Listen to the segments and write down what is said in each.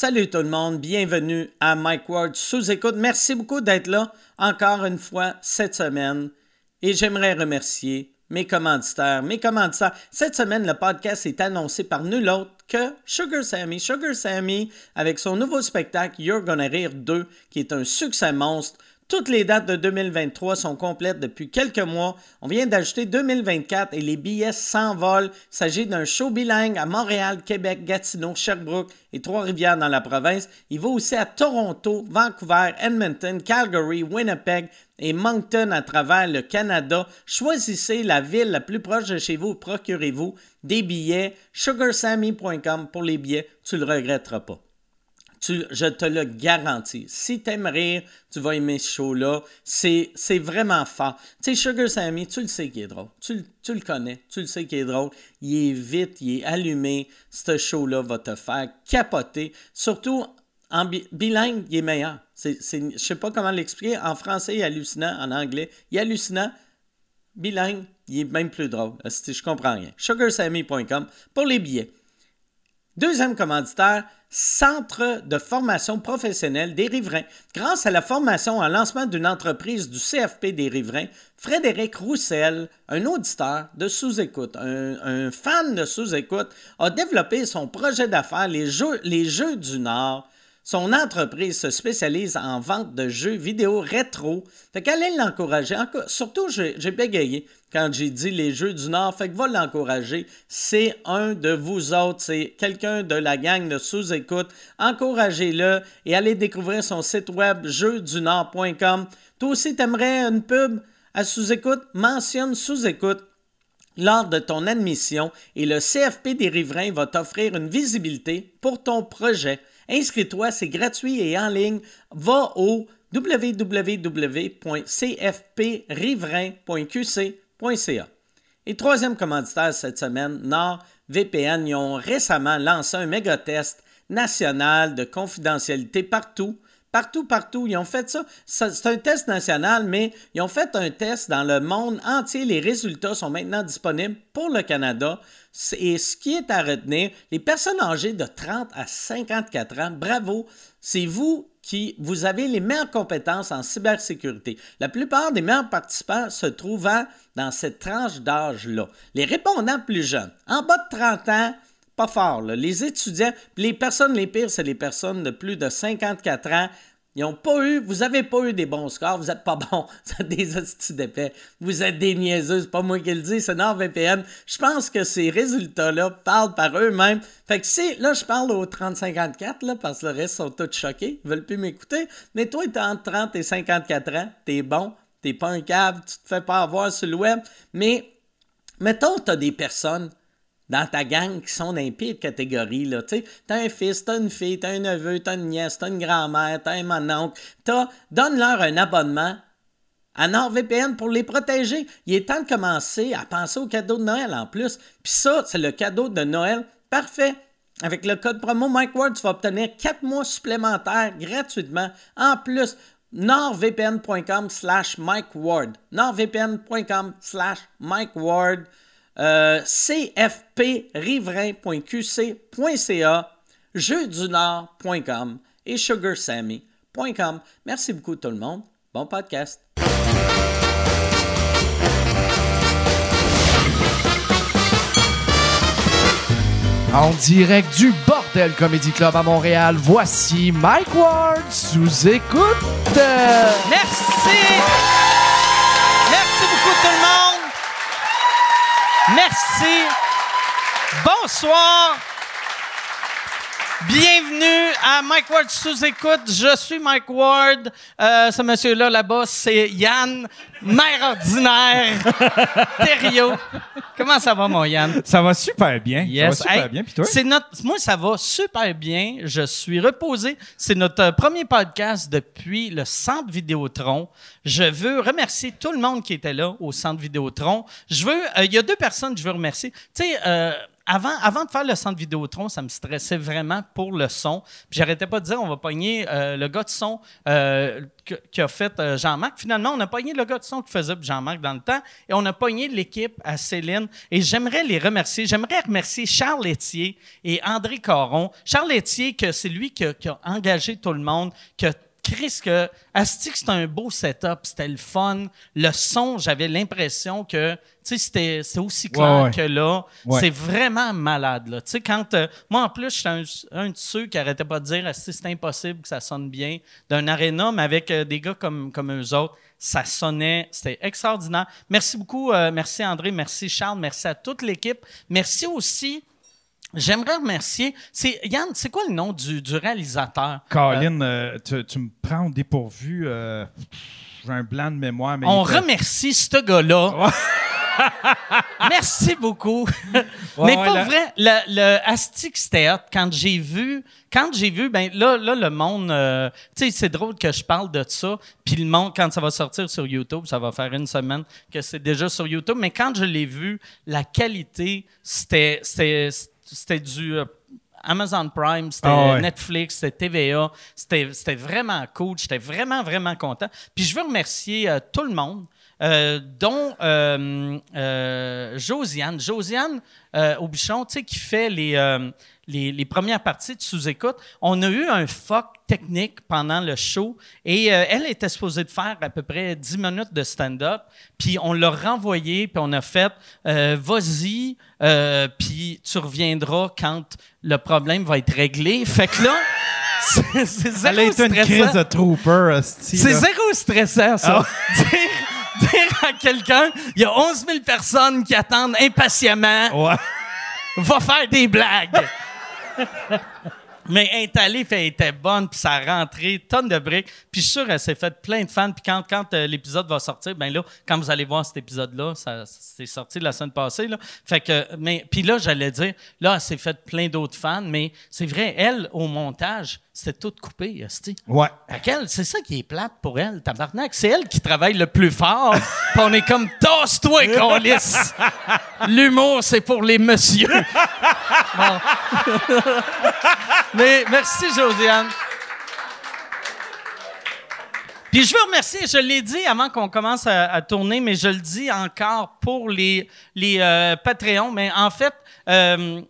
Salut tout le monde, bienvenue à Mike Ward sous écoute. Merci beaucoup d'être là encore une fois cette semaine. Et j'aimerais remercier mes commanditaires, mes commanditaires. Cette semaine, le podcast est annoncé par nul autre que Sugar Sammy. Sugar Sammy, avec son nouveau spectacle You're Gonna Rire 2, qui est un succès monstre. Toutes les dates de 2023 sont complètes depuis quelques mois. On vient d'ajouter 2024 et les billets s'envolent. Il s'agit d'un show bilingue à Montréal, Québec, Gatineau, Sherbrooke et Trois-Rivières dans la province. Il va aussi à Toronto, Vancouver, Edmonton, Calgary, Winnipeg et Moncton à travers le Canada. Choisissez la ville la plus proche de chez vous. Procurez-vous des billets. sugarsammy.com pour les billets. Tu ne le regretteras pas je te le garantis. Si t'aimes rire, tu vas aimer ce show-là. C'est, vraiment fort. Tu sais, Sugar Sammy, tu le sais qu'il est drôle. Tu, le connais. Tu le sais qu'il est drôle. Il est vite, il est allumé. Ce show-là va te faire capoter. Surtout en bilingue, il est meilleur. C'est, je sais pas comment l'expliquer. En français, il est hallucinant. En anglais, il est hallucinant. Bilingue, il est même plus drôle. Je comprends rien. SugarSammy.com pour les billets. Deuxième commanditaire, Centre de formation professionnelle des riverains. Grâce à la formation en lancement d'une entreprise du CFP des riverains, Frédéric Roussel, un auditeur de sous-écoute, un, fan de sous-écoute, a développé son projet d'affaires Les Jeux, les Jeux du Nord son entreprise se spécialise en vente de jeux vidéo rétro. Fait qu'allez l'encourager. Surtout, j'ai bégayé quand j'ai dit les jeux du Nord. Fait que va l'encourager. C'est un de vous autres. C'est quelqu'un de la gang de sous-écoute. Encouragez-le et allez découvrir son site web jeuxdunord.com. Toi aussi, t'aimerais une pub à sous-écoute? Mentionne sous-écoute lors de ton admission et le CFP des riverains va t'offrir une visibilité pour ton projet. Inscris-toi, c'est gratuit et en ligne. Va au www.cfpriverain.qc.ca. Et troisième commanditaire cette semaine, NordVPN, ils ont récemment lancé un méga test national de confidentialité partout Partout, partout, ils ont fait ça. C'est un test national, mais ils ont fait un test dans le monde entier. Les résultats sont maintenant disponibles pour le Canada. Et ce qui est à retenir, les personnes âgées de 30 à 54 ans, bravo, c'est vous qui vous avez les meilleures compétences en cybersécurité. La plupart des meilleurs participants se trouvent dans cette tranche d'âge-là. Les répondants plus jeunes, en bas de 30 ans, pas fort. Les étudiants, les personnes les pires, c'est les personnes de plus de 54 ans. Ils ont pas eu, vous n'avez pas eu des bons scores, vous n'êtes pas bons, vous êtes des hosties d'épais, vous êtes des niaiseux, c'est pas moi qui le dis, c'est NordVPN. Je pense que ces résultats-là parlent par eux-mêmes. Fait que si, là, je parle aux 30-54, là, parce que le reste sont tous choqués, ils veulent plus m'écouter, mais toi, tu es entre 30 et 54 ans, t'es bon, t'es pas un câble, tu te fais pas avoir sur le web, mais mettons, tu as des personnes dans ta gang qui sont dans les pires catégories. Là. Tu as un fils, tu as une fille, tu as un neveu, tu as une nièce, tu as une grand-mère, tu as un mononcle. Donne-leur un abonnement à NordVPN pour les protéger. Il est temps de commencer à penser au cadeau de Noël en plus. Puis ça, c'est le cadeau de Noël parfait. Avec le code promo Mike Ward, tu vas obtenir 4 mois supplémentaires gratuitement. En plus, nordvpn.com slash Mike Ward. nordvpn.com slash Mike Ward euh, cfpriverain.qc.ca, jeudunord.com et sugarsammy.com. Merci beaucoup tout le monde. Bon podcast. En direct du Bordel Comedy Club à Montréal, voici Mike Ward sous écoute. Merci. Merci beaucoup tout le monde. Merci. Bonsoir. Bienvenue à Mike Ward sous écoute. Je suis Mike Ward. Euh, ce monsieur-là là-bas, c'est Yann, mère ordinaire. Thériault. Comment ça va, mon Yann? Ça va super bien. Yes. Ça va super bien. Puis toi? C'est notre, moi, ça va super bien. Je suis reposé. C'est notre premier podcast depuis le Centre Vidéotron. Je veux remercier tout le monde qui était là au Centre Vidéotron. Je veux, euh, il y a deux personnes que je veux remercier. Tu sais, euh, avant, avant de faire le centre Vidéotron, ça me stressait vraiment pour le son. Puis j'arrêtais pas de dire, on va pogner euh, le gars de son euh, qui a fait euh, Jean-Marc. Finalement, on a pogné le gars de son qui faisait Jean-Marc dans le temps et on a pogné l'équipe à Céline. Et j'aimerais les remercier. J'aimerais remercier Charles Etier et André Caron. Charles Etier, que c'est lui qui a, qui a engagé tout le monde, qui a Chris, que Asti, c'était un beau setup, c'était le fun. Le son, j'avais l'impression que, tu sais, c'était, aussi clair Ouais, ouais. que là. Ouais. C'est vraiment malade, là. Tu sais, quand. euh, moi, en plus, j'étais un, un de ceux qui arrêtait pas de dire, Asti, c'est impossible que ça sonne bien d'un aréna, mais avec euh, des gars comme, comme eux autres, ça sonnait, c'était extraordinaire. Merci beaucoup, euh, merci André, merci Charles, merci à toute l'équipe. Merci aussi. J'aimerais remercier. C'est, Yann, c'est quoi le nom du, du réalisateur? Colin, euh, tu, tu me prends au dépourvu. euh, J'ai un blanc de mémoire. Mais On remercie ce gars-là. Merci beaucoup. mais ouais, pour là- vrai, le, le Astic. Quand j'ai vu, quand j'ai vu, ben là, là, le monde, euh, tu sais, c'est drôle que je parle de ça. Puis le monde, quand ça va sortir sur YouTube, ça va faire une semaine que c'est déjà sur YouTube. Mais quand je l'ai vu, la qualité, c'était, c'était, c'était du euh, Amazon Prime, c'était Ah ouais. Netflix, c'était TVA. C'était, c'était vraiment cool. J'étais vraiment, vraiment content. Puis je veux remercier euh, tout le monde. Euh, dont euh, euh, Josiane. Josiane euh, Aubuchon, tu sais, qui fait les, les, les premières parties de sous-écoute. On a eu un fuck technique pendant le show et elle était supposée de faire à peu près 10 minutes de stand-up. Puis on l'a renvoyé, puis on a fait vas-y, puis tu reviendras quand le problème va être réglé. Fait que là, c'est c'est Ça a zéro été une stressant. crise de trooper, C'est zéro stressant, ça. dire, dire à quelqu'un, il y a 11 000 personnes qui attendent impatiemment, Ouais. va faire des blagues. Mais allée, puis elle était bonne, puis ça a rentré, tonne de briques. Puis je suis sûr, elle s'est fait plein de fans. Puis quand, quand euh, l'épisode va sortir, ben là, quand vous allez voir cet épisode-là, ça c'est sorti la semaine passée, là. Fait que, mais, puis là, j'allais dire, là, elle s'est fait plein d'autres fans, mais c'est vrai, elle, au montage, c'était tout coupé, esti. Ouais. Fait qu'elle, c'est ça qui est plate pour elle, tabarnak. C'est elle qui travaille le plus fort. Puis on est comme, tasse-toi, lisse. L'humour, c'est pour les messieurs. Merci, Josiane. Puis je veux remercier, je l'ai dit avant qu'on commence à, à tourner, mais je le dis encore pour les, les euh, Patreons. Mais en fait, euh,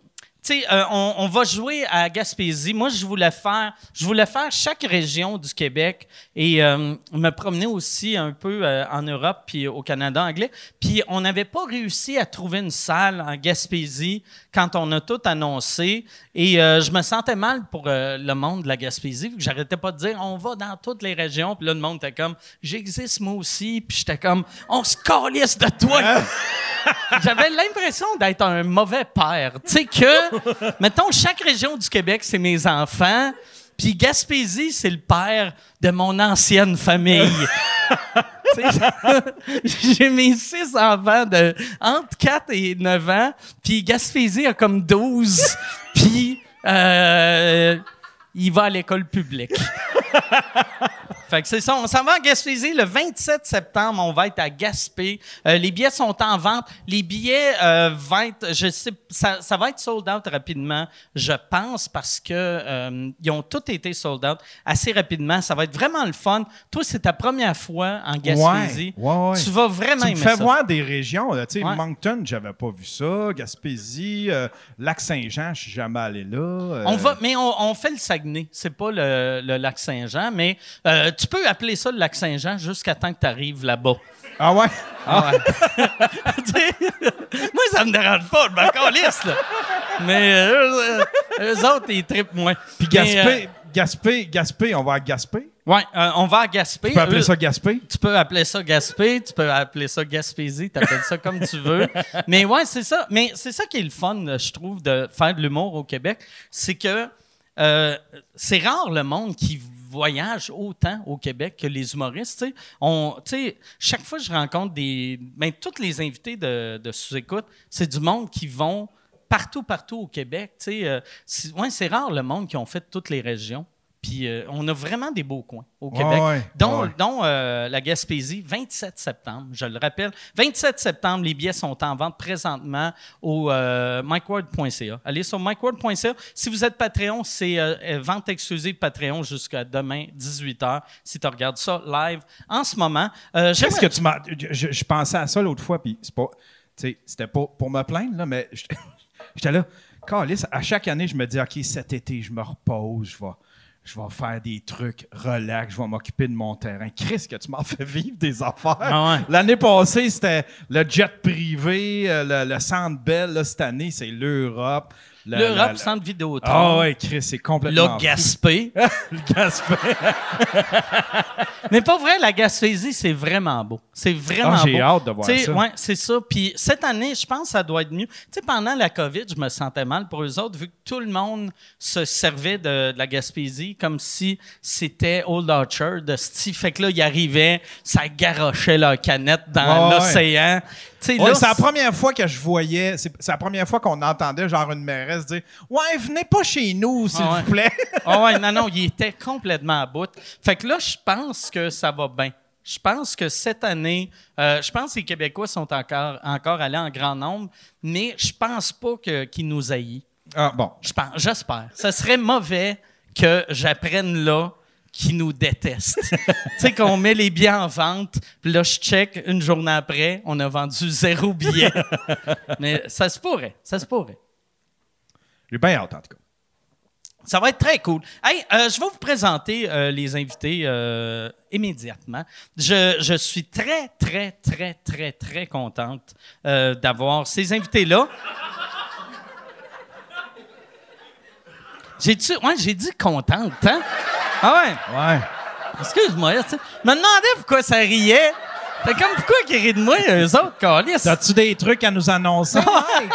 tu sais, euh, on, on va jouer à Gaspésie. Moi, je voulais faire, je voulais faire chaque région du Québec et euh, me promener aussi un peu euh, en Europe puis au Canada anglais. Puis on n'avait pas réussi à trouver une salle en Gaspésie quand on a tout annoncé. Et je me sentais mal pour le monde de la Gaspésie, vu que j'arrêtais pas de dire on va dans toutes les régions. Puis là, le monde était comme j'existe moi aussi. Puis j'étais comme on se calisse de toi. J'avais l'impression d'être un mauvais père. Tu sais que, mettons, chaque région du Québec, c'est mes enfants. Puis Gaspésie, c'est le père de mon ancienne famille. J'ai mes six enfants de entre 4 et 9 ans. Puis Gaspésie a comme 12. Puis euh, il va à l'école publique. Fait que c'est ça. On s'en va à Gaspésie le 27 septembre. On va être à Gaspé. Euh, les billets sont en vente. Les billets euh, vont être, je sais, ça, ça va être sold out rapidement, je pense, parce que euh, ils ont tous été sold out assez rapidement. Ça va être vraiment le fun. Toi, c'est ta première fois en Gaspésie. Ouais, ouais, ouais. Tu vas vraiment Tu me aimer fais ça. voir des régions. là. Tu sais. Moncton, j'avais pas vu ça. Gaspésie, euh, Lac-Saint-Jean, je suis jamais allé là. On va, mais on, on fait le Saguenay. C'est pas le, le lac Saint-Jean, mais tu peux appeler ça le lac Saint-Jean jusqu'à temps que tu arrives là-bas. Ah ouais? Ah ouais. Moi, ça me dérange pas, m'en calisse, là. Mais euh, eux, euh, eux autres, ils trippent moins. Puis Mais, Gaspé, Gaspé, Gaspé, on va à Gaspé? euh, ouais, euh, on va à Gaspé. Tu peux appeler ça Gaspé? Tu peux appeler ça Gaspé, tu peux appeler ça Gaspésie, tu appelles ça comme tu veux. Mais ouais, c'est ça. Mais c'est ça qui est le fun, je trouve, de faire de l'humour au Québec. C'est que euh, c'est rare le monde qui voyage autant au Québec que les humoristes. On, chaque fois que je rencontre des. Ben, tous les invités de, de sous-écoute, c'est du monde qui vont partout, partout au Québec. Euh, c'est ouais, rare le monde qui ont fait toutes les régions. Puis euh, on a vraiment des beaux coins au Québec, ouais, dont, ouais. dont, euh, la Gaspésie, 27 septembre, je le rappelle. 27 septembre, les billets sont en vente présentement au euh, mikeward.ca. Allez sur mikeward.ca. Si vous êtes Patreon, c'est euh, vente exclusive Patreon jusqu'à demain, 18h, si tu regardes ça live en ce moment. Qu'est-ce que tu m'as. Je, je- pensais à ça l'autre fois, puis c'est pas. C'était pas pour me plaindre, là, mais j'étais j'étais là. Calice, à chaque année, je me dis, OK, cet été, je me repose, je vais, je vais faire des trucs relax, je vais m'occuper de mon terrain. Chris, que tu m'en fais vivre des affaires. Ah ouais. L'année passée, c'était le jet privé, euh, le, le centre. Là, cette année, c'est l'Europe. Le- L'Europe, le- le- centre vidéo. Ah ouais, Chris, c'est complètement. Fou. Gaspé. Le Gaspé. Mais pas vrai, la Gaspésie, c'est vraiment beau. C'est vraiment Ah, j'ai hâte de voir ça. Ouais, c'est ça. Puis cette année, je pense que ça doit être mieux. Tu sais, pendant la COVID, je me sentais mal pour eux autres, vu que tout le monde se servait de, de la Gaspésie comme si c'était Old Orchard de Steve. Fait que là, ils arrivaient, ça garochait leur canette dans ouais. l'océan. Ouais, c'est la première fois que je voyais, c'est la première fois qu'on entendait genre une mairesse dire Ouais, venez pas chez nous, s'il Ah ouais. vous plaît. Ah ouais, non, non, il était complètement à bout. Fait que là, je pense que ça va bien. Je pense que cette année, euh, je pense que les Québécois sont encore, encore allés en grand nombre, mais je pense pas qu'ils nous haïssent. Ah, bon. Je pense, j'espère. Ça serait mauvais que j'apprenne là qu'ils nous détestent. tu sais, qu'on met les billets en vente, puis là, je check une journée après, on a vendu zéro billet. mais ça se pourrait, ça se pourrait. J'ai bien hâte, en tout cas. Ça va être très cool. Hey, euh, je vais vous présenter euh, les invités euh, immédiatement. Je, je suis très, très, très, très, très contente d'avoir ces invités-là. Ouais, j'ai dit contente, hein? Ah ouais? Ouais. Excuse-moi, tu sais. Je me demandais pourquoi ça riait. C'est comme pourquoi qu'ils rient de moi, eux autres, câlisses? As-tu des trucs à nous annoncer, Mike?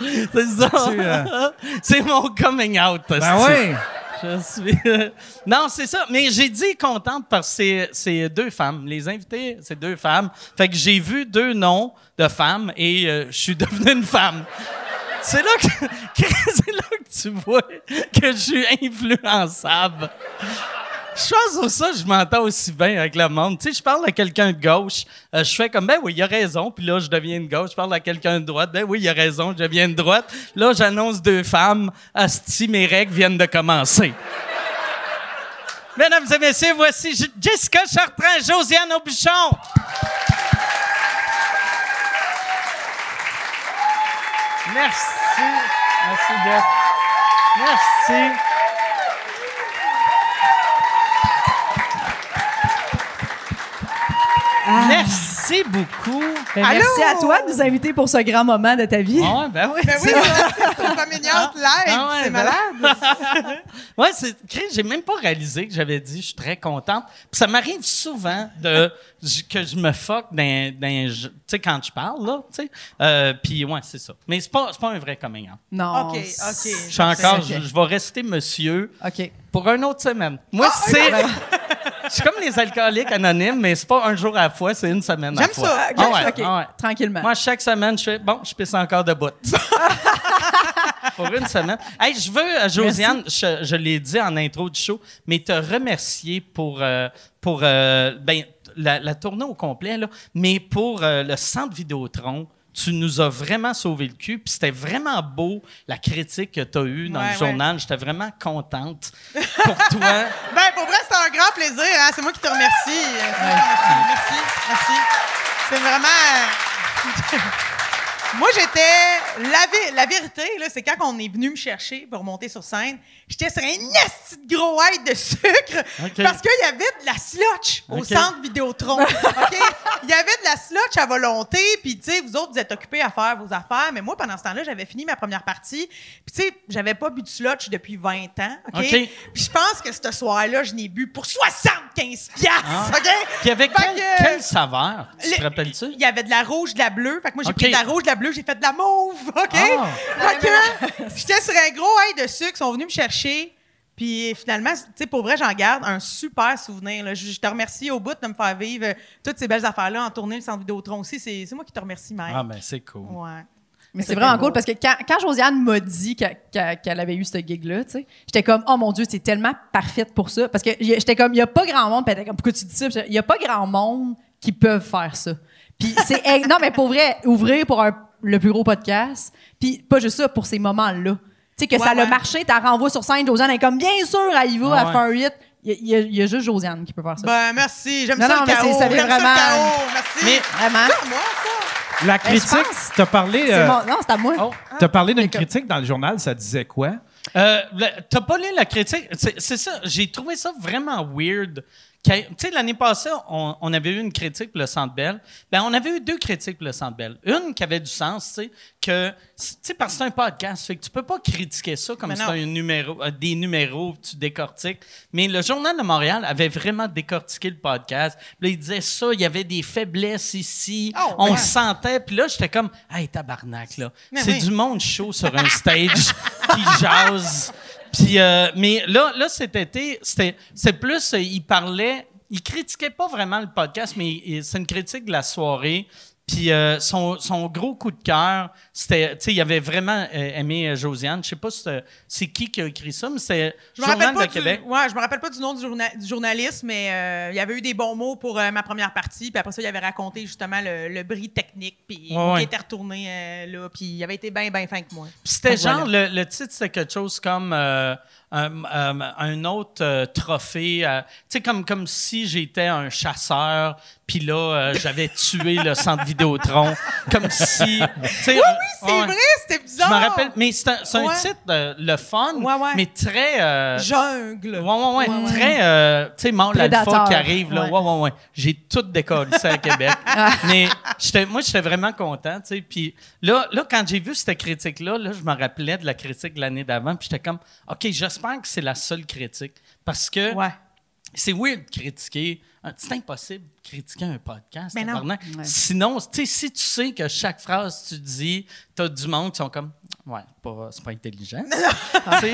C'est ça. Euh, C'est mon coming out. Ben oui. Je suis. non, c'est ça. Mais j'ai dit contente parce que c'est- c'est deux femmes. Les invités, c'est deux femmes. Fait que j'ai vu deux noms de femmes et euh, je suis devenue une femme. C'est là que, que- là que tu vois que je suis influençable. Je pense au ça, je m'entends aussi bien avec le monde. Tu sais, je parle à quelqu'un de gauche, euh, je fais comme, ben oui, il a raison, puis là, je deviens de gauche. Je parle à quelqu'un de droite, ben oui, il a raison, je deviens de droite. Là, j'annonce deux femmes, asti, mes règles viennent de commencer. Mesdames et messieurs, voici Jessica Chartrand, Josiane Aubuchon. Merci. Merci, Jeff. Merci. Merci beaucoup. Ben, merci à toi de nous inviter pour ce grand moment de ta vie. Ah ouais, ben oui. Ben oui, c'est ton coming out live, Ah ouais, c'est ben- malade. Ouais, c'est Chris, j'ai même pas réalisé que j'avais dit je suis très contente. Puis ça m'arrive souvent de que je me fuck dans, dans tu sais quand je parle là, tu sais. Euh, puis ouais, c'est ça. Mais c'est pas c'est pas un vrai coming out. Non. OK, c'est- OK. Je suis encore je, je vais rester monsieur OK. pour une autre semaine. Moi Ah, c'est je suis comme les alcooliques anonymes, mais c'est pas un jour à la fois, c'est une semaine à la J'aime fois. ça. Ah ouais, ah ouais. Tranquillement. Moi, chaque semaine, je fais bon, je pisse encore debout. Pour une semaine. Hey, je veux, euh, Josiane, je, je l'ai dit en intro du show, mais te remercier pour, euh, pour euh, ben, la, la tournée au complet, là, mais pour euh, le centre Vidéotron. Tu nous as vraiment sauvé le cul, puis c'était vraiment beau la critique que tu as eue dans Ouais, le journal. J'étais vraiment contente pour toi. Ben, pour vrai, c'est un grand plaisir. Hein? C'est moi qui te remercie. Remercie. Merci, merci. C'est vraiment... Moi, j'étais... La, la vérité, c'est quand on est venu me chercher pour monter sur scène, j'étais sur un esti de gros aide de sucre OK. parce qu'il y avait de la slotch au centre Vidéotron. Il y avait de la slotch à volonté, puis tu sais, vous autres, vous êtes occupés à faire vos affaires, mais moi, pendant ce temps-là, j'avais fini ma première partie, puis tu sais, j'avais pas bu de slotch depuis 20 ans. Puis je pense que ce soir-là, je n'ai bu pour 75 piastres, Ah. Puis avec Fait quel, que- quelle saveur? Tu te Le- rappelles-tu? Il y avait de la rouge, de la bleue. Fait que moi, j'ai pris de la rouge, de la bleue, j'ai fait de la mauve. OK? Ah. J'étais sur un gros ail de sucre, ils sont venus me chercher. Puis finalement, tu sais, pour vrai, j'en garde un super souvenir. là. Je, je te remercie au bout de me faire vivre euh, toutes ces belles affaires-là en tournée le centre Vidéotron aussi. C'est c'est moi qui te remercie, Mike. Ah, ben c'est cool. Ouais. Mais c'est vraiment cool parce que quand, quand Josiane m'a dit qu'elle avait eu ce gig-là, tu sais, j'étais comme, oh mon Dieu, c'est tellement parfaite pour ça. Parce que j'étais comme, il n'y a pas grand monde. Comme, pourquoi tu dis ça? Il n'y a pas grand monde qui peuvent faire ça. Puis c'est. non, mais pour vrai, ouvrir pour un- le plus gros podcast. Puis pas juste ça, pour ces moments-là. Tu sais, que Ouais, ça a ouais. marché, t'as renvoie sur scène, Josiane est comme, bien sûr, elle y va, Ah elle ouais. fait un hit. Il y, a- il y a- a juste Josiane qui peut faire ça. Ben, merci. J'aime ça non, le mais chaos. c'est- ça vient J'aime ça le vraiment- chaos. Merci. Mais- Vraiment. C'est à moi, ça. La Ben, critique, pense. t'as parlé, C'est euh, mon- Non, c'est à moi. Oh. t'as parlé d'une critique dans le journal, ça disait quoi? Euh, T'as pas lu la critique? C'est ça, j'ai trouvé ça vraiment weird. Tu sais, l'année passée, on, on avait eu une critique pour le Centre Bell. Ben, on avait eu deux critiques pour le Centre Bell. Une qui avait du sens, tu sais, que, tu sais, parce que c'est un podcast, fait que tu peux pas critiquer ça comme c'est non. un numéro, euh, des numéros, tu décortiques. Mais le Journal de Montréal avait vraiment décortiqué le podcast. Puis là, il disait ça, il y avait des faiblesses ici, Oh, on ouais. sentait. Puis là, j'étais comme, hey, tabarnak, là. C'est oui. du monde chaud sur un stage qui jase. Euh, mais là, là, cet été, c'est plus, euh, il parlait, il critiquait pas vraiment le podcast, mais c'est une critique de la soirée. Puis euh, son, son gros coup de cœur, c'était, tu sais, il avait vraiment euh, aimé euh, Josiane. Je sais pas si c'est, qui qui a écrit ça, mais c'est Journal de du, Québec. ouais, je me rappelle pas du nom du, journa- du journaliste, mais euh, il y avait eu des bons mots pour euh, ma première partie. Puis après ça, il avait raconté justement le, le bris technique. Puis Ouais, ouais. il était retourné là. Puis il avait été bien, bien fin que moi. Puis c'était Voilà. genre, le, le titre, c'était quelque chose comme un, euh, un autre euh, trophée. euh, tu sais, comme, comme si j'étais un chasseur, puis là, euh, j'avais tué le centre Vidéotron. Comme si. Oui, Oui, c'est vrai, c'était Je bizarre. me rappelle, mais c'est un, c'est un Ouais. titre, euh, le fun, Ouais, ouais. mais très. euh, Jungle. Ouais, ouais, ouais. Très, euh, tu sais, mort l'alpha qui arrive, là. Ouais. Ouais, ouais, ouais. J'ai tout décollé ça à Québec. Mais j'étais, moi, j'étais vraiment content, tu sais. Puis là, là, quand j'ai vu cette critique-là, là, je me rappelais de la critique de l'année d'avant. Puis j'étais comme, OK, j'espère que c'est la seule critique. Parce que Ouais. c'est weird de critiquer. C'est impossible de critiquer un podcast. Mais non. Ouais. Sinon, tu si tu sais que chaque phrase que tu dis, t'as du monde qui sont comme, ouais, c'est pas, intelligent. Tu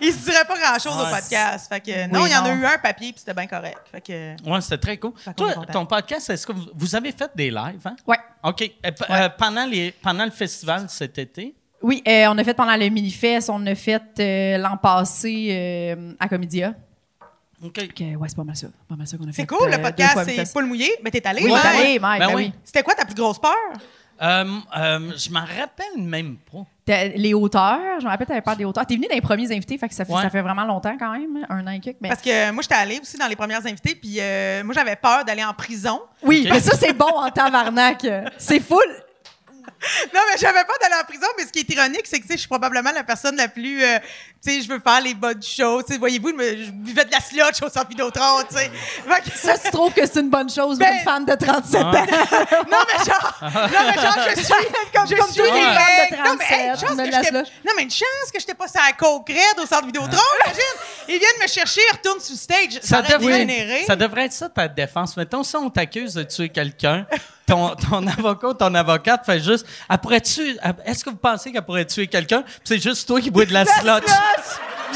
Il se dirait pas grand-chose au podcast. Fait que, non, il y en a eu un papier, puis c'était bien correct. Fait que, Ouais, c'était très cool. Toi, ton podcast, est-ce que vous, vous avez fait des lives? Hein? Ouais. OK. Euh, euh, pendant, les, pendant le festival cet été? Oui, euh, on a fait pendant le mini-fest, on a fait euh, l'an passé euh, à Comédia. OK. Que, ouais, c'est pas mal ça. Pas mal ça qu'on a fait. c'est cool, euh, le podcast, c'est pas le mouillé, mais t'es allé. Oui, ouais. t'es allé, Mike, Ben ben oui. oui. C'était quoi ta plus grosse peur? Euh, euh, je m'en rappelle même pas. T'as- Les hauteurs, je me rappelle, t'avais peur des hauteurs. T'es venu dans les premiers invités, fait que ça fait, Ouais. ça fait vraiment longtemps quand même, un an et quelques. Mais... Parce que moi, j'étais allée aussi dans les premières invités, puis euh, moi, j'avais peur d'aller en prison. Oui, mais ça, c'est bon en tabarnak. C'est full. Non, mais j'avais peur d'aller en prison, mais ce qui est ironique, c'est que tu sais, je suis probablement la personne la plus. euh, tu sais, je veux faire les bonnes choses. Voyez-vous, je je buvais de la slotch au centre Vidéotron, tu sais. Ça, tu trouves que c'est une bonne chose Ben- une femme de 37 ans? non, mais genre, non, mais genre, je suis. Comme- je comme suis tous les une- femmes de Non, mais hey, 37, chance que non, mais une chance que j'étais pas sur la coke au centre Vidéotron, imagine. Ils viennent me chercher, ils retournent sur le stage. Ça, devrait, ça devrait être ça ta défense. Mettons, si on t'accuse de tuer quelqu'un, ton, ton avocat ou ton avocate fait juste Après-tu, est-ce que vous pensez qu'elle pourrait tuer quelqu'un? C'est juste toi qui bois de la slotch.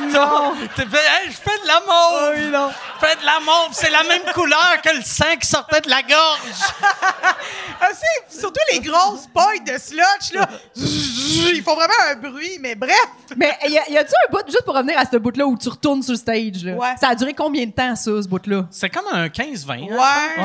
Non! Tu fais, Hey, je fais de la mauve! Oui, non. Je fais de la mauve! C'est la même couleur que le sang qui sortait de la gorge! Ah, surtout les grosses pailles de slotch, là. Ils font vraiment un bruit, mais bref. Mais y a-tu un bout, juste pour revenir à ce bout-là, où tu retournes sur le stage? Là? Ouais. Ça a duré combien de temps, ça, ce bout-là? C'est comme un 15-20. hein,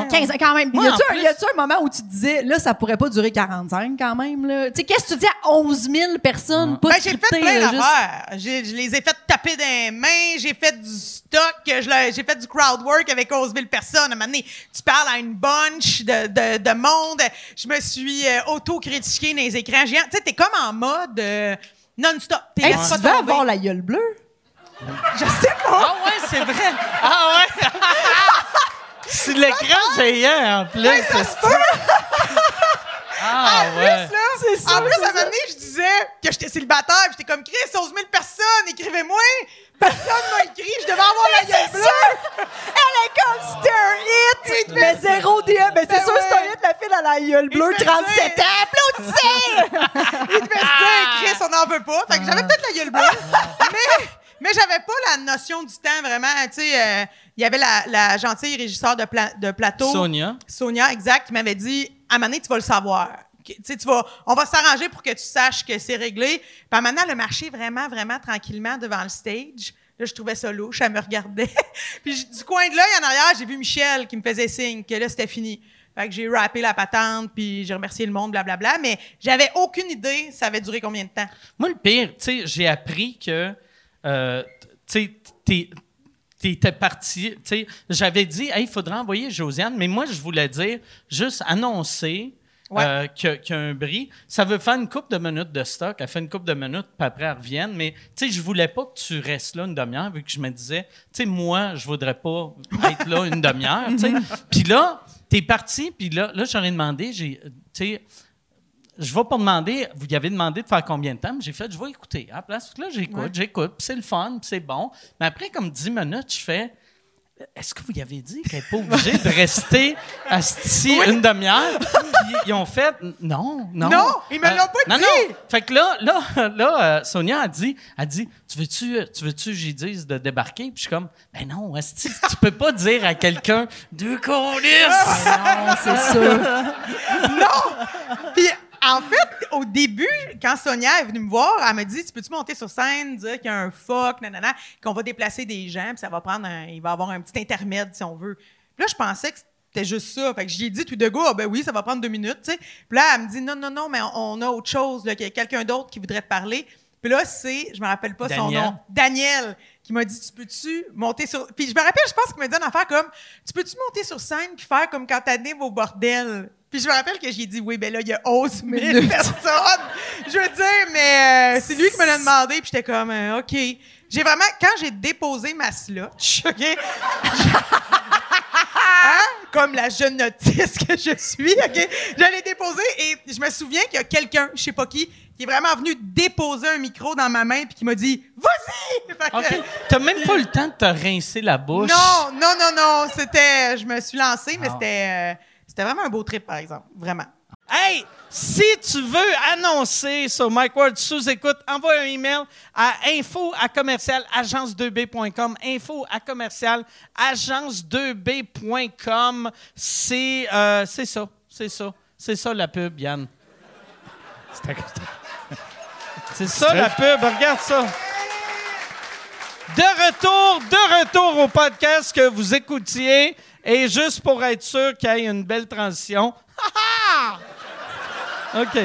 Ouais. 15 ans quand même. Moi, y a-tu un, moment où tu te disais, là, ça pourrait pas durer 45 quand même, là? Tu sais, qu'est-ce que tu dis à 11 000 personnes, pas Ben, j'ai fait plein juste- d'affaires. J'ai- Je les ai fait taper dans les mains, j'ai fait du stock, j'ai fait du crowd work avec 11 000 personnes. À un moment donné, tu parles à une bunch de, de, de monde. Je me suis euh, auto-critiqué dans les écrans géants. Tu sais, t'es comme en mode euh, non-stop. T'es Hey, laisses tu pas vas avoir la gueule bleue? Je sais pas. Ah ouais, c'est vrai! Ah ouais! c'est l'écran géant en plus! ça se peut. Ah ouais! Plus, là, en plus, à un moment donné, je disais que j'étais célibataire, puis j'étais comme Chris, 11 000 personnes, écrivez-moi. Personne m'a écrit, je devais avoir la gueule bleue. Elle est comme c'était un hit! Mais zéro DM. Mais c'est Ben sûr, c'est un hit, la fille à la gueule bleue, Il me 37 dit- ans, applaudissez! Il devait se dire, Chris, on n'en veut pas. Fait que j'avais peut-être la gueule bleue, mais, mais j'avais pas la notion du temps vraiment. Tu sais, euh, il y avait la, la gentille régisseur de, pla- de plateau. Sonia. Sonia, exact, qui m'avait dit, à un moment donné, tu vas le savoir. tu vas, on va s'arranger pour que tu saches que c'est réglé. Puis maintenant, le marché vraiment, vraiment tranquillement devant le stage. Là, je trouvais ça louche, elle me regardait. puis du coin de l'œil en arrière, j'ai vu Michel qui me faisait signe que là, c'était fini. Fait que j'ai rappé la patente, puis j'ai remercié le monde, blablabla. Mais j'avais aucune idée ça avait duré combien de temps. Moi, le pire, tu sais, j'ai appris que, euh, tu sais, t'es- t'étais parti, tu j'avais dit, hey, il faudrait envoyer Josiane, mais moi, je voulais dire, juste annoncer Ouais. euh, qu'il y a un bris. Ça veut faire une coupe de minutes de stock. Elle fait une coupe de minutes, puis après, elle revient. Mais, tu sais, je voulais pas que tu restes là une demi-heure, vu que je me disais, tu sais, moi, je voudrais pas être là une demi-heure, tu sais. Puis là, t'es parti, puis là, là j'aurais demandé, j'ai, tu sais, je vais pas demander, vous y avez demandé de faire combien de temps, mais j'ai fait, je vais écouter. À la place, là, j'écoute, j'écoute, puis c'est le fun, puis c'est bon. Mais après, comme 10 minutes, je fais, est-ce que vous y avez dit qu'elle n'est pas obligée de rester assis une demi-heure? Ils ont fait, non, non. Non, ils me l'ont pas non, dit. Non, Fait que là, là, là euh, Sonia a dit, a dit, tu veux-tu, tu veux-tu, que j'y dise de débarquer? Puis je suis comme, ben non, esti, tu peux pas dire à quelqu'un, deux colis! Non, c'est sûr. Puis, en fait, au début, quand Sonia est venue me voir, elle m'a dit Tu peux-tu monter sur scène, dire qu'il y a un fuck, nanana, qu'on va déplacer des gens, puis ça va prendre un, il va y avoir un petit intermède si on veut. Puis là, je pensais que c'était juste ça. Fait que j'y ai dit tout de go, ah ben oui, ça va prendre deux minutes, tu sais. Puis là, elle me dit Non, non, non, mais on, a autre chose, là, qu'il y a quelqu'un d'autre qui voudrait te parler. Puis là, c'est, je me rappelle pas son nom, Daniel, qui m'a dit Tu peux-tu monter sur. Puis je me rappelle, je pense qu'il m'a dit une affaire comme Tu peux-tu monter sur scène puis faire comme quand t'animes au bordel? Puis je me rappelle que j'ai dit Oui, ben là, il y a 11 000 personnes. Je veux dire, mais euh, c'est lui qui me l'a demandé, puis j'étais comme euh, OK. J'ai vraiment, quand j'ai déposé ma slotch, OK? Hein? Comme la jeune notice que je suis, OK? Je l'ai déposé et je me souviens qu'il y a quelqu'un, je sais pas qui, qui est vraiment venu déposer un micro dans ma main puis qui m'a dit Vas-y! Fait que- OK. T'as même pas le temps de te rincer la bouche. non, non, non, non. C'était. Je me suis lancée, mais Ah. c'était. euh, c'était vraiment un beau trip, par exemple. Vraiment. Hey, si tu veux annoncer sur Mike Ward sous écoute, envoie un email à info à commercial agence2b.com. Info à commercial agence2b.com. C'est euh, c'est ça, c'est ça, c'est ça la pub, Yann. C'est ça la pub, regarde ça. De retour, de retour au podcast que vous écoutiez. Et juste pour être sûr qu'il y ait une belle transition. OK.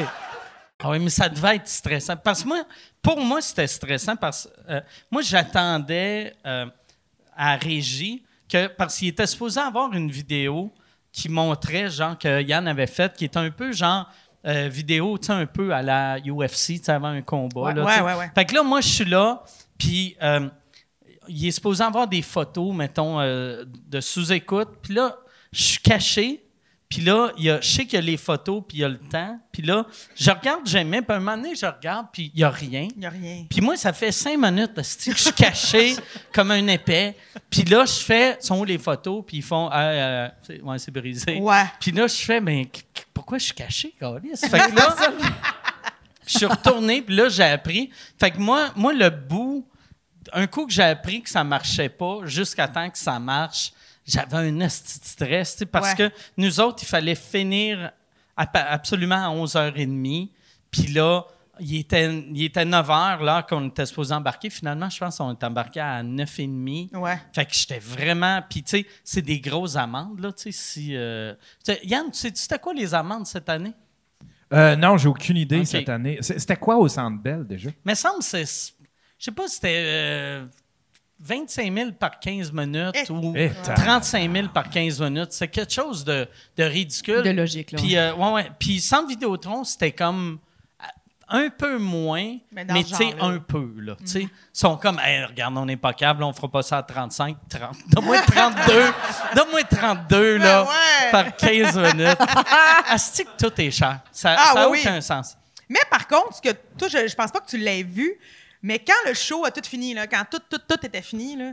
Ah oui, mais ça devait être stressant. Parce que moi, pour moi, c'était stressant parce que euh, moi, j'attendais euh, à Régie que, parce qu'il était supposé avoir une vidéo qui montrait, genre, que Yann avait faite, qui était un peu, genre, euh, vidéo, tu sais, un peu à la UFC, tu sais, avant un combat. Ouais, là, ouais, ouais, ouais. Fait que là, moi, je suis là, puis euh, il est supposé avoir des photos, mettons, euh, de sous-écoute. Puis là, je suis caché. Puis là, il y a, je sais qu'il y a les photos, puis il y a le temps. Puis là, je regarde, j'aimais. Puis à un moment donné, je regarde, puis il n'y a rien. Il n'y a rien. Puis moi, ça fait cinq minutes que je suis caché comme un épais. Puis là, je fais, sont où les photos? Puis ils font, ah, euh, c'est- ouais, c'est brisé. Ouais. Puis là, je fais, mais qu- qu- pourquoi je suis caché, Carlis? Fait que là, je suis retourné, puis là, j'ai appris. Fait que moi, moi, le bout, un coup que j'ai appris que ça marchait pas, jusqu'à temps que ça marche, j'avais un esti de stress, tu sais, parce Ouais. que nous autres, il fallait finir absolument à 11h30. Puis là, il était, il était 9h là qu'on était supposé embarquer. Finalement, je pense qu'on est embarqué à 9h30. Ouais. Fait que j'étais vraiment. Puis, tu sais, c'est des grosses amendes, là. Tu sais, si. euh, tu sais, Yann, tu sais-tu c'était quoi les amendes cette année? Euh, non, j'ai aucune idée cette année. C'était quoi au Centre Bell déjà? Mais il semble que c'est. Je sais pas si c'était euh, 25 000 par 15 minutes Eh. ou Eh, 35 000 par 15 minutes. C'est quelque chose de, de ridicule. De logique, là. Puis, euh, ouais, ouais. Puis, Centre Vidéotron, c'était comme euh, un peu moins, Mais tu sais, un peu, là. Tu sais, ils sont comme, Hey, regarde, on n'est pas câble, on fera pas ça à 35, 30. Donne-moi 32. Donne-moi 32, là, Ben ouais. par 15 minutes. Asti que tout est cher. Ça Ah, n'a oui. aucun sens. Mais par contre, ce que toi, je, je pense pas que tu l'aies vu, mais quand le show a tout fini, là, quand tout, tout, tout était fini, là,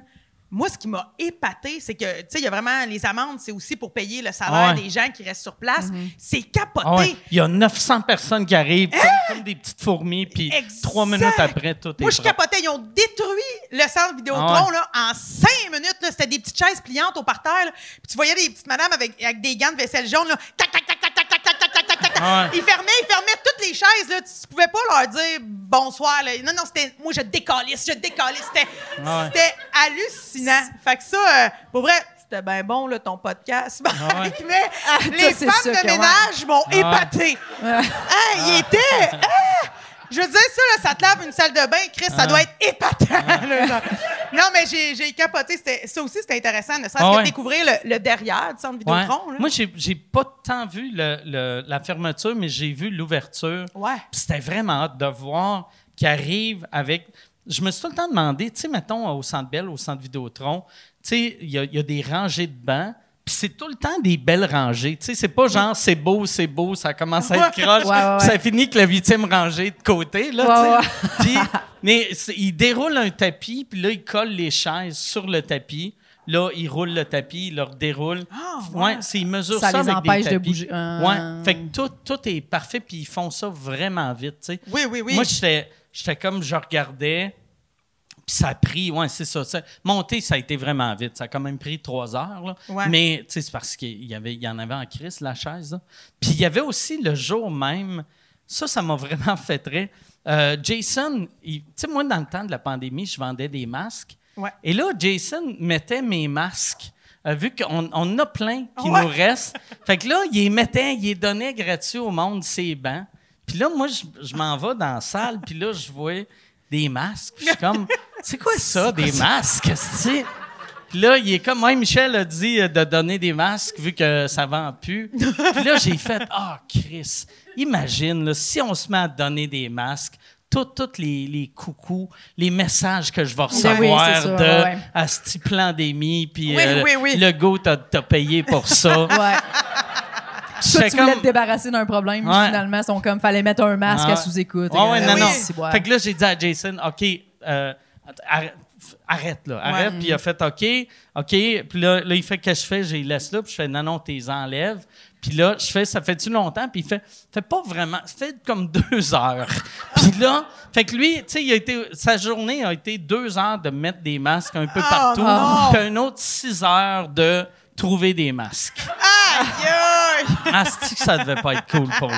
moi, ce qui m'a épaté, c'est que, tu sais, il y a vraiment les amendes, c'est aussi pour payer le salaire Ouais. des gens qui restent sur place. C'est capoté. Ah ouais. Il y a 900 personnes qui arrivent comme, comme des petites fourmis, puis trois minutes après, tout est Moi, je capotais. Ils ont détruit le centre Vidéotron Ah ouais. là, en cinq minutes. C'était des petites chaises pliantes au parterre. Puis tu voyais des petites madames avec, avec des gants de vaisselle jaune. Là. Tac, tac, tac, Ouais. Ils fermaient, ils fermaient toutes les chaises, là. Tu pouvais pas leur dire bonsoir, là. Non, non, c'était. Moi, je décalisse, je décalisse. C'était, Ouais. hallucinant. Fait que ça, euh, pour vrai, c'était bien bon, là, ton podcast. ouais. Mais les Ah, c'est femmes de ménage m'ont Ouais. épaté. Hein, il était. Je veux dire, ça, là, ça te lave une salle de bain, Chris, ça doit être épatant. là, genre. non, mais j'ai, j'ai capoté. C'était, ça aussi, c'était intéressant, ne serait-ce Ah que ouais. découvrir le, le derrière du centre Ouais. Vidéotron. là. Moi, j'ai, j'ai pas tant vu le- le- la fermeture, mais j'ai vu l'ouverture. Ouais. Puis c'était vraiment hâte de voir qui arrive avec. Je me suis tout le temps demandé, tu sais, mettons au Centre Bell, au Centre Vidéotron, tu sais, il y, a- il y a des rangées de bancs. Puis c'est tout le temps des belles rangées. Tu sais, c'est pas genre c'est beau, c'est beau, ça commence à être croche. Ouais, Ça finit que la huitième rangée de côté, là. Puis, mais il déroule un tapis, puis là, il colle les chaises sur le tapis. Là, il roule le tapis, il leur déroule. Ah, ouais, ouais. c'est, ils mesurent Ça ça, les avec empêche des de tapis. bouger. Euh. Ouais, fait que tout, tout est parfait, puis ils font ça vraiment vite, tu sais. Oui, oui, oui. Moi, j'étais, j'étais comme, je regardais, puis ça a pris, ouais, c'est ça, ça. Monter, ça a été vraiment vite. Ça a quand même pris trois heures, là. Ouais. Mais, tu sais, c'est parce qu'il y, avait, il y en avait en crise, la chaise, là. Puis il y avait aussi le jour même, ça, ça m'a vraiment fait rire. Euh, Jason, tu sais, moi, dans le temps de la pandémie, je vendais des masques. Ouais. Et là, Jason mettait mes masques. euh, vu qu'on on en a plein qui Ouais. nous restent. Fait que là, il les mettait, il les donnait gratuits au monde, ces bancs. Puis là, moi, je, je m'en vais dans la salle, puis là, je vois des masques. Puis je suis comme, c'est quoi ça, des masques, Puis là, il est comme, ouais, Michel a dit de donner des masques vu que ça vend plus. Puis là, j'ai fait, ah, Chris, imagine, là, si on se met à donner des masques, tous les, les coucous, les messages que je vais recevoir oui, c'est ça, de ouais. Asti pandémie, puis Oui, euh, le go t'a t'a payé pour ça. Ouais. Tu voulais comme- te débarrasser d'un problème, Ouais. finalement, ils sont comme, fallait mettre un masque Ah. à sous-écoute. Ah ouais, non, non. oui. Fait que là, j'ai dit à Jason, OK, euh, arrête, arrête, là, arrête. Puis il a fait OK, OK. Puis là, là, il fait Qu'est-ce que je fais? J'ai laisse là. Puis je fais Non, non, t'es enlèves. Puis là, je fais Ça fait-tu longtemps? Puis il fait Fait pas vraiment. Ça fait comme deux heures. Puis là, fait que lui, tu sais, il a été, sa journée a été deux heures de mettre des masques un peu Oh, partout. Puis un autre six heures de trouver des masques. Aïe, Asti que ça devait pas être cool pour lui?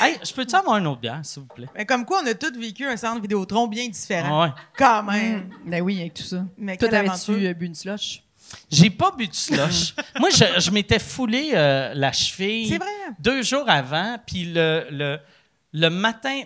Hey, je peux-tu avoir une autre bière, s'il vous plaît? Mais comme quoi, on a tous vécu un centre Vidéotron bien différent. Ah ouais. Quand même. Ben oui, avec tout ça. Mais Toi, t'avais-tu aventure? euh, bu une slush? J'ai pas bu de slush. Moi, je, je m'étais foulé euh, la cheville C'est vrai? deux jours avant, puis le, le, le matin,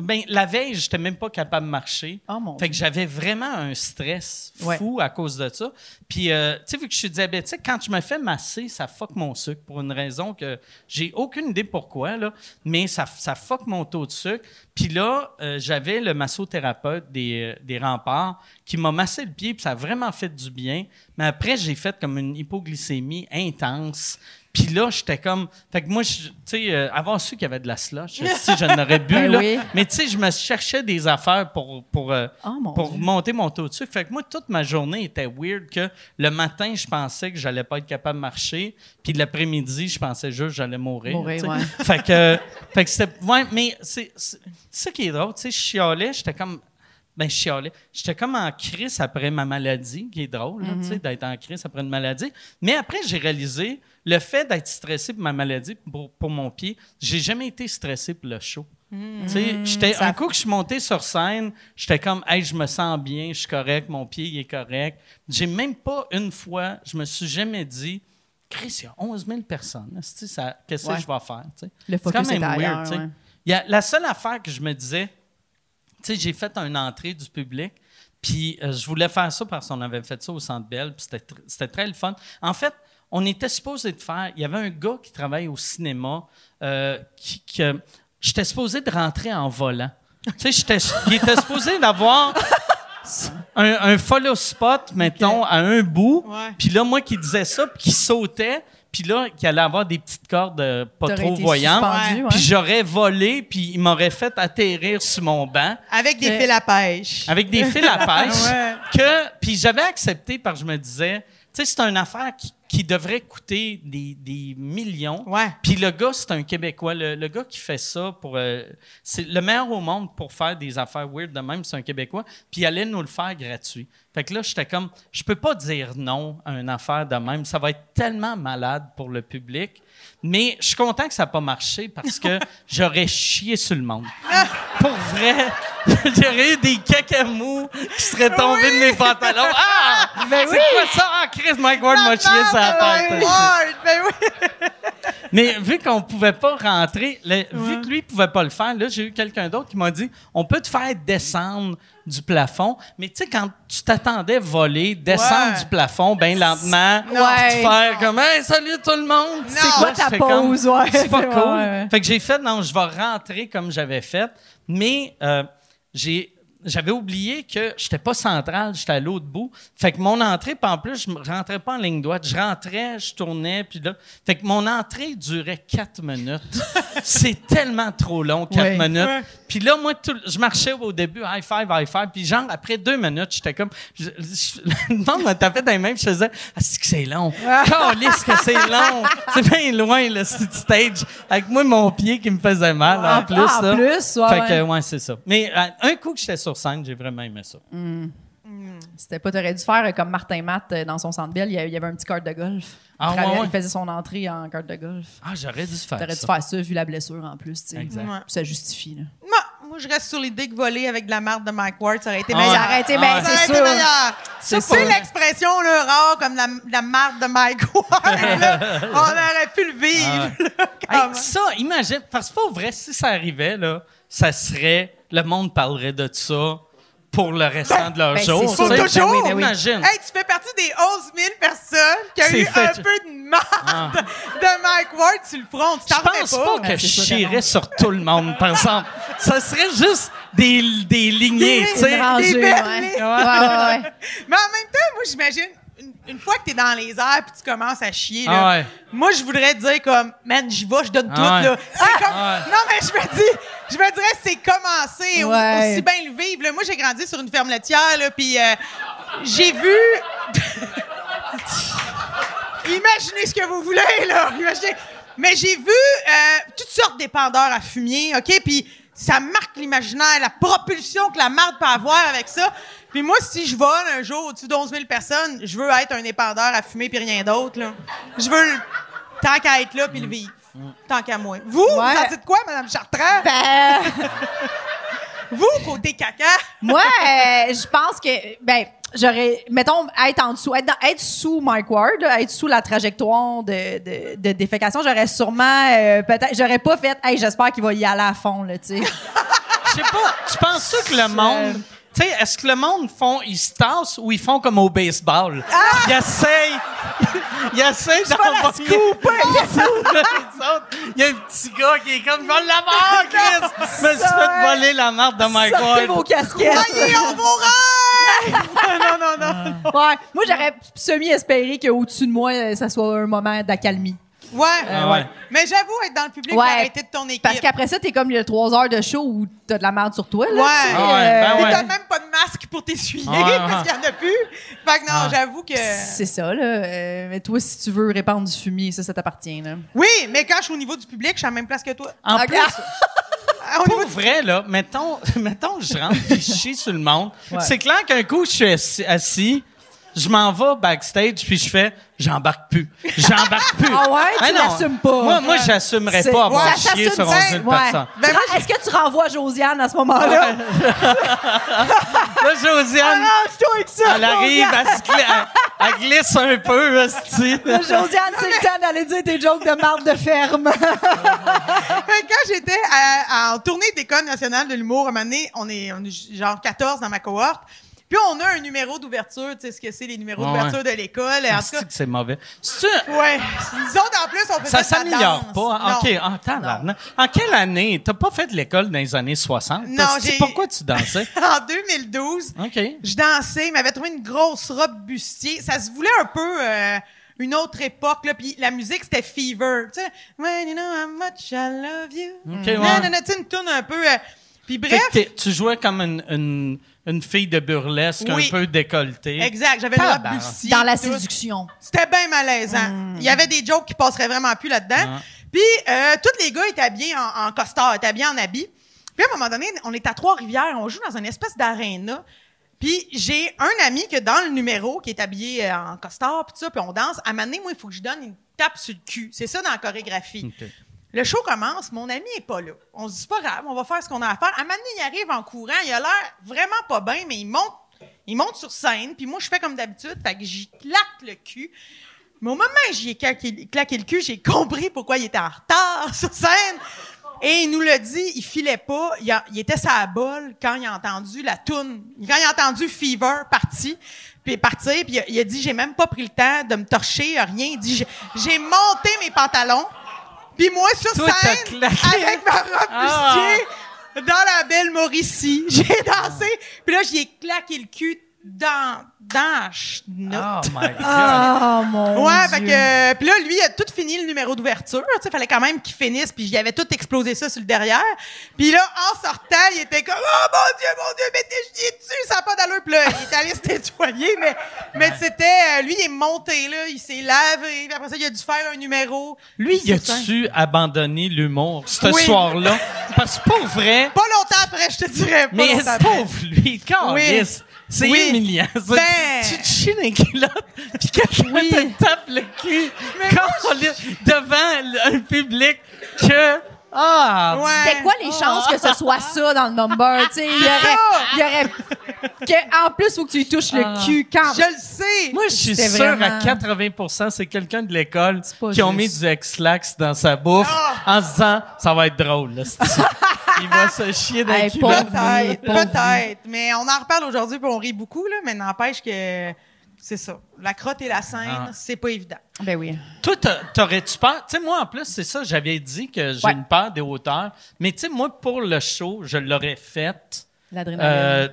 ben, la veille, j'étais même pas capable de marcher. Oh mon Fait que j'avais vraiment un stress Ouais. fou à cause de ça. Puis, euh, tu sais, vu que je suis diabétique, quand je me fais masser, ça fuck mon sucre pour une raison que j'ai aucune idée pourquoi, là, mais ça, ça fuck mon taux de sucre. Puis là, euh, j'avais le massothérapeute des, euh, des remparts qui m'a massé le pied, puis ça a vraiment fait du bien. Mais après, j'ai fait comme une hypoglycémie intense. Puis là, j'étais comme. Fait que moi, tu sais, euh, avoir su qu'il y avait de la slush, si je n'aurais bu, Ben là. oui. Mais tu sais, je me cherchais des affaires pour, pour, euh, Oh mon pour Dieu. monter mon taux de sucre. Fait que moi, toute ma journée était weird que le matin, je pensais que j'allais pas être capable de marcher. Puis l'après-midi, je pensais juste que j'allais mourir. Mourir, ouais. Fait que, fait que c'était. Ouais, mais c'est ça qui est drôle. Tu sais, je chialais, j'étais comme. Ben, je chialais. J'étais comme en crise après ma maladie, qui est drôle, tu sais, d'être en crise après une maladie. Mais après, j'ai réalisé le fait d'être stressé pour ma maladie, pour, pour mon pied, j'ai jamais été stressé pour le show. Tu sais, j'étais- ça- un coup que je suis monté sur scène, j'étais comme, hey, je me sens bien, je suis correct, mon pied il est correct. J'ai même pas une fois, je me suis jamais dit, Chris, il y a 11 000 personnes. Qu'est-ce que je vais faire? tu sais? Le C'est quand focus même est weird. ouais. Y a, la seule affaire que je me disais, sais, j'ai fait une entrée du public, puis euh, je voulais faire ça parce qu'on avait fait ça au Centre Bell, puis c'était tr- c'était très le fun. En fait, on était supposé de faire, il y avait un gars qui travaille au cinéma, euh, qui, que j'étais supposé de rentrer en volant. tu sais, il était supposé d'avoir un, un follow spot, mettons, à un bout, puis là, moi qui disais ça, puis qui sautait, puis là, qui allait avoir des petites cordes euh, pas trop voyantes. ouais. Puis j'aurais volé, puis il m'aurait fait atterrir sur mon banc Avec des fils à pêche. avec des fils à pêche. Ouais. que, puis j'avais accepté parce que je me disais, sais, c'est une affaire qui, qui devrait coûter des, des millions. Ouais. Puis le gars, c'est un Québécois. Le, le gars qui fait ça, pour, euh, c'est le meilleur au monde pour faire des affaires weird de même, c'est un Québécois. Puis il allait nous le faire gratuit. Fait que là, j'étais comme, je peux pas dire non à une affaire de même. Ça va être tellement malade pour le public. Mais je suis content que ça n'a pas marché parce que j'aurais chié sur le monde. Pour vrai, j'aurais eu des cacamous qui seraient tombés de mes pantalons. Ah! Ben c'est quoi ça? Ah, Chris, Mike Ward m'a chié sur la tête. Ouais, ben oui. Mais vu qu'on pouvait pas rentrer, le- vu que lui pouvait pas le faire, là, j'ai eu quelqu'un d'autre qui m'a dit on peut te faire descendre du plafond, mais tu sais, quand tu t'attendais voler, descendre Ouais. du plafond bien lentement, Non. puis te faire comme Hey, salut tout le monde! C'est quoi? Ta pause, ouais. C'est pas Ouais, cool. ouais. Fait que j'ai fait, non, je vais rentrer comme j'avais fait, mais euh, j'ai. J'avais oublié que j'étais pas central, j'étais à l'autre bout. Fait que mon entrée, puis en plus, je rentrais pas en ligne droite. Je rentrais, je tournais, puis là. Fait que mon entrée durait quatre minutes. C'est tellement trop long, quatre minutes. Puis là, moi, tout- je marchais au début, high five, high five. Puis genre, après deux minutes, j'étais comme. je- je- le monde me tapait dans les mains, je faisais Ah, c'est que c'est long. Calisse que c'est long. C'est bien loin, le stage. Avec moi, mon pied qui me faisait mal, en Ah, plus. en là. plus, ouais, Fait que, ouais. ouais, c'est ça. Mais euh, un coup que j'étais sur scène, j'ai vraiment aimé ça. C'était pas, t'aurais dû faire euh, comme Martin Matt euh, dans son centre belle. Il y avait un petit carte de golf. Ah, il, ouais, ouais. il faisait son entrée en carte de golf. Ah, j'aurais dû faire T'aurais dû ça. faire ça vu la blessure en plus. tu sais. Exact. Ouais. Ça justifie. Là. Moi, moi, je reste sur l'idée que voler avec de la marde de Mike Ward, ça aurait été Ah meilleur. ouais. Ça aurait été, Ah. Ça aurait c'est été meilleur. C'est C'est sûr. l'expression là, rare comme la, la marde de Mike Ward. là. On aurait pu le vivre. là, Hey, comme- ça, imagine, parce que pas vrai, si ça arrivait, là, ça serait, le monde parlerait de ça pour le restant de leur ben, jour. Pour toujours. Ben oui, ben oui. Imagine. Hey, tu fais partie des 11 000 personnes qui ont eu fait. un peu de marde Ah. de Mike Ward sur le front. Tu Je t'en fais pense pas. pas, que Ouais, je chierais sur tout le monde, par exemple. Ça serait juste des, des lignées, tu sais. Ouais, ouais, ouais. Mais en même temps, moi, j'imagine, une, une fois que t'es dans les airs puis tu commences à chier, là, Ah ouais. moi, je voudrais dire comme, man, j'y vais, je donne Ah tout, ouais. là. C'est comme, Ah non, mais je me dis, je me dirais, c'est commencer, aussi bien le vivre. là. Moi, j'ai grandi sur une ferme laitière, là, puis euh, j'ai vu... Imaginez ce que vous voulez, là. Imaginez. Mais j'ai vu euh, toutes sortes d'épandeurs à fumier, OK? Puis ça marque l'imaginaire, la propulsion que la marde peut avoir avec ça. Puis moi, si je vole un jour au-dessus d'11 000 personnes, je veux être un épandeur à fumer puis rien d'autre, là. Je veux, le- tant qu'à être là puis le vivre. Tant qu'à moi. Vous, vous en dites quoi, Madame Chartrand? Ben, Vous, côté caca? moi, euh, je pense que, ben, j'aurais, mettons, être en dessous, être, dans- être sous Mike Ward, être sous la trajectoire de, de, de défécation, j'aurais sûrement, euh, peut-être, j'aurais pas fait, hey, j'espère qu'il va y aller à fond, là, tu sais. Je sais pas, tu penses que le monde. Tu sais, est-ce que le monde font, ils se tassent ou ils font comme au baseball? Ils essayent. Ils essayent d'envoyer. Il y a un petit gars qui est comme, je vais l'avoir, Chris! Je me suis fait voler la marque de Mike Sortez vos Ward. casquettes. Voyez, on vous rêve! non, non, non. Ouais. Moi, j'aurais semi-espéré qu'au-dessus de moi, euh, ça soit un moment d'accalmie. Ouais. Ah ouais. Mais j'avoue, être dans le public, Ouais. arrêter de ton équipe. Parce qu'après ça, t'es comme le 3 heures de show où t'as de la merde sur toi, là. Ouais. tu sais, Ah ouais, ben ouais. t'as même pas de masque pour t'essuyer Ah ouais, parce qu'il y en a plus. Fait que non, Ah. j'avoue que. C'est ça, là. Euh, mais toi, si tu veux répandre du fumier, ça, ça t'appartient, là. Oui, mais quand je suis au niveau du public, je suis à la même place que toi. En Ok. plus, pour vrai, là, mettons, mettons que je rentre et je chie sur le monde. C'est clair qu'un coup, je suis assis, assis, je m'en vais backstage, puis je fais, j'embarque plus. J'embarque plus. Ah ouais? Tu Ah non. l'assumes pas. Moi, moi j'assumerais pas avoir Ouais, sur bien. 11 000 Ouais. personnes. Ben, Est-ce que tu renvoies Josiane à ce moment-là? Là, Josiane, Arrange-toi avec ça! elle arrive, Josiane. elle, se elle- elle glisse un peu, esti. Josiane, c'est le temps d'aller dire tes jokes de marde de ferme. Quand j'étais à- à- en tournée d'école nationale de l'humour, à un moment donné, on est, on est genre 14 dans ma cohorte. Puis on a un numéro d'ouverture, tu sais ce que c'est les numéros Ouais, d'ouverture de l'école. En tout cas, que c'est mauvais. C'est-tu- ouais. Nous autres, en plus, on faisait Ça la s'améliore pas. Non. OK, en. En quelle année? T'as pas fait de l'école dans les années 60? Non, j'ai- Pourquoi tu dansais? En 2012, OK. je dansais, il m'avait trouvé une grosse robe bustier. Ça se voulait un peu euh, une autre époque, là. Puis la musique, c'était Fever. Tu sais, When you know how much I love you. OK, ouais. Non, non, non, tu sais, une tune un peu. euh, Puis Fait bref, que tu jouais comme une, une, une fille de burlesque Oui. un peu décolletée. exact, j'avais Tabarnak. bustier, Dans la tout. séduction. C'était bien malaisant. Il y avait des jokes qui passeraient vraiment plus là-dedans. Ah. Puis, euh, tous les gars étaient habillés en, en costard, étaient habillés en habit. Puis, à un moment donné, on est à Trois-Rivières, on joue dans une espèce d'aréna. Puis, j'ai un ami que dans le numéro, qui est habillé euh, en costard, puis tout ça, puis on danse. À un moment donné, moi, il faut que je donne une tape sur le cul. C'est ça dans la chorégraphie. Le show commence, mon ami est pas là. On se dit, pas grave, on va faire ce qu'on a à faire. À un moment il arrive en courant, il a l'air vraiment pas bien, mais il monte, il monte sur scène, puis moi, je fais comme d'habitude, fait que j'y claque le cul. Mais au moment où j'y ai claqué, le cul, j'ai compris pourquoi il était en retard sur scène. Et il nous l'a dit, il filait pas, il, a- il était sa bol quand il a entendu la toune, quand il a entendu Fever parti, puis partir, puis il a, il a dit j'ai même pas pris le temps de me torcher, rien. Il dit j'ai monté mes pantalons, puis moi sur Toi, scène claqué. avec ma robe Ah. bustier dans la belle Mauricie, j'ai dansé, puis là j'y ai claqué le cul dans dans. Oh my God. Ah, mon Ouais, Dieu. fait que puis là lui il a tout fini le numéro d'ouverture, tu sais fallait quand même qu'il finisse puis il avait tout explosé ça sur le derrière. Puis là en sortant, il était comme "Oh mon dieu, mon dieu, mais t'es chié dessus, ça a pas d'allure." Puis là, il est allé se nettoyer mais mais c'était euh, lui il est monté là, il s'est lavé, puis après ça il a dû faire un numéro. Lui, il a-tu abandonné l'humour ce Oui. soir-là? Parce que pour vrai, Pas longtemps après, je te dirais pas mais pauvre lui, câlisse, c'est Oui. humiliant. Ben. Tu te chies dans les culottes, puis quelqu'un Oui. te tape le cul câlisse, devant un public que... Ah! Ouais. C'était quoi les chances que ce soit ça dans le number? Tu sais, il y aurait, il y aurait, que, en plus, faut que tu lui touches Ah. le cul quand Je le sais. Moi, je suis sûr vraiment- à 80% c'est quelqu'un de l'école qui a juste. mis du X-Lax dans sa bouffe Ah! en se disant ça va être drôle. là. Il va se chier dans Hey, Peut-être, peut-être. Mais on en reparle aujourd'hui, puis on rit beaucoup, là, mais n'empêche que c'est ça. La crotte et la scène, Ah. c'est pas évident. Ben oui. Toi, t'a- t'aurais-tu peur? Tu sais, moi, en plus, c'est ça, j'avais dit que j'ai Ouais. une peur des hauteurs. Mais tu sais, moi, pour le show, je l'aurais fait. L'adrénaline. Euh,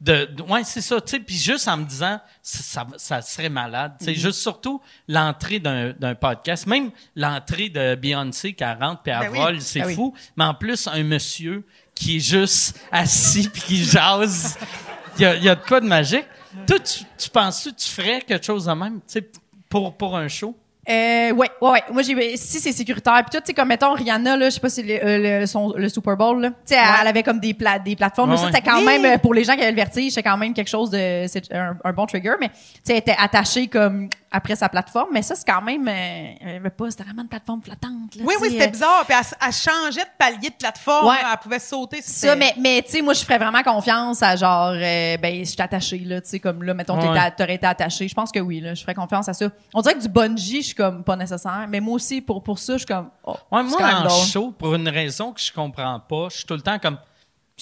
de, de- ouais, c'est ça. Tu sais, puis juste en me disant, ça, ça, ça serait malade. Tu sais, Mm-hmm. juste surtout l'entrée d'un, podcast, même l'entrée de Beyoncé qui rentre puis elle Ben oui. vole, c'est Ben oui. fou. Mais en plus, un monsieur qui est juste assis puis qui jase, il y a, il y a de quoi de magique. Toi, tu, tu penses que tu ferais quelque chose de même, tu sais, pour, pour un show? Euh, ouais, ouais, ouais. Moi, j'ai, si c'est sécuritaire, puis tout, tu sais, comme mettons Rihanna, là, je sais pas si le, euh, le, son- le Super Bowl, là, tu sais, elle, elle avait comme des, pla- des plateformes. Ouais, mais ça, c'était quand Oui. même, euh, pour les gens qui avaient le vertige, c'était quand même quelque chose de, c'est un, un bon trigger, mais, tu sais, elle était attachée comme après sa plateforme, mais ça, c'est quand même, euh, pas, c'était vraiment une plateforme flottante, là, Oui, oui, c'était euh, bizarre. Puis elle, elle changeait de palier de plateforme. Ouais. Elle pouvait sauter. ça, mais, mais tu sais, moi, je ferais vraiment confiance à genre, euh, ben, je suis attachée, là, tu sais, comme là, mettons, t'aurais été attachée. Je pense que oui, là, je ferais confiance à ça. On dirait que du bungee, je suis comme pas nécessaire, mais moi aussi, pour, pour ça, je suis comme, oh, Ouais, moi, en drôle. show, pour une raison que je comprends pas, je suis tout le temps comme.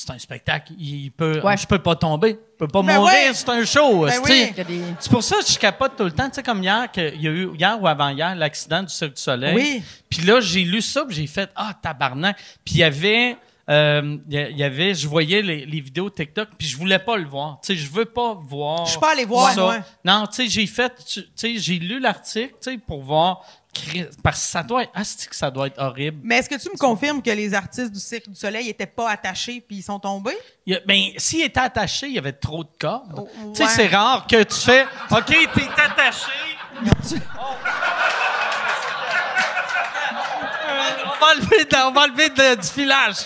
C'est un spectacle, il peut, Ouais. je peux pas tomber, je peux pas Ben mourir, c'est un show. Ben c'est- oui. Des- pour ça que je capote tout le temps, tu sais, comme hier, que il y a eu, hier ou avant-hier, l'accident du Cirque du Soleil. Oui. Puis là, j'ai lu ça, puis j'ai fait, ah, tabarnak. Puis il y avait, euh, il y avait, je voyais les, les vidéos TikTok, puis je voulais pas le voir. Tu sais, je veux pas voir. Je suis pas allé voir, ça. Non, tu sais, j'ai fait, tu sais, j'ai lu l'article, tu sais, pour voir, parce que ça doit être, ah, c'est que ça doit être horrible. Mais est-ce que tu me confirmes que les artistes du Cirque du Soleil étaient pas attachés puis ils sont tombés? A- ben, s'il était attaché, il y avait trop de cordes. Oh, Tu sais, c'est rare que tu fais, OK, t'es attaché. on va enlever, de- on va enlever de- du filage.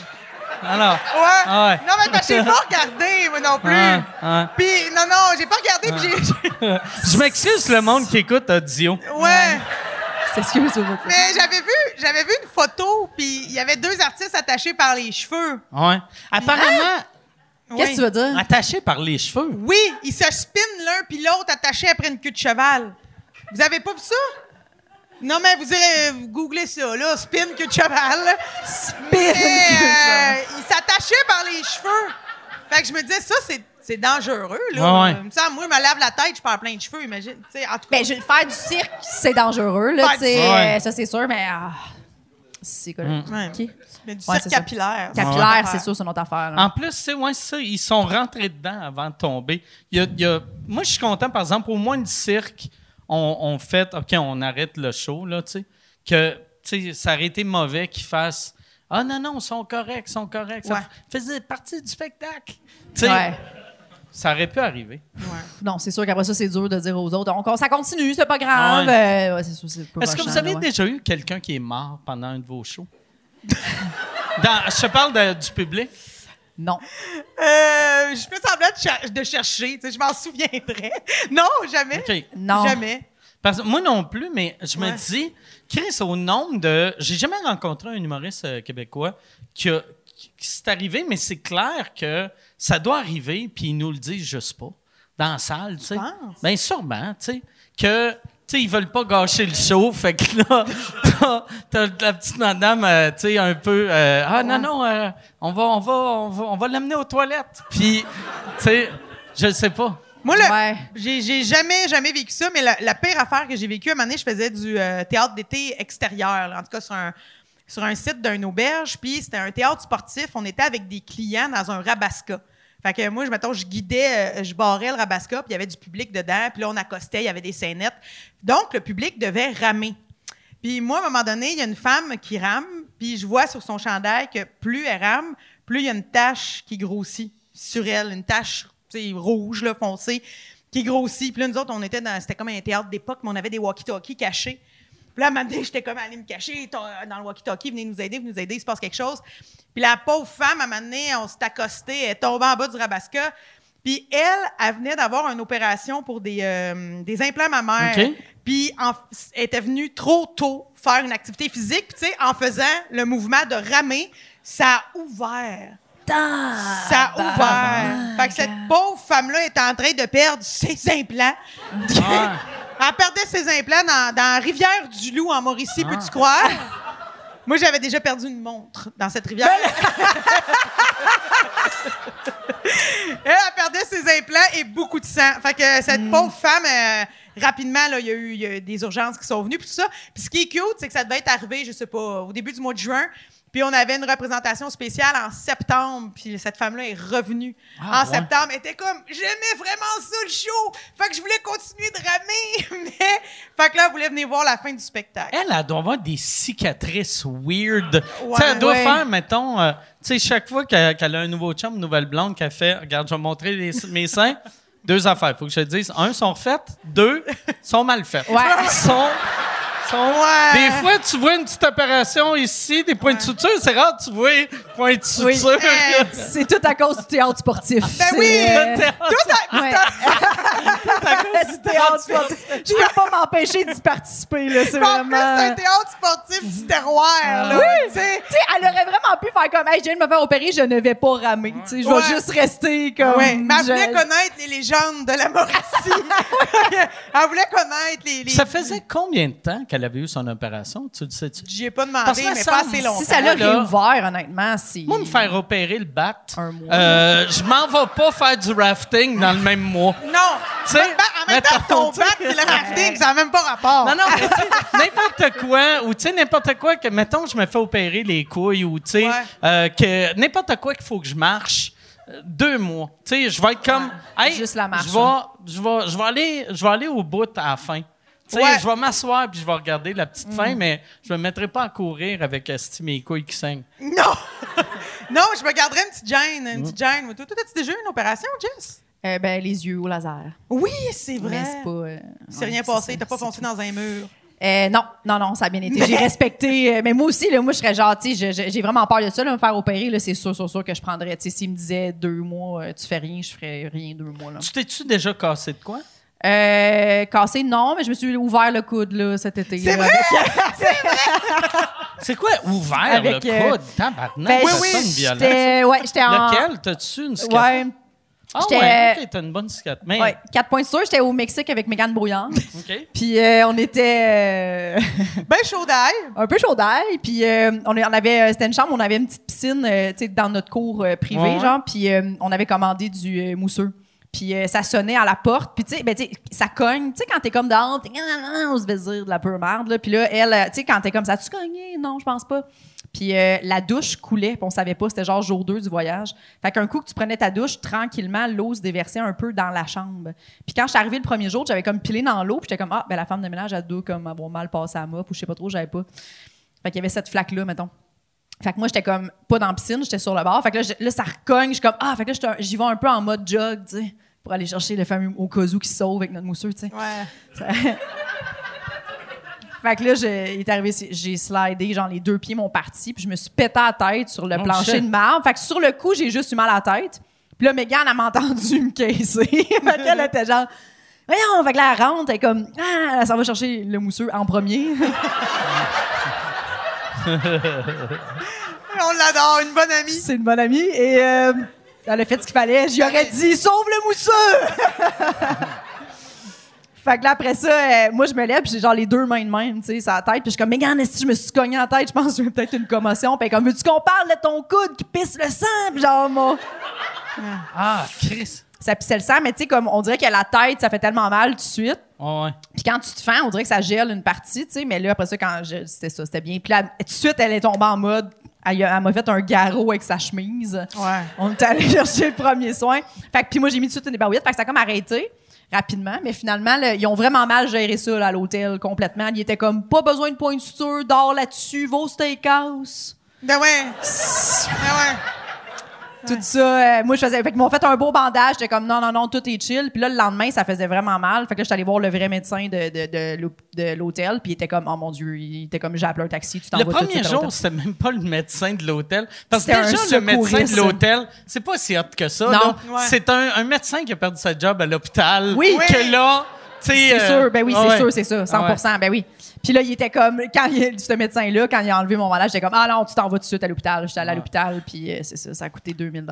Alors. Ouais. Ah ouais. Non, mais j'ai pas regardé, moi non plus. Ah, ah. Puis, non, non, j'ai pas regardé, puis j'ai- j'ai. Je m'excuse le monde qui écoute Audio. Ouais. C'est excuse moi Mais j'avais vu, j'avais vu une photo, puis il y avait deux artistes attachés par les cheveux. Ouais. Apparemment, Qu'est-ce que tu veux dire? attaché par les cheveux. Oui, ils se spinent l'un puis l'autre attachés après une queue de cheval. Vous avez pas vu ça? Non, mais vous irez vous googlez ça, là, spin de cheval. Spin Ils s'attachaient par les cheveux. Fait que je me disais, ça, c'est, c'est dangereux, là. Ouais, ouais. Il semble, moi, je me lave la tête, je perds plein de cheveux, imagine. Tu sais, en tout cas, Ben, je, faire du cirque, c'est dangereux, là, du euh, ça c'est sûr, mais ah, c'est quoi? Mm. Ouais. OK. mais du Ouais, cirque c'est ça. capillaire. Capillaire, c'est sûr, c'est notre affaire. là. En plus, c'est ça, ils sont rentrés dedans avant de tomber. Il y a- il y a- moi, je suis content, par exemple, au moins le cirque, on, on fait, OK, on arrête le show, là, tu sais, que, tu sais, ça aurait été mauvais qu'ils fassent, Ah non, non, ils sont corrects, ils sont corrects. Ça Ouais. faisait partie du spectacle. Tu sais, Ouais. Ça aurait pu arriver. Non, c'est sûr qu'après ça, c'est dur de dire aux autres. Donc, ça continue, c'est pas grave. Ouais. Euh, ouais, c'est sûr, c'est pas Est-ce que vous avez là, ouais. déjà eu quelqu'un qui est mort pendant un de vos shows? Dans- je te parle de- du public. Non. Euh, je fais semblant de, cher- de chercher, tu sais, je m'en souviendrai. Non, jamais. OK. Non. Jamais. Parce que moi non plus, mais je me Ouais. dis, Chris, au nombre de. J'ai jamais rencontré un humoriste euh, québécois qui, a- qui- qui s'est arrivé, mais c'est clair que ça doit arriver, puis ils nous le disent juste pas. Dans la salle, tu sais. penses? Bien, sûrement, tu sais. Que. Tu sais, ils veulent pas gâcher le show, fait que là, t'as, t'as la petite madame, euh, tu sais, un peu, euh, ah non, non, euh, on va, on va, on va, on va l'amener aux toilettes. Puis, tu sais, je sais pas. Moi, Ouais. j'ai, j'ai jamais, jamais vécu ça, mais la, la pire affaire que j'ai vécue, à un moment donné, je faisais du euh, théâtre d'été extérieur, là, en tout cas sur un, sur un site d'une auberge, puis c'était un théâtre sportif. On était avec des clients dans un rabasca. Fait que moi, je, mettons, je guidais, euh, je barrais le rabasca, puis il y avait du public dedans, puis là, on accostait, il y avait des scénettes. Donc, le public devait ramer. Puis moi, à un moment donné, il y a une femme qui rame, puis je vois sur son chandail que plus elle rame, plus il y a une tache qui grossit sur elle, une tache rouge, là, foncée, qui grossit. Puis là, nous autres, on était dans, c'était comme un théâtre d'époque, mais on avait des walkie-talkies cachés. Puis là, à un moment donné, j'étais comme allée me cacher dans le walkie-talkie, venez nous aider, venez nous aider, il se passe quelque chose. Puis la pauvre femme, à un moment donné, on s'est accosté, elle est tombée en bas du rabasca. Puis elle, elle venait d'avoir une opération pour des, euh, des implants mammaires. Puis elle était venue trop tôt faire une activité physique. Puis tu sais, en faisant le mouvement de ramer, ça a ouvert. Ça a ouvert. Fait que cette pauvre femme-là est en train de perdre ses implants. Elle perdait ses implants dans, dans Rivière-du-Loup en Mauricie, peux-tu croire? Moi, j'avais déjà perdu une montre dans cette rivière. Elle, elle perdait ses implants et beaucoup de sang. Fait que cette pauvre femme, euh, rapidement, là, il y a eu il y a eu des urgences qui sont venues, puis tout ça. Puis ce qui est cute, c'est que ça devait être arrivé, je sais pas, au début du mois de juin. Puis on avait une représentation spéciale en septembre, puis cette femme-là est revenue en ouais. septembre. Elle était comme, j'aimais vraiment ça, le show! Fait que je voulais continuer de ramer, mais... Fait que là, elle voulait venir voir la fin du spectacle. Elle, elle doit avoir des cicatrices weird. Ouais. Tu sais, elle doit Ouais. faire, mettons, euh, tu sais, chaque fois qu'elle a un nouveau chum, une nouvelle blonde, qu'elle fait, regarde, je vais montrer les- mes seins. Deux affaires, faut que je te dise. Un, sont refaites. Deux, sont mal faites. Ouais. Sont- Ouais. Des fois, tu vois une petite opération ici, des points de suture. C'est rare, tu vois points de Oui. suture. Eh, C'est tout à cause du théâtre sportif. Ben oui! euh, Tout à- ouais. du théâtre sportif. Je peux pas m'empêcher d'y participer, là. C'est En plus, c'est un vraiment. théâtre sportif du terroir, là. Tu sais. Tu sais, elle aurait vraiment pu faire comme, hey, je viens de me faire opérer, je ne vais pas ramer. Je vais Ouais. juste rester comme. Ouais, mais elle je- voulait connaître les légendes de la Mauricie. elle voulait connaître les. les- Ça faisait combien de temps qu'elle avait eu son opération? Tu le sais-tu? J'y ai pas Parce demandé, que mais ça pas assez si longtemps. Si ça l'a réouvert, honnêtement, c'est. Moi, me faire opérer le bat, Un mois. euh, je m'en vais pas faire du rafting dans le même mois. Non! Tu sais, en même temps, mettons, ton bac et le rafting, ça n'a même pas rapport. Non, non, mais tu sais, n'importe quoi, ou tu sais, n'importe quoi que, mettons, je me fais opérer les couilles, ou tu sais, Ouais. euh, que n'importe quoi qu'il faut que je marche, euh, deux mois. Tu sais, je vais être comme, hey, Juste la marche, Je vais, je vais, je vais aller, je vais aller au bout à la fin. Tu sais, Ouais. je vais m'asseoir puis je vais regarder la petite fin, mais je me mettrai pas à courir avec esti, mes couilles qui saignent. Non! non, je me garderais une petite gêne. Une petite gêne. Toi, toi, as-tu déjà eu une opération, Jess? Euh, ben, les yeux au laser. Oui, c'est vrai. Mais c'est pas. euh, C'est ouais, rien passé. T'as pas foncé tout. dans un mur. Euh, non, non, non, ça a bien été. J'ai respecté. euh, mais moi aussi, là, moi, je serais genre, tu sais, j'ai vraiment peur de ça, là, me faire opérer. Là, c'est sûr, sûr, sûr que je prendrais. Tu sais, s'il me disait deux mois, euh, tu fais rien, je ferais rien deux mois. Là. Tu t'es-tu déjà cassé de quoi? Euh, cassé, non, mais je me suis ouvert le coude là, cet été. C'est vrai? avec- C'est quoi ouvert Avec, le euh, coude? Tabarnak, Ben, ça oui, sonne violent. J'étais, ouais, j'étais en. Lequel? T'as-tu une cicatrice? Ouais, Ah ouais, t'as une bonne cicatrice. Mais, ouais. Quatre points sûrs, j'étais au Mexique avec Mégane Brouillard. OK. Puis euh, on était. euh, Ben chaud d'ail. un peu chaud d'ail. Puis euh, on, avait, c'était une chambre, on avait une petite piscine, euh, tu sais, dans notre cour euh, privé, Ouais, genre. Puis euh, on avait commandé du euh, mousseux. Puis euh, ça sonnait à la porte. Puis tu sais, ben, tu sais, ça cogne. Tu sais, quand t'es comme dehors, t'es on se dire de la pure merde. Là. Puis là, elle, euh, tu sais, quand t'es comme ça, tu cogné? Non, je pense pas. Puis euh, la douche coulait, puis on savait pas, c'était genre jour 2 du voyage. Fait qu'un coup que tu prenais ta douche, tranquillement, l'eau se déversait un peu dans la chambre. Puis quand je suis arrivée le premier jour, j'avais comme pilé dans l'eau, puis j'étais comme, ah, ben la femme de ménage, elle doit comme avoir mal passé à mop, ou je sais pas trop, j'avais pas. Fait qu'il y avait cette flaque-là, mettons. Fait que moi, j'étais comme pas dans la piscine, j'étais sur le bord. Fait que là, je- là, ça recogne. Je suis comme, ah, fait que là, j'y vais un peu en mode jog, tu sais, pour aller chercher le fameux au cas où qui se sauve avec notre mousseux, tu sais. Ouais. Fait que là, j'ai- il est arrivé, j'ai slidé, genre les deux pieds m'ont parti, puis je me suis pété à la tête sur le Oh, plancher shit. de marbre. Fait que sur le coup, j'ai juste eu mal à la tête. Puis là, Megan, elle m'a entendu me caisser. fait qu'elle était genre, voyons, fait que là, elle rentre, elle est comme, ah, elle s'en va chercher le mousseux en premier. On l'adore, une bonne amie. C'est une bonne amie. Et euh, elle a fait ce qu'il fallait. J'y aurais dit, sauve le mousseux! fait que là, après ça, euh, moi, je me lève, puis j'ai genre les deux mains de même, tu sais, sur la tête. Puis je suis comme, Megan, si je me suis cogné en tête, je pense que j'ai peut-être une commotion. Puis comme, veux-tu qu'on parle de ton coude qui pisse le sang? Puis genre, moi, Ah, Chris. Ça pissait le sang, mais tu sais, comme, on dirait que la tête, ça fait tellement mal tout de suite. Ouais. Puis quand tu te fends, on dirait que ça gèle une partie, tu sais, mais là, après ça, quand je- c'était ça, c'était bien. Puis là, tout de suite, elle est tombée en mode, elle, m'a fait un garrot avec sa chemise. Ouais. On est allé chercher le premier soin. Fait que, puis moi, j'ai mis tout de suite une ébarouillette. Fait que ça a comme arrêté rapidement. Mais finalement, là, ils ont vraiment mal géré ça là, à l'hôtel complètement. Ils étaient comme, pas besoin de point de suture, dors là-dessus, au steakhouse. Ben ouais. Ben ouais. Tout ça. euh, moi, je faisais. Fait qu'ils m'ont fait un beau bandage. J'étais comme, non, non, non, tout est chill. Puis là, le lendemain, ça faisait vraiment mal. Fait que là, j'étais allée voir le vrai médecin de, de, de, l'hô- de l'hôtel. Puis il était comme, oh mon Dieu, il était comme, j'ai appelé un taxi, tu t'en Le vas tout de premier suite à l'hôtel. jour, c'était même pas le médecin de l'hôtel. Parce que C'était un déjà, le médecin secouriste. de l'hôtel, c'est pas si hot que ça. Non. là. Ouais. C'est un, un médecin qui a perdu sa job à l'hôpital. Oui. Que là. C'est euh, sûr, ben oui, ah c'est ouais. sûr, c'est ça, 100 Ah ouais. ben oui. Puis là, il était comme, quand il, ce médecin-là, quand il a enlevé mon malade, j'étais comme, ah non, tu t'en vas tout de suite à l'hôpital. J'étais allée à l'hôpital, puis euh, c'est ça, ça a coûté 2000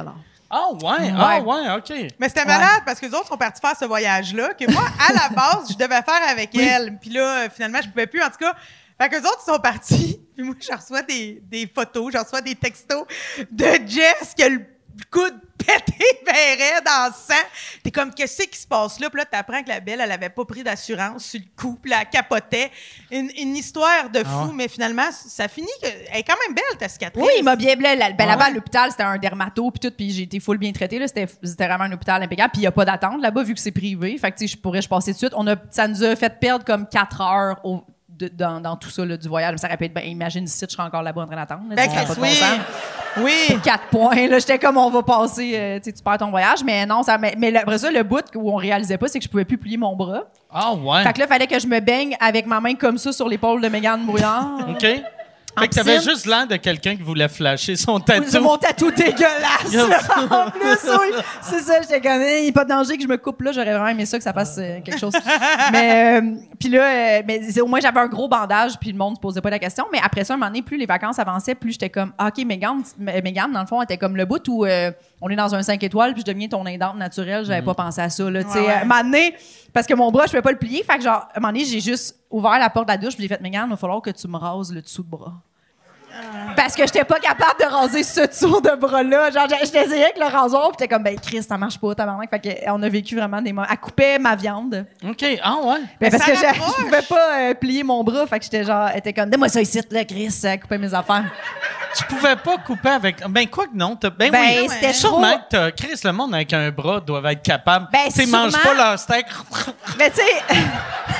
Ah ouais, ah ouais, OK. Mais c'était malade parce que les autres sont partis faire ce voyage-là que moi, à la base, je devais faire avec elle. Puis là, euh, finalement, je pouvais plus. En tout cas, fait que les autres ils sont partis. Puis moi, je reçois des, des photos, je reçois des textos de Jess qui a le coude pété verrait dans le sang. T'es comme, qu'est-ce qui se passe là? Puis là, t'apprends que la belle, elle avait pas pris d'assurance sur le coup. Puis là, elle capotait. Une, une histoire de fou, Ah ouais. mais finalement, ça finit que... Elle est quand même belle, ta cicatrice. Oui, il m'a bien blé. Ben, là-bas, à l'hôpital, c'était un dermato, puis tout, puis j'ai été full bien traité. Là, c'était, c'était vraiment un hôpital impeccable. Puis il n'y a pas d'attente là-bas, vu que c'est privé. Fait que, tu sais, je pourrais, je passais tout de suite. On a, ça nous a fait perdre comme quatre heures au- de- dans, dans tout ça là, du voyage. Ça aurait pu être, ben, imagine si je serais encore là-bas en train d'attendre. là, Ben, ça a pas de bon oui. Oui. Quatre points. Là, j'étais comme, on va passer, euh, tu sais, tu perds ton voyage. Mais non, ça, mais, mais après ça, le bout où on réalisait pas, c'est que je pouvais plus plier mon bras. Ah ouais. Fait que là, il fallait que je me baigne avec ma main comme ça sur l'épaule de Mégane Brouillard. OK. Fait que t'avais juste l'air de quelqu'un qui voulait flasher son tatou. C'est mon tatou dégueulasse. là, en plus, oui. C'est ça, j'étais comme, il n'y a pas de danger que je me coupe là. J'aurais vraiment aimé ça, que ça fasse euh, quelque chose. mais, euh, puis là, euh, mais au moins, j'avais un gros bandage, puis le monde ne se posait pas la question. Mais après ça, un moment donné, plus les vacances avançaient, plus j'étais comme, ah, OK, Megan, Megan, dans le fond, était comme le bout où euh, on est dans un 5 étoiles, puis je deviens ton aidante naturelle. J'avais pas pensé à ça, là. Tu sais, Ouais, ouais. à un moment donné, parce que mon bras, je pouvais pas le plier. Fait que, genre, à un moment donné, j'ai juste ouvert la porte de la douche, puis j'ai fait, Megan, il va falloir que tu me rases le dessous de bras. Parce que j'étais pas capable de raser ce tour de bras-là. Genre, je- je l'essayais avec le rasoir, puis j'étais comme, ben, Chris, ça marche pas, tabarnak. Fait que, euh, on a vécu vraiment des moments. Elle coupait ma viande. OK, ah ouais. Ben, parce que je, pouvais pas euh, plier mon bras. Fait que j'étais genre, elle était comme, donne-moi ça ici, là, Chris. Elle coupait mes affaires. Tu pouvais pas couper avec. Ben, quoi que non. t'as- Ben, Ben, oui. c'était Sûrement trop- que Chris, le monde avec un bras doivent être capable. Ben, tu sûrement. pas leur steak. Mais tu sais,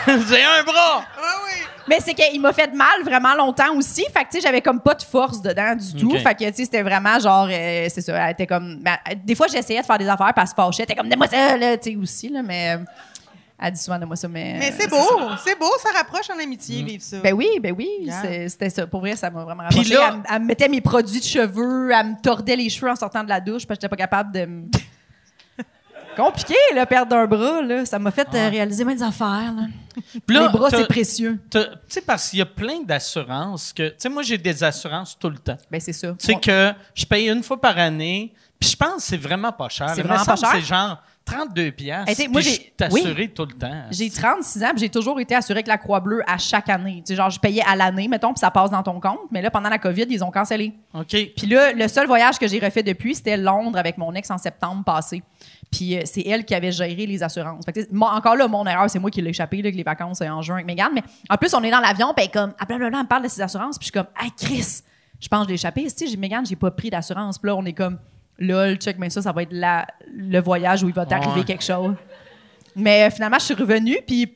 J'ai un bras. Oui, oui. Mais c'est qu'il m'a fait mal vraiment longtemps aussi. Fait que, tu sais, j'avais comme pas de force dedans du tout. Fait que, tu sais, c'était vraiment genre, euh, c'est ça, elle était comme. ben, des fois, j'essayais de faire des affaires, puis elle se fâchait. Elle était comme, donne-moi ça, là, tu sais, aussi, là, mais. euh, elle dit souvent, donne-moi ça, mais. Mais c'est euh, beau, c'est beau, ça rapproche en amitié, vivre ça. Ben oui, ben oui, Yeah. c'est- c'était ça. Pour vrai, ça m'a vraiment Puis rapproché. là- Elle, me- elle me mettait mes produits de cheveux, elle me tordait les cheveux en sortant de la douche parce que j'étais pas capable de. Compliqué, là, perdre un bras, là. Ça m'a fait euh, réaliser mes affaires, là. Là, les bras, c'est précieux. Tu sais, parce qu'il y a plein d'assurances que. Tu sais, moi, j'ai des assurances tout le temps. Ben, c'est ça. Tu sais que je paye une fois par année, puis je pense que c'est vraiment pas cher. C'est vraiment pas cher? C'est genre 32 piastres. Hey, sais, moi, j'ai- assuré tout le temps. J'ai 36 ans, puis j'ai toujours été assurée avec la Croix-Bleue à chaque année. Tu sais, genre, je payais à l'année, mettons, puis ça passe dans ton compte. Mais là, pendant la COVID, ils ont cancellé. OK. Puis là, le seul voyage que j'ai refait depuis, c'était Londres avec mon ex en septembre passé. Puis euh, c'est elle qui avait géré les assurances. Fait que, tu sais, moi, encore là, mon erreur, c'est moi qui l'ai échappé, là, avec les vacances euh, en juin avec Megan. Mais en plus, on est dans l'avion, puis comme, ah, blablabla, elle me parle de ses assurances. Puis je suis comme, hey, Chris, je pense que je l'ai échappé. Tu sais, j'ai Megan, j'ai pas pris d'assurance. Puis là, on est comme, lol, check, mais ça, ça va être la, le voyage où il va t'arriver Ouais. quelque chose. Mais euh, finalement, je suis revenue, puis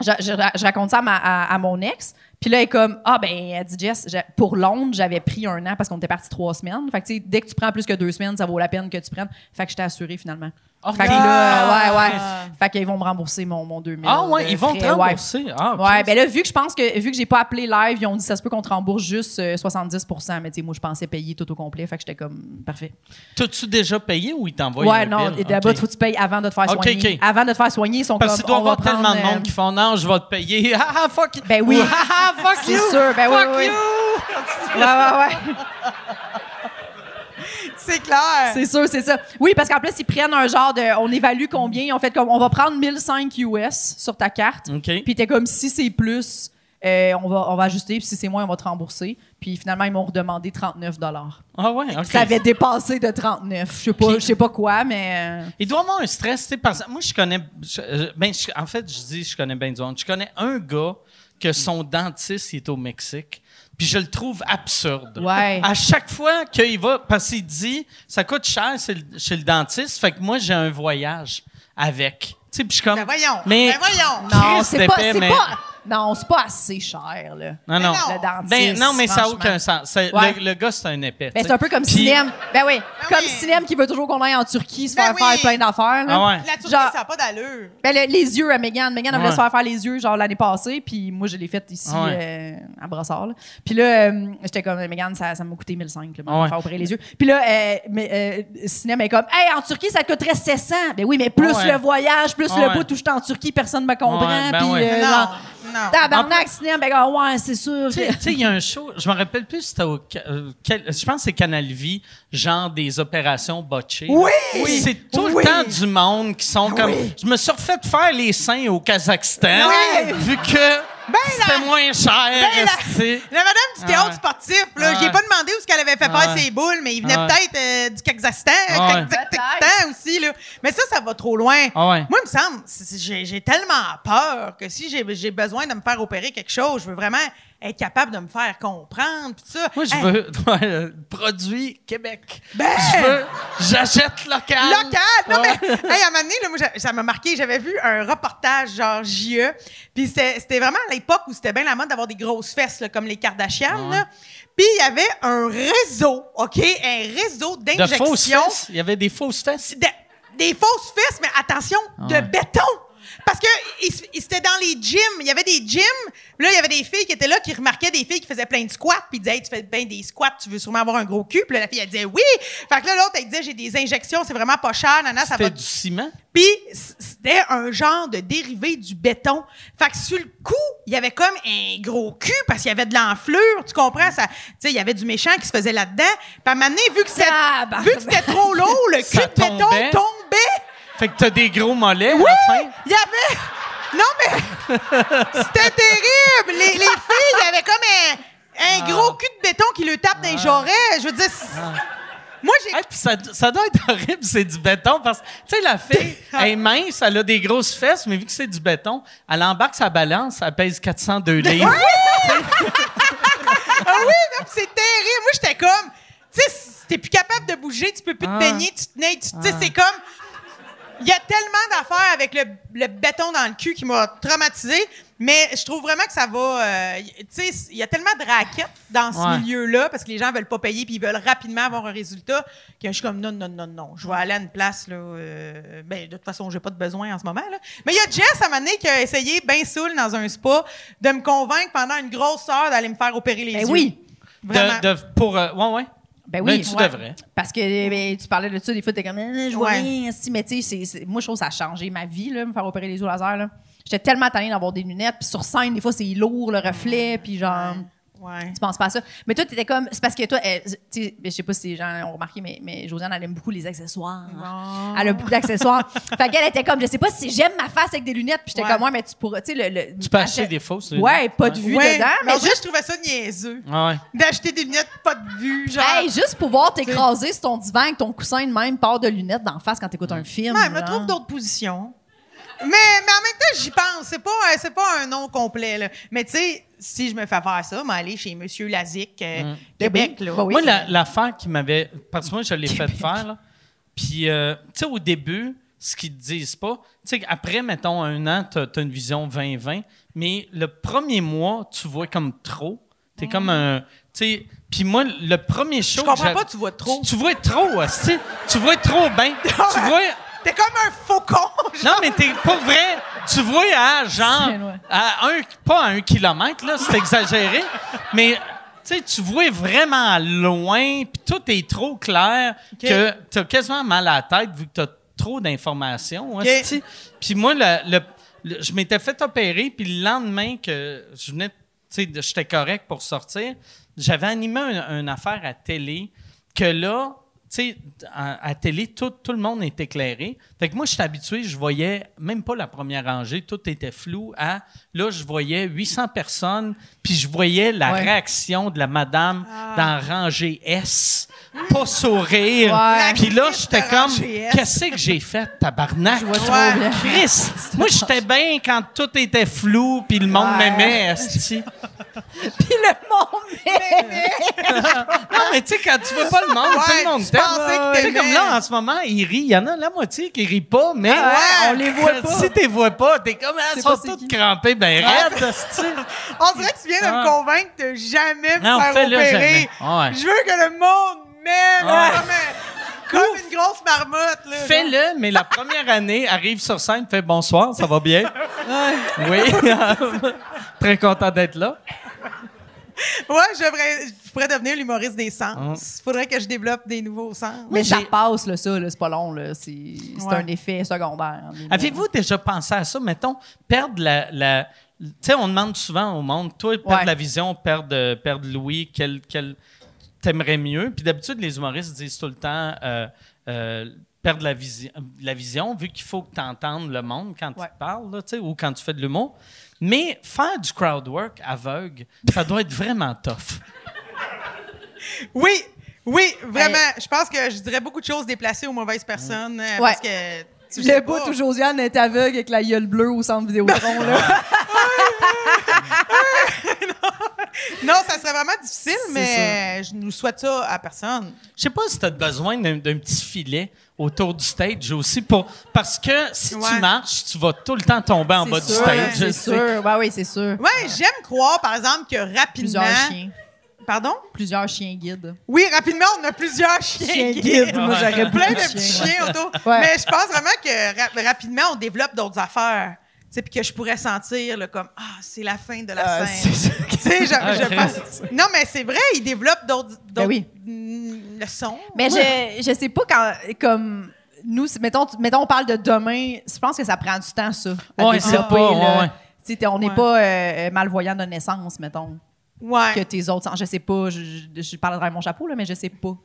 je, je ra- je raconte ça à, ma- à- à mon ex. Puis là, elle est comme, ah ben, elle dit, Jess, pour Londres, j'avais pris un an parce qu'on était parti trois semaines. Fait que, dès que tu prends plus que deux semaines, ça vaut la peine que tu prennes. Fait que je t'ai assuré finalement. Oh, fait que là, ouais, ouais. Ah. Fait qu'ils vont me rembourser mon, mon 2000. Ah ouais, ils vont te frais, ouais. rembourser. Ah, Ouais, ben là, vu que je pense que, vu que j'ai pas appelé live, ils ont dit ça se peut qu'on te rembourse juste euh, 70% mais tu sais, moi, je pensais payer tout au complet. Fait que j'étais comme, parfait. T'as-tu déjà payé ou ils t'envoient Ouais, non, d'abord, Ok. faut que tu payes avant de te faire soigner. ok. Avant de te faire soigner, ils sont Parce que comme, tu dois avoir tellement de monde euh, qui font non, je vais te payer. Ah, ah, fuck. Ben oui. Ou, ah, ah, fuck C'est you. sûr, ben oui, fuck oui, oui. you. Ouais, ouais, ouais. C'est clair. C'est sûr, c'est ça. Oui, parce qu'en plus, ils prennent un genre de. On évalue combien. Ils ont fait comme. On va prendre 1005 US sur ta carte. OK. Puis t'es comme si c'est plus, euh, on, va, on va ajuster. Puis si c'est moins, on va te rembourser. Puis finalement, ils m'ont redemandé 39 Ah ouais, OK. Ça avait dépassé de 39. Je sais pas, Puis- je sais pas quoi, mais. euh, Il doit avoir un stress, tu sais, parce que moi, je connais. je- euh, ben, je- en fait, je dis je connais bien du monde. Je connais un gars que son dentiste il est au Mexique. Puis je le trouve absurde. Ouais. À chaque fois qu'il va, parce qu'il dit, ça coûte cher c'est le- chez le dentiste, fait que moi, j'ai un voyage avec. Tu sais, puis je suis comme. Ben voyons. Mais, Ben voyons. Non, c'est mais- pas. Non, c'est pas assez cher, là. Non, non. non. Le dentiste. Ben, non, mais ça n'a aucun sens. Ouais. Le, le gars, c'est un épais. Ben, c'est un peu comme Puis- Cinem. Ben oui, comme oui. Cinem qui veut toujours qu'on aille en Turquie se Ben faire oui. faire plein d'affaires. Ah ouais. La Turquie, Genre- ça n'a pas d'allure. Ben, le- les yeux à Megan. Megan, elle voulait se faire faire les yeux, genre, l'année passée, puis moi, je l'ai fait ici, Ah euh, à Brossard, là. Puis là, euh, j'étais comme, Megan, ça, ça m'a coûté 1005, là, Ah ouais. me faire opérer les yeux. Puis là, euh, mais, euh, Cinéma est comme, hey, en Turquie, ça coûterait 700. Ben oui, mais plus Ah ouais. le voyage, plus Ah le bout où je suis en Turquie, personne me comprend. Ouais, ben puis, non, tabarnak, Cinéma, ben, ah, ouais, c'est sûr. Tu sais- il y a un show, je me rappelle plus si c'était au. Euh, quel- je pense que c'est Canal Vie, genre des opérations botchées. Oui! C'est tout Oui! le temps du monde qui sont comme. Je me suis refait faire les seins au Kazakhstan, Oui! vu que c'était la- moins cher. Ben la-. La madame du théâtre Ah ouais. sportif, là, Ah j'ai ouais. pas demandé où ce qu'elle avait fait Ah faire ouais. ses boules, mais il venait Ah peut-être euh, du Kazakhstan, euh, Ah. Kazakhstan aussi, là. Mais ça, ça va trop loin. Ah ouais. Moi, il me semble, c'est- c'est- j'ai tellement peur que si j'ai besoin de me faire opérer quelque chose, je veux vraiment être capable de me faire comprendre, pis ça. Moi, je Hey, veux ouais, euh, produit Québec. Ben! Je veux. J'achète local. Local! Non, Ouais. mais, hey, à un moment donné, là, moi, ça m'a marqué. J'avais vu un reportage, genre JE. Puis c'était vraiment à l'époque où c'était bien la mode d'avoir des grosses fesses, là, comme les Kardashians. là. Puis il y avait un réseau, OK? Un réseau De d'injection. fausses fesses. Il y avait des fausses fesses. de- des fausses fesses, mais attention, de Ouais. béton. Parce que il s- il- c'était dans les gyms. Il y avait des gyms. Là, il y avait des filles qui étaient là qui remarquaient des filles qui faisaient plein de squats. Puis ils disaient, hey, tu fais bien des squats, tu veux sûrement avoir un gros cul. Puis là, la fille, elle disait, oui. Fait que là, l'autre, elle disait, j'ai des injections, c'est vraiment pas cher. Nana, ça va. C'était du ciment? Puis c'était un genre de dérivé du béton. Fait que sur le coup, il y avait comme un gros cul parce qu'il y avait de l'enflure. Tu comprends? Ça, tu sais, il y avait du méchant qui se faisait là-dedans. Puis à un moment donné, vu que c'était, Tabarnak. vu que c'était trop lourd, le cul de béton tombait. Fait que t'as des gros mollets Oui! à la fin? Il y avait. Non, mais. C'était terrible! Les, les filles, il y avait comme un, Ah. un gros cul de béton qui le tape dans les jarrets. Je veux dire. c'est- Moi, j'ai. Hey, ça, ça doit être horrible, c'est du béton, parce que, tu sais, la fille, elle est mince, elle a des grosses fesses, mais vu que c'est du béton, elle embarque sa balance, elle pèse 402 livres. Ah oui, non, puis c'est terrible. Moi, j'étais comme. Tu sais, t'es plus capable de bouger, tu peux plus Ah. te baigner, tu te nais, tu tu sais, c'est comme. Il y a tellement d'affaires avec le, le béton dans le cul qui m'a traumatisé, mais je trouve vraiment que ça va. euh, tu sais, il y a tellement de raquettes dans ce Ouais. milieu-là parce que les gens veulent pas payer puis ils veulent rapidement avoir un résultat que je suis comme non, non, non, non. Je vais aller à une place, là. euh, ben, de toute façon, j'ai pas de besoin en ce moment, là. Mais il y a Jess à un moment donné qui a essayé, bien saoul, dans un spa, de me convaincre pendant une grosse heure d'aller me faire opérer les Ben yeux. oui. Vraiment. De, de- pour, euh, ouais, ouais. Ben oui. Mais tu ouais. devrais. Parce que ben, tu parlais de ça, des fois, t'es comme, Eh, je vois Ouais. rien, esti. mais tu sais, moi, je trouve que ça a changé ma vie, là, me faire opérer les yeux laser. là. J'étais tellement tannée d'avoir des lunettes, puis sur scène, des fois, c'est lourd, le reflet, puis genre. Ouais. Tu penses pas à ça? Mais toi, t'étais comme. C'est parce que toi, tu sais, je sais pas si les gens ont remarqué, mais, mais Josiane, elle aime beaucoup les accessoires. Bon. Elle a beaucoup d'accessoires. fait qu'elle était comme, je sais pas si j'aime ma face avec des lunettes. Puis j'étais Ouais. comme, ouais, mais tu pourrais. Tu sais, le, le- Tu peux acheter des fausses. Ouais, pas de vue Ouais. dedans. Mais Mais juste, juste, je trouvais ça niaiseux. Ah ouais. D'acheter des lunettes pas de vue, genre. hey, juste pouvoir t'écraser sur ton divan avec ton coussin de même, part de lunettes d'en face quand t'écoutes un film. Ouais, me trouve d'autres positions. Mais, mais en même temps, j'y pense. C'est pas, euh, c'est pas un nom complet. Là. Mais tu sais, si je me fais faire ça, m'aller chez Monsieur Lazic, euh, Québec. Là. Bah oui. Moi, la- l'affaire qui m'avait. Parce que moi, je l'ai fait faire, là. Puis, euh, tu sais, au début, ce qu'ils te disent pas. Tu sais, après, mettons, un an, tu as, une vision 20-20, mais le premier mois, tu vois comme trop. Tu es comme un. Tu sais, puis moi, le premier show. Je comprends pas, tu vois trop. Tu, tu vois trop. Tu vois trop bien. tu vois. T'es comme un faucon. Non, mais t'es pas vrai. Tu vois à genre. Bien loin. À un, pas à un kilomètre, là, c'est exagéré. mais tu sais, tu vois vraiment loin, puis tout est trop clair que t'as quasiment mal à la tête vu que t'as trop d'informations. hein, hostie. Puis moi, le, le- le- je m'étais fait opérer, puis le lendemain que je venais, tu sais, j'étais correct pour sortir, j'avais animé un- une affaire à télé que là, sais, à, à télé, tout, tout le monde est éclairé. Fait que moi, je suis habitué, je voyais même pas la première rangée, tout était flou. À, là, je voyais 800 personnes, puis je voyais la Ouais. réaction de la madame dans rangée S, pas sourire. Ouais. Puis là, j'étais comme, qu'est-ce que j'ai fait, tabarnak? Je vois. Chris, moi, j'étais bien quand tout était flou, puis le monde Ouais. m'aimait. Puis le monde Non, mais tu sais, quand tu veux pas le monde, Ouais, tout le monde tu t'aime. Tu sais, comme là, en ce moment, ils rient. Il y en a la moitié qui rient pas, mais. Ouais, on les voit pas. Si t'es vois pas, t'es comme, elles C'est sont toutes crampées, ben raides, esti. On dirait que tu viens de Ah. me convaincre de jamais me Non, faire opérer. Je veux que le monde m'aime Ouais. comme, un- comme une grosse marmotte. Là, Fais-le, mais la première année, arrive sur scène, fais bonsoir, ça va bien? Oui. Très content d'être là. Ouais, je, devrais- je pourrais devenir l'humoriste des sens. Il faudrait que je développe des nouveaux sens. Mais ça passe, là, ça, là, c'est pas long, là. C'est Ouais. un effet secondaire. Avez-vous déjà pensé à ça? Mettons, perdre la. la- tu sais, on demande souvent au monde, toi, perdre Ouais. la vision, perdre, euh, perdre Louis, quel, quel t'aimerais mieux? Puis d'habitude, les humoristes disent tout le temps euh, euh, perdre la, visi- la vision, vu qu'il faut que tu entendes le monde quand Ouais. tu parles, là, tu sais, ou quand tu fais de l'humour. Mais faire du crowd work aveugle, ça doit être vraiment tough. Oui, oui, vraiment. Je pense que je dirais beaucoup de choses déplacées aux mauvaises personnes. euh, Parce que. Tu sais Le pas. bout où Josiane est aveugle avec la gueule bleue au centre Vidéotron, là. Non, ça serait vraiment difficile, mais je nous souhaite ça à personne. Je sais pas si tu as besoin d'un d'un petit filet autour du stage aussi pour parce que si Ouais. tu marches, tu vas tout le temps tomber en bas du stage. c'est sûr. Ouais, oui, c'est sûr. Ouais, j'aime croire, par exemple, que rapidement. Plusieurs chiens. Pardon? Plusieurs chiens guides. Oui, rapidement, on a plusieurs chiens, Chiens guides. guides. Moi, j'aurais Plein de petits chiens autour. Ouais. Mais je pense vraiment que ra- rapidement, on développe d'autres affaires. Puis que je pourrais sentir là, comme Ah, c'est la fin de la scène. je, je pense. Non, mais c'est vrai, ils développent d'autres Ben oui. mm, leçons. Mais je, je sais pas quand, comme, nous, mettons, mettons, on parle de demain, je pense que ça prend du temps, ça. à Ouais, c'est développer, pas- là. ouais, on n'est Ouais. pas euh, malvoyant de naissance, mettons, Ouais. que tes autres sens. Je sais pas, je, je, je parle avec mon chapeau, là, mais je sais pas.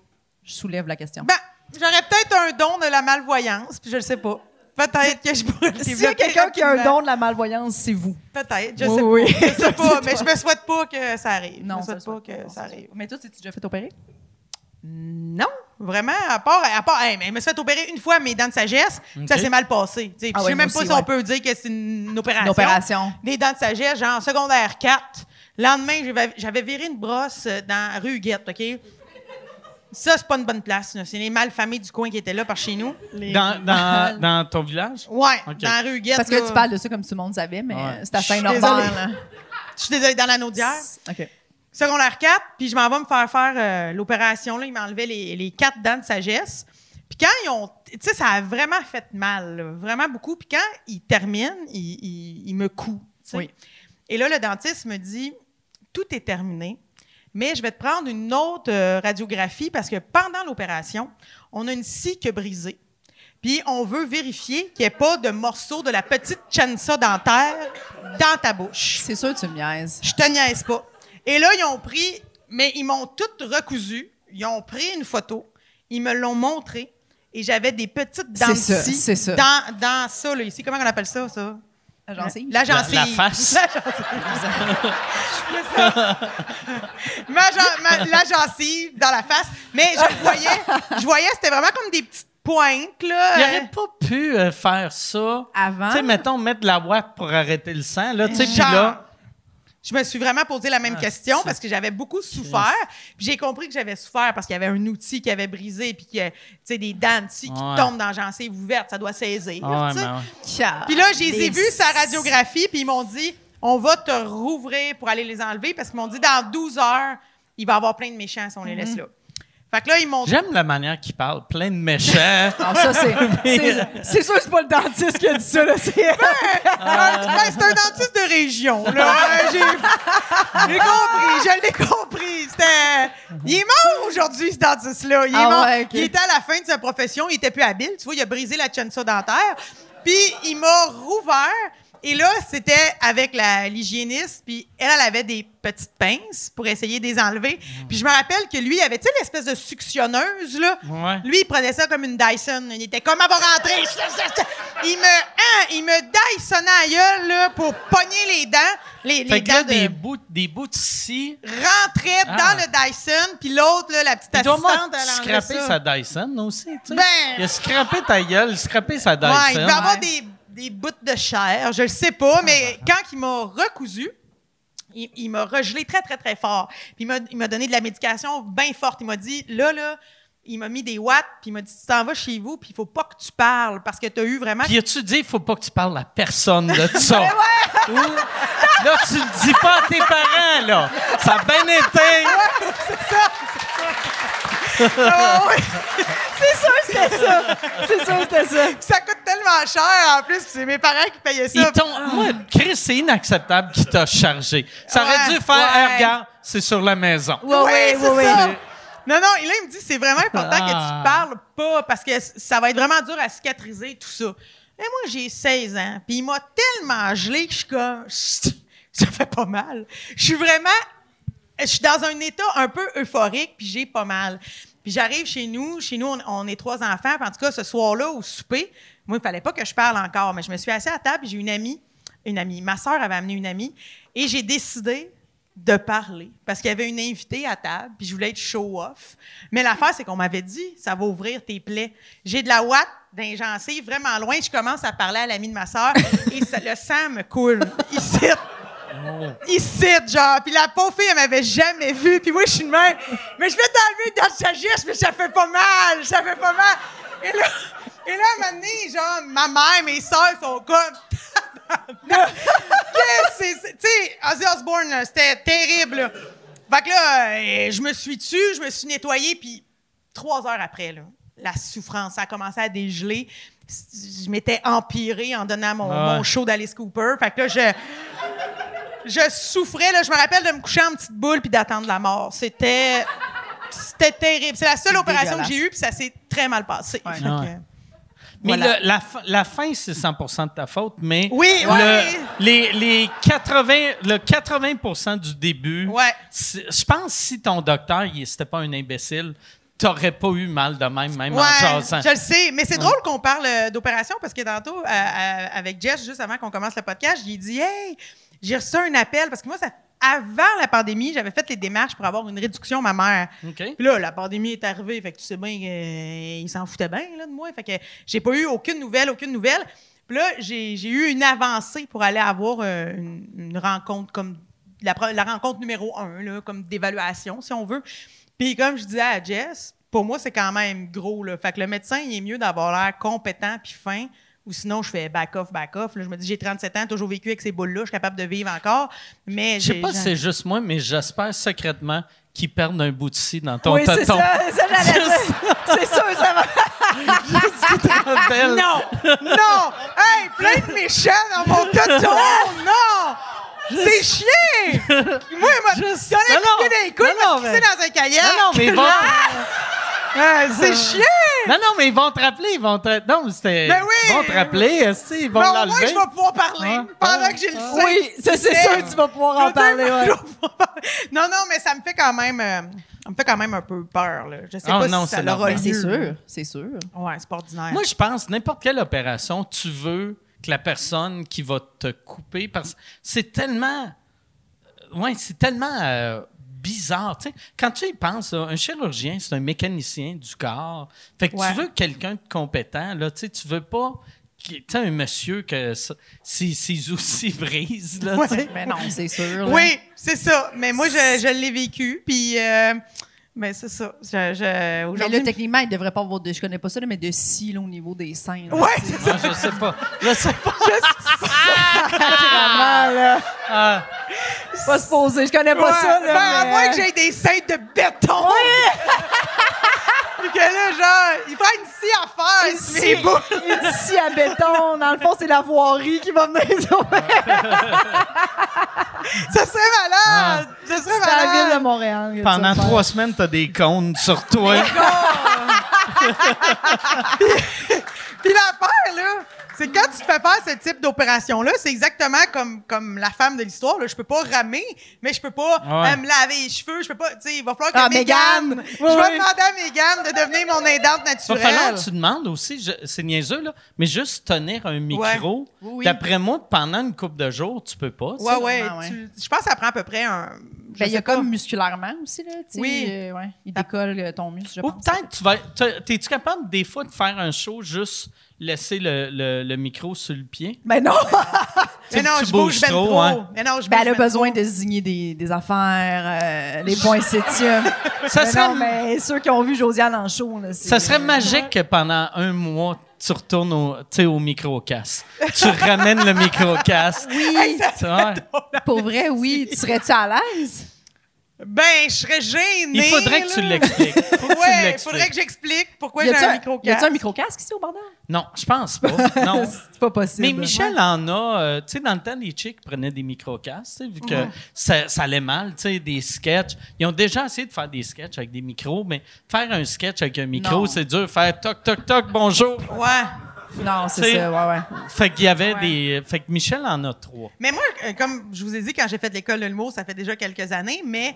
Je soulève la question. Ben, j'aurais peut-être un don de la malvoyance, puis je le sais pas. Peut-être que je pourrais le S'il y a quelqu'un qui a un don de la malvoyance, c'est vous. Peut-être, je Oui, sais oui. pas. Je sais pas, mais toi. je me souhaite pas que ça arrive. Non, je me ça souhaite pas que ça arrive. Mais toi, t'es-tu déjà fait opérer? Non, vraiment, à part, à part, hey, mais je me suis fait opérer une fois mes dents de sagesse, ça s'est mal passé. tu. Ah je ouais, sais même pas aussi, si on peut dire que c'est une opération. Une opération. Des dents de sagesse, genre secondaire 4. Lendemain, j'avais- viré une brosse euh, dans la rue Huguette, OK? Ça, c'est pas une bonne place. là. C'est les malfamés du coin qui étaient là par chez nous. Dans, dans, dans ton village? Ouais, Ok. dans la rue Huguette. Parce que là. tu parles de ça comme tout le monde savait, mais Ouais. c'est à Je suis Saint-Norbert. désolée. Je suis désolée, dans la Naudière. OK. secondaire 4, puis je m'en vais me faire faire euh, l'opération. Là, ils m'enlevaient les, les quatre dents de sagesse. Puis quand ils ont... Tu sais, ça a vraiment fait mal, là, vraiment beaucoup. Puis quand ils terminent, ils, ils- ils me couent. tu sais. Oui. Et là, le dentiste me dit, tout est terminé, mais je vais te prendre une autre euh, radiographie parce que pendant l'opération, on a une scie qui a brisé. Puis on veut vérifier qu'il n'y ait pas de morceaux de la petite chansa dentaire dans ta bouche. C'est sûr que tu me niaises. Je te niaise pas. Et là, ils ont pris, mais ils m'ont tout recousu. Ils ont pris une photo. Ils me l'ont montré. Et j'avais des petites dents de C'est ça, scie c'est ça. Dans, dans ça, là, ici. Comment on appelle ça, ça? La gencive? La gencive. La- la face. La gencive. ma, ma- la gencive dans la face. Mais je voyais, je voyais, c'était vraiment comme des petites pointes, là. Il Euh, aurait pas pu euh, faire ça. Avant? Tu sais, mettons, mettre de la WAP pour arrêter le sang, là, tu sais, puis là, je me suis vraiment posé la même Ah, question parce que j'avais beaucoup souffert. Puis j'ai compris que j'avais souffert parce qu'il y avait un outil qui avait brisé, puis que, tu sais, des dents qui Ouais. tombent dans la gencive ouverte, ça doit saisir. Ah ouais, ouais. Puis là, je les ai Les- vus sa radiographie, puis ils m'ont dit on va te rouvrir pour aller les enlever parce qu'ils m'ont dit dans 12 heures, il va y avoir plein de méchants si on les laisse là. Fait que là, ils m'ont J'aime la manière qu'il parle, plein de méchants. Ah, ça, c'est, c'est, sûr que c'est pas le dentiste qui a dit ça, là. C'est... Ben, c'est un dentiste de région. Là. J'ai, compris, je l'ai compris. C'était... Il est mort aujourd'hui, ce dentiste-là. Il est Ah mort. ouais. Il était à la fin de sa profession, il était plus habile. Tu vois, il a brisé la chensa dentaire. Puis il m'a rouvert. Et là, c'était avec la, l'hygiéniste, puis elle, elle avait des petites pinces pour essayer de les enlever. Puis je me rappelle que lui, il avait, tu sais, l'espèce de suctionneuse, là. Ouais. Lui, il prenait ça comme une Dyson. Il était comme, elle va rentrer. Il me, hein, il me Dysonnait à gueule, là, pour pogner les dents. Les, les Fait que là, dents de- des bouts, des bouts de scie. rentrait Ah. dans le Dyson, puis l'autre, là, la petite Il assistante, avoir elle scrappé ça. sa Dyson aussi, tu sais. Ben- Il a scrappé ta gueule, scrappé sa Dyson. Ouais, il avoir Ouais. des, des bouts de chair, je le sais pas, mais quand il m'a recousu, il, il m'a regelé très, très, très fort. Puis il m'a, donné de la médication bien forte. Il m'a dit, là, là, il m'a mis des watts, puis il m'a dit, tu t'en vas chez vous, puis il faut pas que tu parles, parce que tu as eu vraiment... Puis as-tu dit, il faut pas que tu parles à personne de ça? Ou- là, tu le dis pas à tes parents, là. Ça a bien été. Ah ouais. c'est sûr que c'était ça. C'est sûr que c'était ça. ça coûte tellement cher, en plus, c'est mes parents qui payaient ça. Ils t'ont- Moi, Chris, c'est inacceptable qu'il t'a chargé. Ça aurait Ouais, dû faire, ouais. Hey, regarde, c'est sur la maison. Ouais, Oui, ouais, c'est ouais, ça. ouais. Non, non, et là, il me dit, c'est vraiment important que Ah. tu parles pas parce que ça va être vraiment dur à cicatriser, tout ça. Et moi, j'ai 16 ans, puis il m'a tellement gelé que je suis comme, ça fait pas mal. Je suis vraiment, je suis dans un état un peu euphorique, puis j'ai pas mal. Puis j'arrive chez nous, chez nous, on, est trois enfants, puis en tout cas, ce soir-là, au souper, moi, il fallait pas que je parle encore, mais je me suis assise à table, j'ai une amie, une amie, ma soeur avait amené une amie, et j'ai décidé de parler parce qu'il y avait une invitée à table, puis je voulais être show-off. Mais l'affaire, c'est qu'on m'avait dit, ça va ouvrir tes plaies. J'ai de la ouate d'un vraiment loin, je commence à parler à l'ami de ma soeur, et ça- le sang me coule. Ici. Ici, genre. Puis la pauvre fille, elle m'avait jamais vu. Puis moi, je suis de même. Mais je vais t'enlever dans le sagesse, mais ça fait pas mal. Ça fait pas mal. Et là, et là, à un moment donné, genre, ma mère, mes soeurs sont comme. Qu'est-ce que c'est- Tu sais, Ozzy Osbourne, c'était terrible. là. Fait que là, euh, je me suis tue, je me suis nettoyée, puis trois heures après, là, la souffrance, ça a commencé à dégeler. Je m'étais empirée en donnant mon, Ah mon show d'Alice Cooper. Fait que là, je je souffrais. Là, je me rappelle de me coucher en petite boule puis d'attendre la mort. C'était, c'était terrible. C'est la seule opération que j'ai eue puis ça s'est très mal passé. Ouais. Mais Voilà. le- la, fin- la fin, c'est 100% de ta faute, mais Oui, le- ouais. les, les 80, le 80 du début, Ouais. je pense que si ton docteur n'était pas un imbécile, t'aurais pas eu mal de même, même en jasant. je le sais. Mais c'est drôle qu'on parle euh, d'opération parce que tantôt, à- à- avec Jess, juste avant qu'on commence le podcast, j'ai dit Hey, j'ai reçu un appel parce que moi, ça, avant la pandémie, j'avais fait les démarches pour avoir une réduction ma mère. OK. Puis là, la pandémie est arrivée, fait que tu sais bien qu'il s'en foutait bien là, de moi. Fait que j'ai pas eu aucune nouvelle, aucune nouvelle. Puis là, j'ai j'ai eu une avancée pour aller avoir euh, une, une rencontre comme la, la rencontre numéro un, là, comme d'évaluation, si on veut. Puis comme je disais à Jess, pour moi, c'est quand même gros. Là. Fait que le médecin, il est mieux d'avoir l'air compétent puis fin. Ou sinon, je fais back-off, back-off. Là, je me dis, j'ai 37 ans, toujours vécu avec ces boules-là, je suis capable de vivre encore. Mais Je sais pas si c'est juste moi, mais j'espère secrètement qu'ils perdent un bout de scie dans ton Oui, c'est ça, ça j'allais dire. C'est sûr, ça va. Non! Non! Hey, plein de méchants dans mon tonton! Non! C'est chiant! Moi, il m'a Juste- dans les couilles, Non, non, mais- dans un kayak! Non, non, mais ils vont, Ah, c'est chiant! non, non, mais ils vont te rappeler. Ils vont te, non, mais c'était, Ben oui. ils vont te rappeler. esti, Ils vont Mais au moins, l'enlever. je vais pouvoir parler Ouais. pendant Ouais. que j'ai le sein. Oui, c'est sûr que tu vas pouvoir en parler. Ouais. Non, non, mais ça me fait quand même, euh, ça me fait quand même un peu peur. Là. Je sais Ah, pas non, si ça c'est l'aura. C'est sûr, c'est sûr. Ouais, c'est pas ordinaire. Moi, je pense, n'importe quelle opération, tu veux que la personne qui va te couper, parce que c'est tellement. Ouais, c'est tellement euh, bizarre. tu sais. Quand tu y penses, là, un chirurgien, c'est un mécanicien du corps. Fait que Ouais. tu veux quelqu'un de compétent, là, tu sais, tu veux pas qui- tu sais, un monsieur que ça- ses, ses outils brisent, là, Ouais. Mais non, c'est sûr. là. Oui, c'est ça. Mais moi, je, je l'ai vécu. Puis, euh, ben, c'est ça. Je, je, Mais aujourd'hui, là, techniquement, il devrait pas avoir de. Je connais pas ça, là, mais de scie là, au niveau des seins. là, Ouais, sais. c'est Ah, je sais pas. Je sais pas. Vraiment, là. Ah, Pas se poser. Je connais pas Ouais. ça, là. Ben, à mais- moins que j'ai des seins de béton. Puis que là, genre, il prend une scie à faire. Une scie-. Une scie à béton. Dans le fond, c'est la voirie qui va venir sauver. Ça serait malade. Ça serait C'est à la ville de malade. Montréal. pendant trois semaines, t'as des cônes sur toi. Puis l'affaire, là, c'est quand tu te fais faire ce type d'opération-là, c'est exactement comme, comme la femme de l'histoire. là. Je peux pas ramer, mais je peux pas Ouais. euh, me laver les cheveux. Je peux pas, tu sais, il va falloir que Ah, Mégane... Mégane. Je Oui, vais oui. demander à Mégane de devenir mon aidante Il va naturelle. falloir que tu demandes aussi, je- c'est niaiseux, là, mais juste tenir un micro. Oui, oui. D'après moi, pendant une couple de jours, tu peux pas. Ouais, ouais. Tu- je pense que ça prend à peu près un... je Ben, il y a pas. comme musculairement aussi, là. tu sais, Oui. euh, ouais, il décolle euh, ton muscle, je Ou pense. peut-être tu vas. T'es-tu capable des fois de faire un show juste laisser le, le- le micro sur le pied? Mais non! Mais non, tu je bouge bouges ben trop, trop. hein. Mais non, je Ben, elle a ben besoin trop. de signer des, des affaires, euh, les points septième. Ça mais serait, non, mais ceux qui ont vu Josiane en show, là, c'est... ça serait magique que pendant un mois, tu retournes au, au micro-casse. tu ramènes le micro-casse. Oui, Tu vois? pour vrai, oui. Tu serais-tu à l'aise? Ben, je serais gênée. Il faudrait que tu l'expliques. Ouais, il faudrait que j'explique pourquoi Y j'ai un un, micro y a-tu un micro-casque ici au bordel? Non, je pense pas. Non. c'est pas possible. Mais Michel en a, euh, tu sais, dans le temps, les chicks prenaient des micro-casques, tu sais, vu que ça, ça allait mal, tu sais, des sketchs. Ils ont déjà essayé de faire des sketchs avec des micros, mais faire un sketch avec un micro, c'est dur. Faire toc, toc, toc, bonjour. Ouais. Non, c'est ça, ouais, ouais. Fait qu'il y avait Ouais. des. Fait que Michel en a trois. Mais moi, euh, comme je vous ai dit, quand j'ai fait l'école de l'humour, ça fait déjà quelques années, mais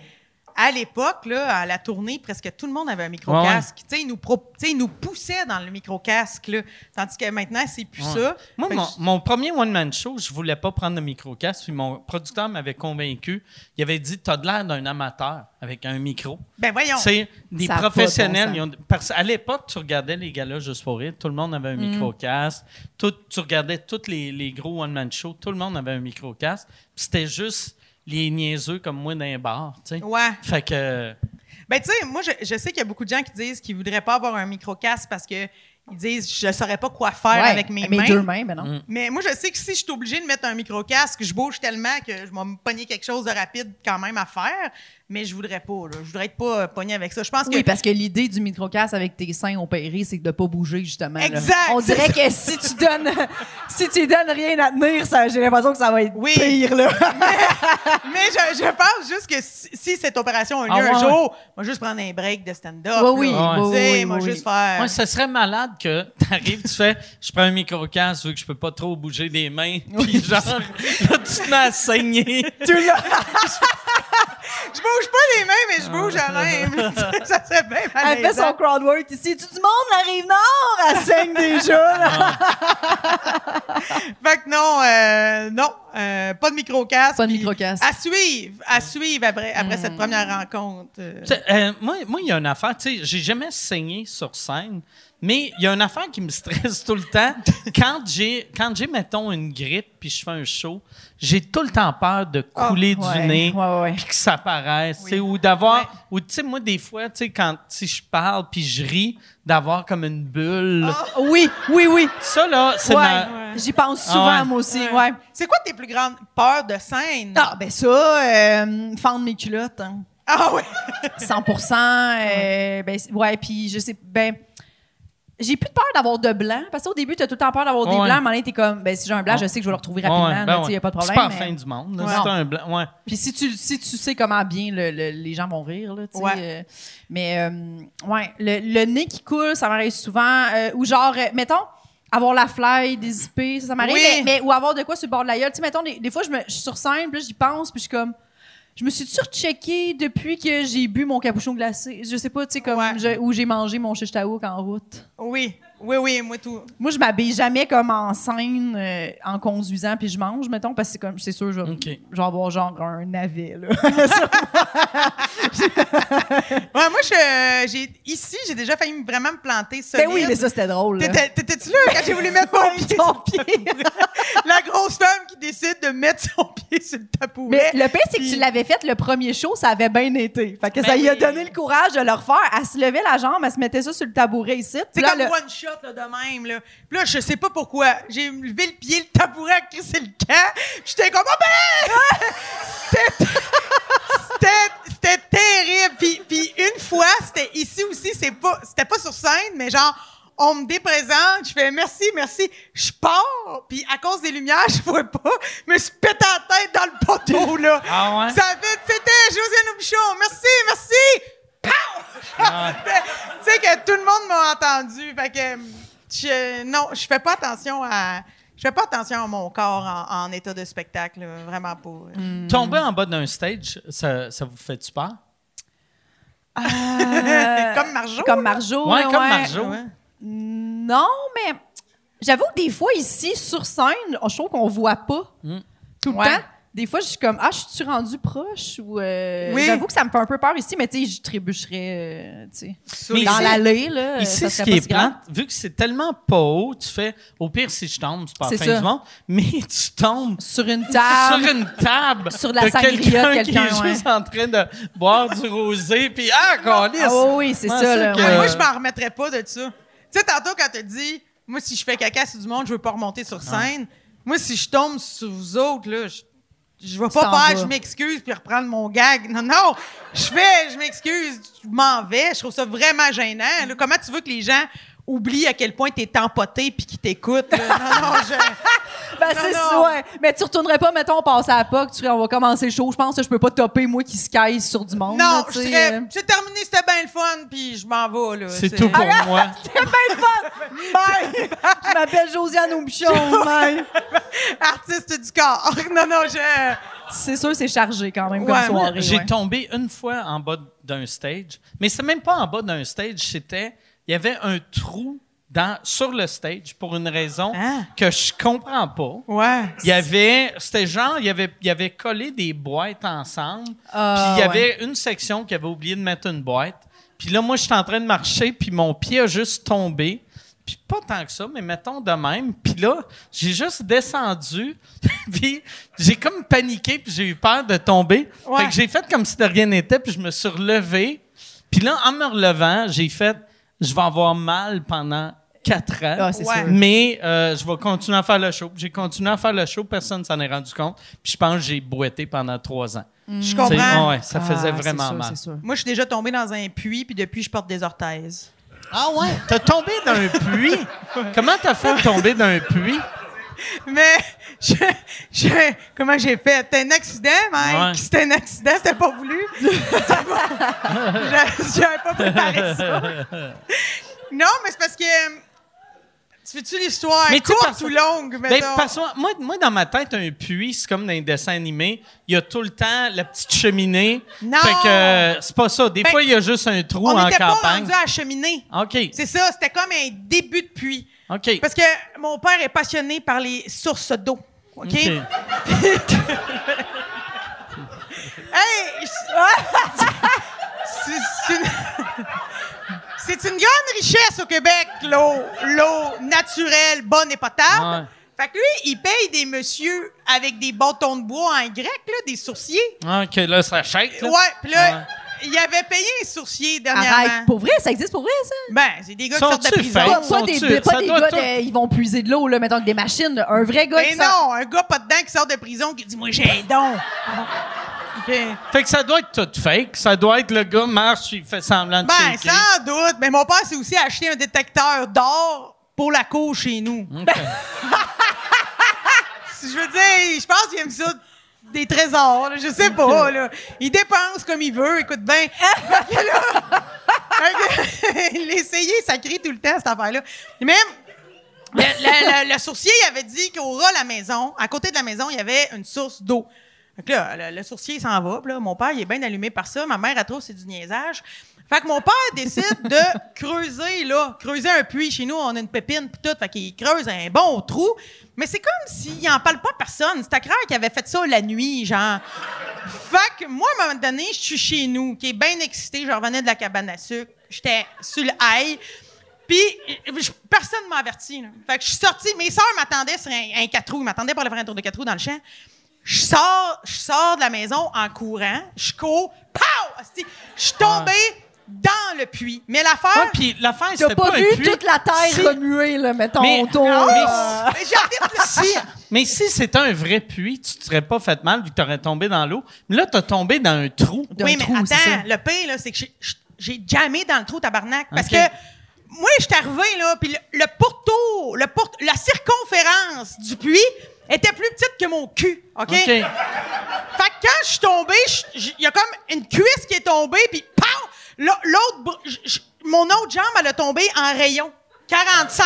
à l'époque, là, à la tournée, presque tout le monde avait un micro-casque. Tu sais, ils nous, pro- tu sais, ils nous poussaient dans le micro-casque, là. Tandis que maintenant, c'est plus Ouais. ça. Moi, mon, je- mon premier one-man show, je voulais pas prendre le micro-casque, puis mon producteur m'avait convaincu. Il avait dit T'as de l'air d'un amateur avec un micro. Ben voyons. Tu sais, des Ça de professionnels. bon ils ont- parce qu'à l'époque, tu regardais les gars-là juste pour rire, tout le monde avait Mm. un micro-casque. Tout- tu regardais tous les, les gros one-man shows, tout le monde avait un micro-casque. Puis c'était juste les niaiseux comme moi dans les bars, tu sais. Ouais. Fait que. Ben, tu sais, moi, je, je sais qu'il y a beaucoup de gens qui disent qu'ils voudraient pas avoir un micro-casque parce que ils disent je saurais pas quoi faire Ouais, avec mes mes mains. deux mains, ben non. Mm. Mais moi, je sais que si je suis obligée de mettre un micro-casque, je bouge tellement que je vais me pogner quelque chose de rapide quand même à faire. Mais je voudrais pas, là. Je voudrais être pas euh, pogné avec ça. Je pense que. Oui, parce que l'idée du micro-casque avec tes seins opérés, c'est de pas bouger, justement. là. Exact, On dirait que si tu donnes si tu donnes rien à tenir, ça, j'ai l'impression que ça va être Oui. pire, là. Mais je, je pense juste que si, si cette opération a lieu Ah un ouais. jour, moi, juste prendre un break de stand-up. Oui, oui, là. oui, Tu sais, oui, moi, oui, juste faire. Moi, ce serait malade que t'arrives, tu fais, je prends un micro-casque vu que je peux pas trop bouger des mains, puis genre, là, tu te mets à saigner. Je bouge pas les mains, mais je bouge à même. ça serait bien Elle fait malaisant. son crowd work ici. Tu du monde, la rive nord, elle saigne déjà, là. Fait que non, euh, non, euh, pas de micro-casque. Pas de micro-casque. À suivre, à suivre après, après Hmm. cette première rencontre. euh. Euh, moi, moi, il y a une affaire, tu sais, j'ai jamais saigné sur scène, mais il y a une affaire qui me stresse tout le temps. Quand j'ai, quand j'ai, mettons, une grippe puis je fais un show, j'ai tout le temps peur de couler du Ah, ouais, nez ouais, ouais. puis que ça paraisse, ou d'avoir, Ouais. ou tu sais, moi, des fois, tu sais, quand si je parle puis je ris, d'avoir comme une bulle. Oui, oui, oui. Ça, là, c'est Ouais. ma... J'y pense souvent, Ah ouais. moi aussi. Ouais. C'est quoi tes plus grandes peurs de scène? Ah, ben ça, euh, fendre mes culottes. hein. Ah ouais. 100 euh, ben, ouais, puis je sais, ben, j'ai plus peur d'avoir de blanc, parce qu'au début, tu as tout le temps peur d'avoir des blancs, mais à un moment donné, t'es comme, ben, si j'ai un blanc, je sais que je vais le retrouver rapidement, Ouais, là, ben tu sais, y a pas de problème. C'est pas la mais- fin du monde. là. Ouais. C'est un blanc. Ouais. Puis si tu, si tu sais comment bien le- le- les gens vont rire, là, euh, mais, euh, ouais, le, le nez qui coule, ça m'arrive souvent. euh, ou genre, euh, mettons, avoir la fly dézippée, ça, ça m'arrive. Oui. Mais, mais- ou avoir de quoi sur le bord de la gueule. Tu sais, mettons, des, des fois, je, me, je suis sur scène, puis là, j'y pense, puis je suis comme. Je me suis surcheckée depuis que j'ai bu mon capuchon glacé. Je sais pas, tu sais, comme. Ouais. je- où j'ai mangé mon chichtaouk en route. Oui. Oui, oui, moi tout. Moi, je m'habille jamais comme en scène euh, en conduisant puis je mange, mettons, parce que c'est comme, c'est sûr, je, vais- avoir genre un navet, là. Ouais, moi, je, j'ai, ici, j'ai déjà failli vraiment me planter solide. ben oui, mais ça, c'était drôle. T'étais-tu là quand j'ai voulu mettre mon pied? Ton pied. La grosse femme qui décide de mettre son pied sur le tabouret. Mais le pire, c'est que tu l'avais fait le premier show, ça avait bien été. Fait que ça Ben lui a donné le courage de le refaire. Elle se levait la jambe, elle se mettait ça sur le tabouret ici. C'est comme le- one shot là, de même. Là. Puis là, je sais pas pourquoi. J'ai levé le pied, le tabouret a crissé le camp. J'étais comme, oh ben! C'était- C'était c'était terrible. Puis, puis une fois, c'était ici aussi, c'est pas, c'était pas sur scène, mais genre, on me déprésente, je fais merci, merci, je pars, puis à cause des lumières, je vois pas, je me suis pété la tête dans le poteau, là. Ah ouais? Ça fait, c'était Josiane Aubuchon, merci, merci! Pow! Ah. tu sais que tout le monde m'a entendu, fait que, je, non, je fais pas attention à, je fais pas attention à mon corps en, en état de spectacle, vraiment pas. Tomber en bas d'un stage, ça, ça vous fait-tu peur? Euh, comme Marjo. Comme Marjo. Ouais, là, comme ouais. Marjo. Ouais. Non, mais j'avoue que des fois, ici, sur scène, je trouve qu'on voit pas tout le Ouais. temps. Des fois, je suis comme, ah, je suis rendu proche ou. euh, Oui. J'avoue que ça me fait un peu peur ici, mais tu sais, je trébucherais, euh, tu sais. Mais Dans l'allée, là. Ici, ça ce qui est plate, vu que c'est tellement pas haut, tu fais au pire si je tombe, c'est pas la C'est fin ça. du monde, mais tu tombes Sur une table. sur une table Sur de la de sangria de quelqu'un qui est ouais. juste en train de boire du rosé, puis ah, câlisse! Ah oui, oui, c'est ça, là. que- ouais. Moi, je m'en remettrais pas de ça. Tu sais, tantôt, quand t'as dit, moi, si je fais caca sur du monde, je veux pas remonter sur scène. Moi, si je tombe sur vous autres, là, je, je vais pas faire, je m'excuse, puis reprendre mon gag. Non, non, je fais, je m'excuse, je m'en vais. Je trouve ça vraiment gênant. là. Comment tu veux que les gens oublient à quel point t'es empoté puis qu'ils t'écoutent? là? Non, non, je... Ben, c'est ça, ouais. Mais tu retournerais pas, mettons, passer à la POC, tu on va commencer le show. Je pense que je peux pas topper, moi, qui sky sur du monde. Non, je tu sais, dirais, euh. c'est terminé, c'était bien le fun, puis je m'en vais, là. C'est tout pour moi. C'est bien le fun! Bye! Je m'appelle Josiane Aubuchon, bye! Artiste du corps. non, non, je... C'est sûr, c'est chargé quand même Ouais, comme soirée. J'ai ouais. tombé une fois en bas d'un stage, mais c'est même pas en bas d'un stage, c'était il y avait un trou dans sur le stage pour une raison Ah. que je comprends pas. Ouais. Il y avait c'était genre il y avait il y avait collé des boîtes ensemble, Ah, puis il y ouais. avait une section qui avait oublié de mettre une boîte. Puis là moi j'étais en train de marcher puis mon pied a juste tombé. Puis pas tant que ça, mais mettons de même. Puis là, j'ai juste descendu, puis j'ai comme paniqué, puis j'ai eu peur de tomber. Ouais. Fait que j'ai fait comme si de rien n'était, puis je me suis relevé. Puis là, en me relevant, j'ai fait, je vais avoir mal pendant quatre ans. Ah, c'est Ouais. sûr. Mais euh, je vais continuer à faire le show. J'ai continué à faire le show, personne s'en est rendu compte. Puis je pense que j'ai boité pendant trois ans. Je Tu sais, comprends. ouais, ça faisait Ah, c'est vraiment sûr, mal. c'est sûr. Moi, je suis déjà tombée dans un puits, puis depuis, je porte des orthèses. Ah ouais? T'as tombé d'un puits? Comment t'as fait de tomber d'un puits? Mais, je, je- comment j'ai fait? C'était un accident, Mike. Ouais. C'était un accident, c'était pas voulu. J'avais pas préparé ça. Non, mais c'est parce que. Tu fais-tu l'histoire courte parce- ou longue, Ben, parce que moi, moi, dans ma tête, un puits, c'est comme dans les dessins animés. Il y a tout le temps la petite cheminée. Non! Fait que euh, c'est pas ça. Des Ben, fois, il y a juste un trou On en n'était pas campagne. rendu à la cheminée. OK. C'est ça, c'était comme un début de puits. OK. Parce que mon père est passionné par les sources d'eau. OK? OK. Hey! C'est une... C'est une grande richesse au Québec, l'eau. L'eau naturelle, bonne et potable. Ouais. Fait que lui, il paye des messieurs avec des bâtons de bois en grec, là, des sourciers. OK, là, ça là. Ouais, puis là, Ouais. Il avait payé un sourcier dernièrement. Arrête, pour vrai, ça existe pour vrai, ça? Ben, c'est des gars qui sortent de prison. fakes? Pas, pas des, pas ça des gars, tout- de- ils vont puiser de l'eau, là, mettons, avec des machines. Un vrai gars Ben qui sort- non, un gars pas dedans qui sort de prison qui dit Moi, j'ai un don. Fait que ça doit être tout fake. Ça doit être le gars marche, il fait semblant de Ben, sans doute. Mais mon père s'est aussi acheté un détecteur d'or pour la cour chez nous. Je veux dire, je pense qu'il aime ça des trésors, là, je sais pas, là. Il dépense comme il veut, écoute bien. L'essayer, ça crie tout le temps, cette affaire-là. Mais le, le- le- le sourcier avait dit qu'au ras la maison, à côté de la maison, il y avait une source d'eau. Que là, le, sourcier s'en va. Puis là, mon père, il est bien allumé par ça. Ma mère, elle trouve que c'est du niaisage. Fait que mon père décide de creuser, là, creuser un puits. Chez nous, on a une pépine puis tout. Fait qu'il creuse un bon trou. Mais c'est comme s'il en parle pas à personne. C'était clair qu'il avait fait ça la nuit, genre. Fait que moi, à un moment donné, je suis chez nous, qui est bien excité. Je revenais de la cabane à sucre. J'étais sur le high. Puis, personne ne m'a averti. là. Fait que je suis sortie. Mes sœurs m'attendaient sur un, un quatre roues. Ils m'attendaient pour aller faire un tour de quatre roues dans le champ. Je sors, je sors de la maison en courant. Je cours. Pow! Je suis tombée dans le puits. Mais l'affaire. Ouais, puis l'affaire, T'as c'était pas, pas, vu un puits. toute la terre Si- remuer, là, mettons, Mais- autour. Non, mais- euh, Mais j'habite là. Si, mais si c'était un vrai puits, tu te serais pas fait mal vu que tu aurais tombé dans l'eau. Mais là, tu as tombé dans un trou. Oui, mais trou, attends, le pire, là, c'est que j'ai- j'ai jamais dans le trou, tabarnak. Parce que moi, je suis arrivée, là, puis le, le pourtour, le pour- la circonférence du puits était plus petite que mon cul, OK? OK. Fait que quand je suis tombée, il y a comme une cuisse qui est tombée, puis pow! L'autre, mon autre jambe, elle a tombé en rayon. 45.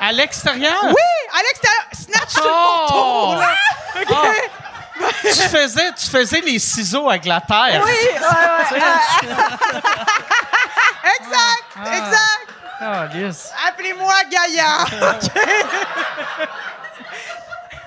À l'extérieur? Oui, à l'extérieur. Snatch sur le Oh! là. OK? Ah. tu, faisais, tu faisais les ciseaux avec la terre. Oui, ouais, ouais. exact, Ah. exact. Ah, yes. Appelez-moi Gaïa. OK?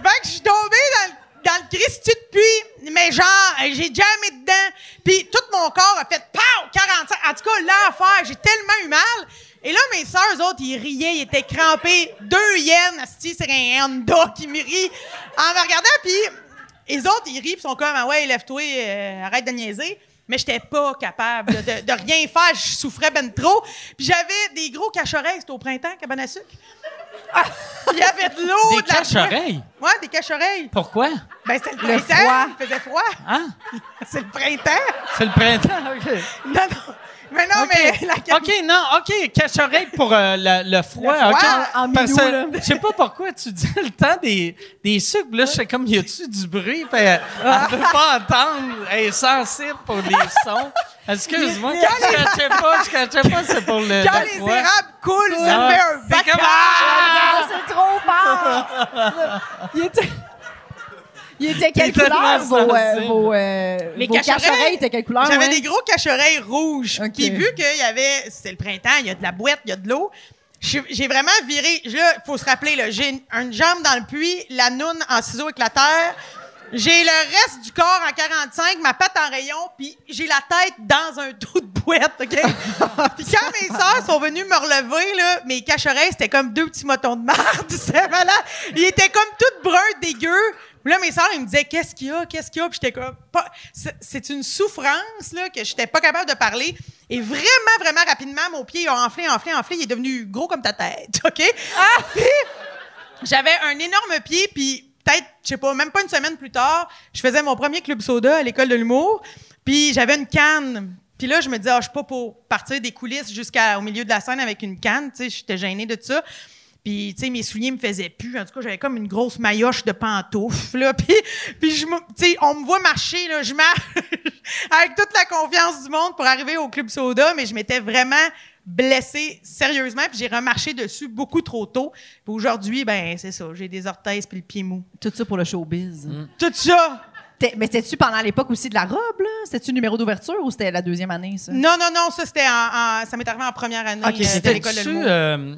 fait que je suis tombée dans, le- dans le Christy de puits, mais genre, j'ai jamais dedans. Puis tout mon corps a fait pow! 45. En tout cas, l'enfer, j'ai tellement eu mal. Et là, mes sœurs, autres, ils riaient, ils étaient crampés. Deux yens, c'est un Honda qui me rit en me regardant. Puis les autres, ils rient, puis sont comme, ah ouais, lève-toi, euh, arrête de niaiser. Mais j'étais pas capable de, rien faire. Je souffrais ben trop. Puis j'avais des gros cache-oreilles. C'était au printemps, cabane à sucre. Ah, Il y avait de l'eau, Des de la cache-oreilles? Ouais, des cache-oreilles. Pourquoi? Ben, c'était le Le printemps. froid. Il faisait froid. Hein? C'est le printemps. C'est le printemps? OK. Non, non. Mais non, OK. mais la OK, non, OK, cache-oreille pour euh, le, le froid. Le froid, OK. en Parce minou, que là. Je sais pas pourquoi tu dis le temps des, des sucres. Là, je sais comme, y a-tu du bruit? Puis elle ne veut pas entendre. Elle est sensible pour les sons. Excuse-moi, je cachais pas, je cachais pas, c'est pour le Quand le les froid. érables coulent, ça Ah. fait un C'est comme, vacarme. ah! Ah, c'est trop fort! Il était... Il était quelle couleur, vos, euh, vos, euh, Les vos cache-oreilles. cache-oreilles étaient quelle couleur? J'avais ouais? des gros cache-oreilles rouges. OK. Puis vu qu'il y avait, c'est le printemps, il y a de la boîte, il y a de l'eau. J'ai vraiment viré. Là, il faut se rappeler, là, j'ai une, une jambe dans le puits, la noune en ciseaux avec la terre. J'ai le reste du corps en 45, ma patte en rayon, puis j'ai la tête dans un trou de boîte, OK? puis quand mes sœurs sont venues me relever, là, mes cache-oreilles, c'était comme deux petits motons de marde. C'était malade. Ils étaient comme toutes bruns, dégueux. Puis là, mes sœurs, ils me disaient, qu'est-ce qu'il y a, qu'est-ce qu'il y a? Puis j'étais comme, pas- c'est- une souffrance, là, que j'étais pas capable de parler. Et vraiment, vraiment rapidement, mon pied a enflé, enflé, enflé. Il est devenu gros comme ta tête, OK? Puis, j'avais un énorme pied, puis peut-être, je sais pas, même pas une semaine plus tard, je faisais mon premier club soda à l'école de l'humour, puis j'avais une canne. Puis là, je me disais, ah, je suis pas pour partir des coulisses jusqu'au milieu de la scène avec une canne, tu sais, j'étais gênée de ça. Puis, tu sais, mes souliers me faisaient plus. En tout cas, j'avais comme une grosse maillotche de pantoufles, là. Puis, puis je tu sais, on me voit marcher, là. Je marche avec toute la confiance du monde pour arriver au Club Soda, mais je m'étais vraiment blessée sérieusement, puis j'ai remarché dessus beaucoup trop tôt. Puis aujourd'hui, ben c'est ça, j'ai des orthèses puis le pied mou. Tout ça pour le showbiz. Tout ça! Mais c'était-tu pendant l'époque aussi de la robe, là? C'était-tu le numéro d'ouverture ou c'était la deuxième année, ça? Non, non, non, ça c'était en, en- ça m'est arrivé en première année Ok, euh, de c'était l'école de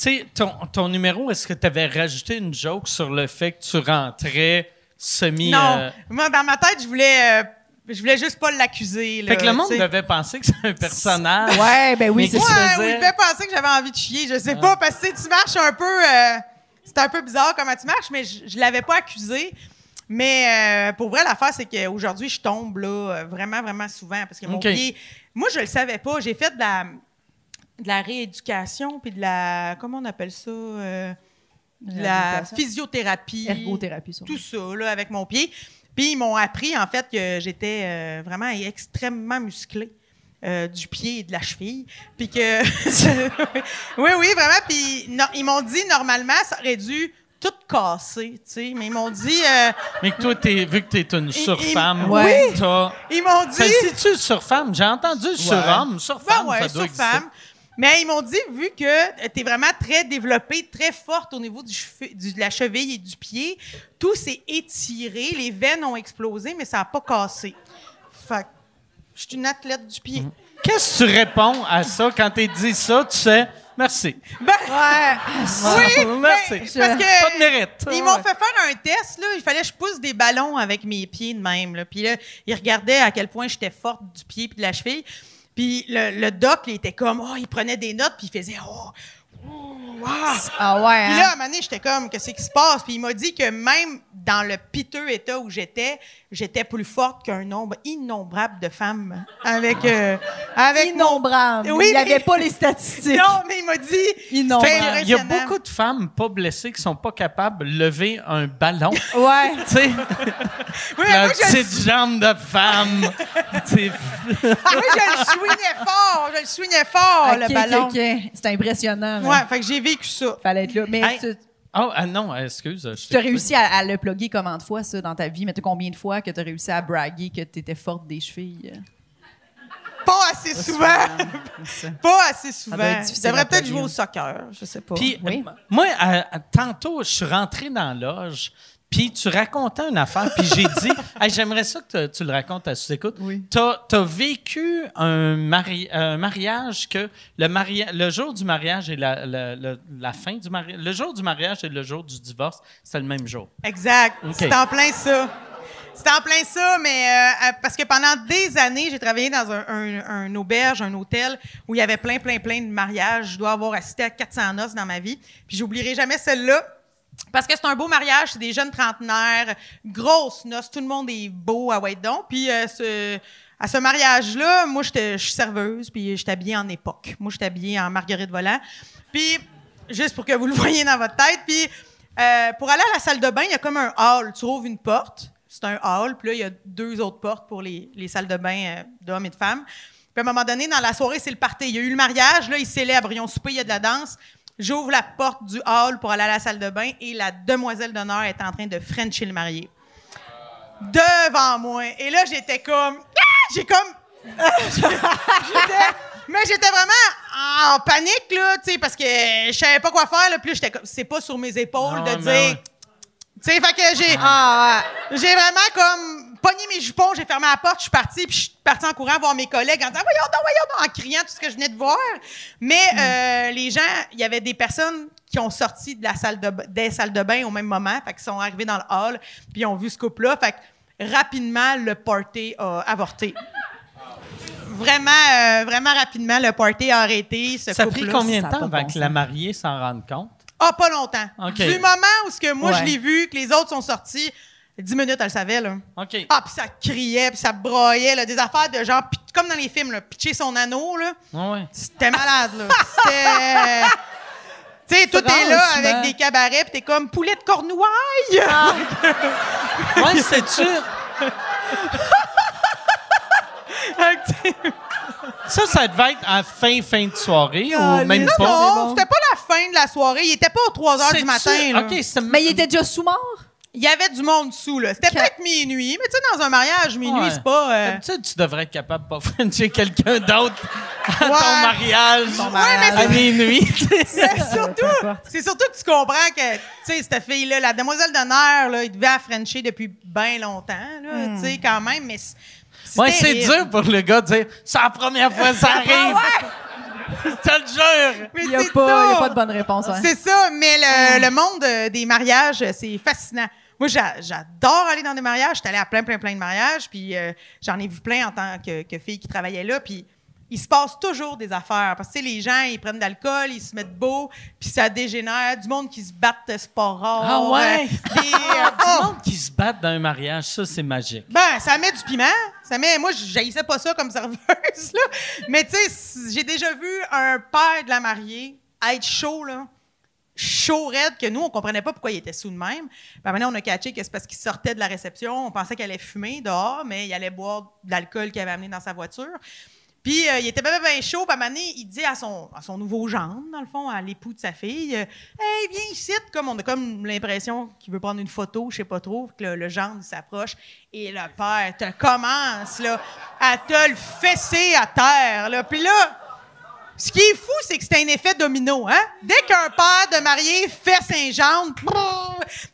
sais, ton, ton numéro, est-ce que tu avais rajouté une joke sur le fait que tu rentrais semi. non, euh, moi dans ma tête, je voulais, euh, je voulais juste pas l'accuser. là, fait que le monde tu sais. devait penser que c'est un personnage. Ouais, ben oui, Mais c'est ça. Ouais, ou il devait penser que j'avais envie de chier, je sais pas, parce que tu sais, tu marches un peu. euh, c'est un peu bizarre comment tu marches, mais je, je l'avais pas accusé. Mais euh, pour vrai, l'affaire, c'est qu'aujourd'hui, je tombe là, euh, vraiment, vraiment souvent. Parce que mon OK. pied. Moi, je le savais pas. J'ai fait de la, de la rééducation, puis de la. Comment on appelle ça? euh, de la physiothérapie. Ergothérapie, ça. Tout ça, là, avec mon pied. Puis ils m'ont appris, en fait, que j'étais euh, vraiment extrêmement musclée. euh, du pied et de la cheville. Puis que. oui, oui, vraiment. Puis non, ils m'ont dit, normalement, ça aurait dû tout casser, tu sais. Mais ils m'ont dit. euh, Mais que toi, t'es, vu que tu es une surfemme, Ouais. t'as- ils m'ont Ça dit. se dit-tu surfemme? J'ai entendu surhomme, Ben surfemme, ouais, ça doit sur femme. Mais ils m'ont dit, vu que tu es vraiment très développée, très forte au niveau du cheve- du- de la cheville et du pied, tout s'est étiré, les veines ont explosé, mais ça n'a pas cassé. Fait que je suis une athlète du pied. Qu'est-ce que tu réponds à ça? Quand tu dis ça? Tu sais, merci. Ben, Ouais. oui, merci. ben, parce que Pas de mérite. Ils m'ont fait faire un test, là. Il fallait que je pousse des ballons avec mes pieds de même, là. Puis là, ils regardaient à quel point j'étais forte du pied puis de la cheville. Puis le, doc, il était comme, oh, il prenait des notes, puis il faisait, oh, ah. Ah ouais. Puis hein? là, à un moment donné, j'étais comme, qu'est-ce qui se passe? Puis il m'a dit que même dans le piteux état où j'étais, j'étais plus forte qu'un nombre innombrable de femmes avec. euh, avec mon- Innombrable. Oui, il n'y avait mais- pas les statistiques. Non, mais il m'a dit. Innombrable. Il y a beaucoup de femmes pas blessées qui sont pas capables de lever un ballon. Ouais. tu sais, Oui, la moi, je, petite jambe de femme. Sais, moi, je le swingais fort. Je le swingais fort, Ok, le ok, ballon. ok. C'est impressionnant. Ouais, fait que j'ai vécu ça. Fallait être là. Mais Hey. tu Oh, ah non, excuse. tu as réussi à, à le plugger comment de fois, ça, dans ta vie? Mais tu combien de fois que tu as réussi à braguer que tu étais forte des chevilles? Pas assez souvent. Pas assez souvent. Je devrais peut-être jouer au soccer. Je sais pas. Puis, Oui. euh, moi, euh, tantôt, je suis rentré dans la loge, puis tu racontais une affaire, puis j'ai dit, Hey, j'aimerais ça que tu le racontes à sous-écoute. Oui. Tu as, vécu un, mari- un mariage que le, maria- le jour du mariage et la, la- la- la fin du mariage, le jour du mariage et le jour du divorce, c'était le même jour. Exact. C'est en plein ça. C'est en plein ça, mais euh, euh, parce que pendant des années, j'ai travaillé dans un, un- un auberge, un hôtel où il y avait plein, plein, plein de mariages. Je dois avoir assisté à 400 noces dans ma vie. Puis j'oublierai jamais celle-là. Parce que c'est un beau mariage, c'est des jeunes trentenaires, grosses noces, tout le monde est beau à White Puis euh, à ce mariage-là, moi, je suis serveuse, puis j'étais habillée en époque. Moi, j'étais habillée en Marguerite Volant. Puis, juste pour que vous le voyez dans votre tête, puis euh, pour aller à la salle de bain, il y a comme un hall. Tu ouvres une porte, c'est un hall, puis là, il y a deux autres portes pour les, les salles de bain euh, d'hommes et de femmes. Puis à un moment donné, dans la soirée, c'est le party. Il y a eu le mariage, là, ils célèbrent, ils ont soupé, il y a de la danse. J'ouvre la porte du hall pour aller à la salle de bain et la demoiselle d'honneur est en train de frencher le marié. Devant moi. Et là, j'étais comme... Ah! J'ai comme... Mais j'étais vraiment en panique, là, tu sais, parce que je savais pas quoi faire, là. Là, j'étais comme... C'est pas sur mes épaules de dire... ouais. Tu sais, fait que j'ai... Ah, J'ai vraiment comme pogné mes jupons, j'ai fermé la porte, je suis partie, puis je suis partie en courant voir mes collègues en disant voyons donc, voyons donc, en criant tout ce que je venais de voir. Mais euh, les gens, il y avait des personnes qui ont sorti de la salle de des salles de bain au même moment, fait qu'ils sont arrivés dans le hall, puis ils ont vu ce couple-là, fait que rapidement le party a avorté. Vraiment, euh, vraiment rapidement, le party a arrêté. Ce Ça a pris combien de temps avant que la mariée s'en rende compte? Ah, pas longtemps. Du moment où ce que moi Ouais. je l'ai vu, que les autres sont sortis, 10 minutes, elle le savait, là. OK. Ah, puis ça criait, puis ça broyait, là, des affaires de genre, comme dans les films, là, pitcher son anneau, là. Ah ouais. C'était malade, là. C'était... Tu sais, tout est là avec des cabarets, puis t'es comme poulet de Cornouailles. Ouais, c'est-tu. Ça, ça devait être à fin, fin de soirée ou même non, pas? non, c'était pas la fin de la soirée. Il était pas aux 3 heures du matin, là. OK, c'est. Mais il était déjà sous-mort? Il y avait du monde dessous, là. C'était peut-être minuit, mais tu sais, dans un mariage, minuit, Ouais. c'est pas... euh, D'habitude, tu devrais être capable de pas frencher quelqu'un d'autre à ton mariage mariage. à minuit. C'est surtout, c'est surtout que tu comprends que, tu sais, cette fille-là, la demoiselle d'honneur, là, il devait la Frencher depuis bien longtemps, là, tu sais, quand même, mais c- c'est Ouais, c'est terrible. dur pour le gars de dire c'est la première fois que ça arrive. Je te le jure. Mais Il n'y a, c'est pas- il y a ça. pas de bonne réponse. hein. C'est ça, mais le, le monde euh, des mariages, euh, c'est fascinant. Moi, j'a- j'adore aller dans des mariages. J'étais allée à plein, plein, plein de mariages, puis euh, j'en ai vu plein en tant que, que fille qui travaillait là, puis il se passe toujours des affaires. Parce que, tu sais, les gens, ils prennent de l'alcool, ils se mettent beau, puis ça dégénère. Du monde qui se battent, c'est pas rare. Ah ouais? Euh, des, euh, Du oh! monde qui se bat dans un mariage, ça, c'est magique. Ben, ça met du piment. Ça met, moi, j'haïssais pas ça comme serveuse, là. Mais tu sais, j'ai déjà vu un père de la mariée être chaud, là. Chaud raide, que nous, on comprenait pas pourquoi il était sous de même. Ben, maintenant, on a catché que c'est parce qu'il sortait de la réception. On pensait qu'il allait fumer dehors, mais il allait boire de l'alcool qu'il avait amené dans sa voiture. Puis, euh, il était bien, bien chaud. Puis, à il dit à son, à son nouveau gendre, dans le fond, à l'époux de sa fille, euh, Hey, viens ici. Comme on a comme l'impression qu'il veut prendre une photo, je sais pas trop. Que le, le gendre s'approche. Et le père te commence, là, à te le fesser à terre, là. Puis là, Ce qui est fou, c'est que c'est un effet domino, hein? Dès qu'un père de marié fait Saint-Jean,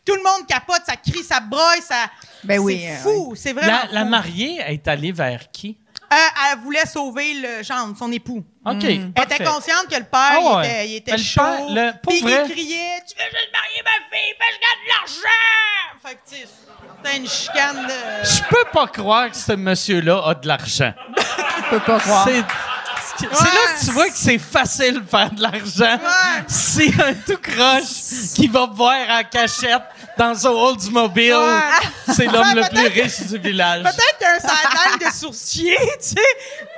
tout le monde capote, ça crie, ça broye, ça. Ben oui, C'est euh, fou, c'est vraiment. La, mariée est allée vers qui? Euh, elle voulait sauver le gendre, son époux. OK. Elle parfait. était consciente que le père, Ah il était, il était Mais le chaud. père, le- pour puis vrai? il criait Tu veux juste marier ma fille, ben je gagne de l'argent! Fait que, tu sais, c'était une chicane de. Je peux pas croire que ce monsieur-là a de l'argent. Je peux pas croire. C'est c'est là que tu vois que c'est facile de faire de l'argent. Ouais. C'est un tout croche qui va boire en cachette dans un Oldsmobile. Ouais. C'est l'homme Ouais, le plus peut-être- riche du village. Peut-être qu'il y a un sideline de sourcier, tu sais.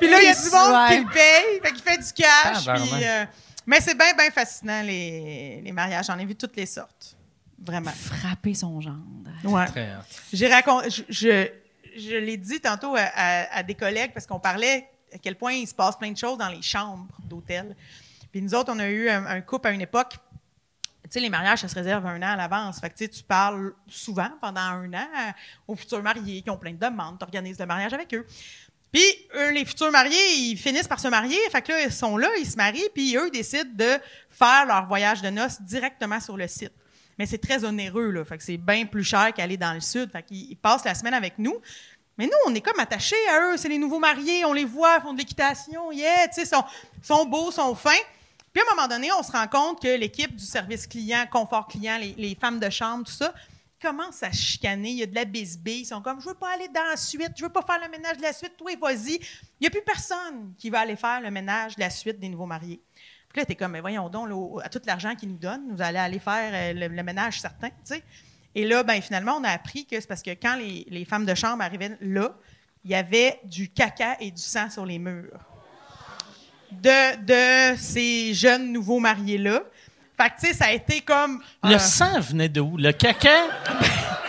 Puis là, il y a du monde Ouais. qui le paye, fait qu'il fait du cash. Tabarnak. Puis, euh, mais c'est bien, bien fascinant, les, les mariages. J'en ai vu toutes les sortes. Vraiment. Frapper son gendre. Ouais. J'ai raconté, je, je, je l'ai dit tantôt à, à- à des collègues parce qu'on parlait à quel point il se passe plein de choses dans les chambres d'hôtel. Puis nous autres, on a eu un, couple à une époque. Tu sais, les mariages, ça se réserve un an à l'avance. Fait que tu parles souvent pendant un an aux futurs mariés qui ont plein de demandes. Tu organises le mariage avec eux. Puis eux, les futurs mariés, ils finissent par se marier. Fait que là, ils sont là, ils se marient, puis eux, décident de faire leur voyage de noces directement sur le site. Mais c'est très onéreux, là. Fait que c'est bien plus cher qu'aller dans le sud. Fait qu'ils ils passent la semaine avec nous. Mais nous, on est comme attachés à eux. C'est les nouveaux mariés, on les voit, font de l'équitation, yeah, tu sais, sont, sont beaux, sont fins. Puis à un moment donné, on se rend compte que l'équipe du service client, confort client, les, femmes de chambre, tout ça, commencent à chicaner. Il y a de la bisbille. Ils sont comme, je veux pas aller dans la suite, je veux pas faire le ménage de la suite, toi, vas-y. Il n'y a plus personne qui va aller faire le ménage de la suite des nouveaux mariés. Puis là, t'es comme, mais voyons donc, à tout l'argent qu'ils nous donnent, nous allons aller faire euh, le ménage certain, tu sais. Et là, ben, finalement, on a appris que c'est parce que quand les, les femmes de chambre arrivaient là, il y avait du caca et du sang sur les murs de, de ces jeunes nouveaux mariés-là. Fait que, tu sais, ça a été comme... Le euh, sang venait de où? Le caca?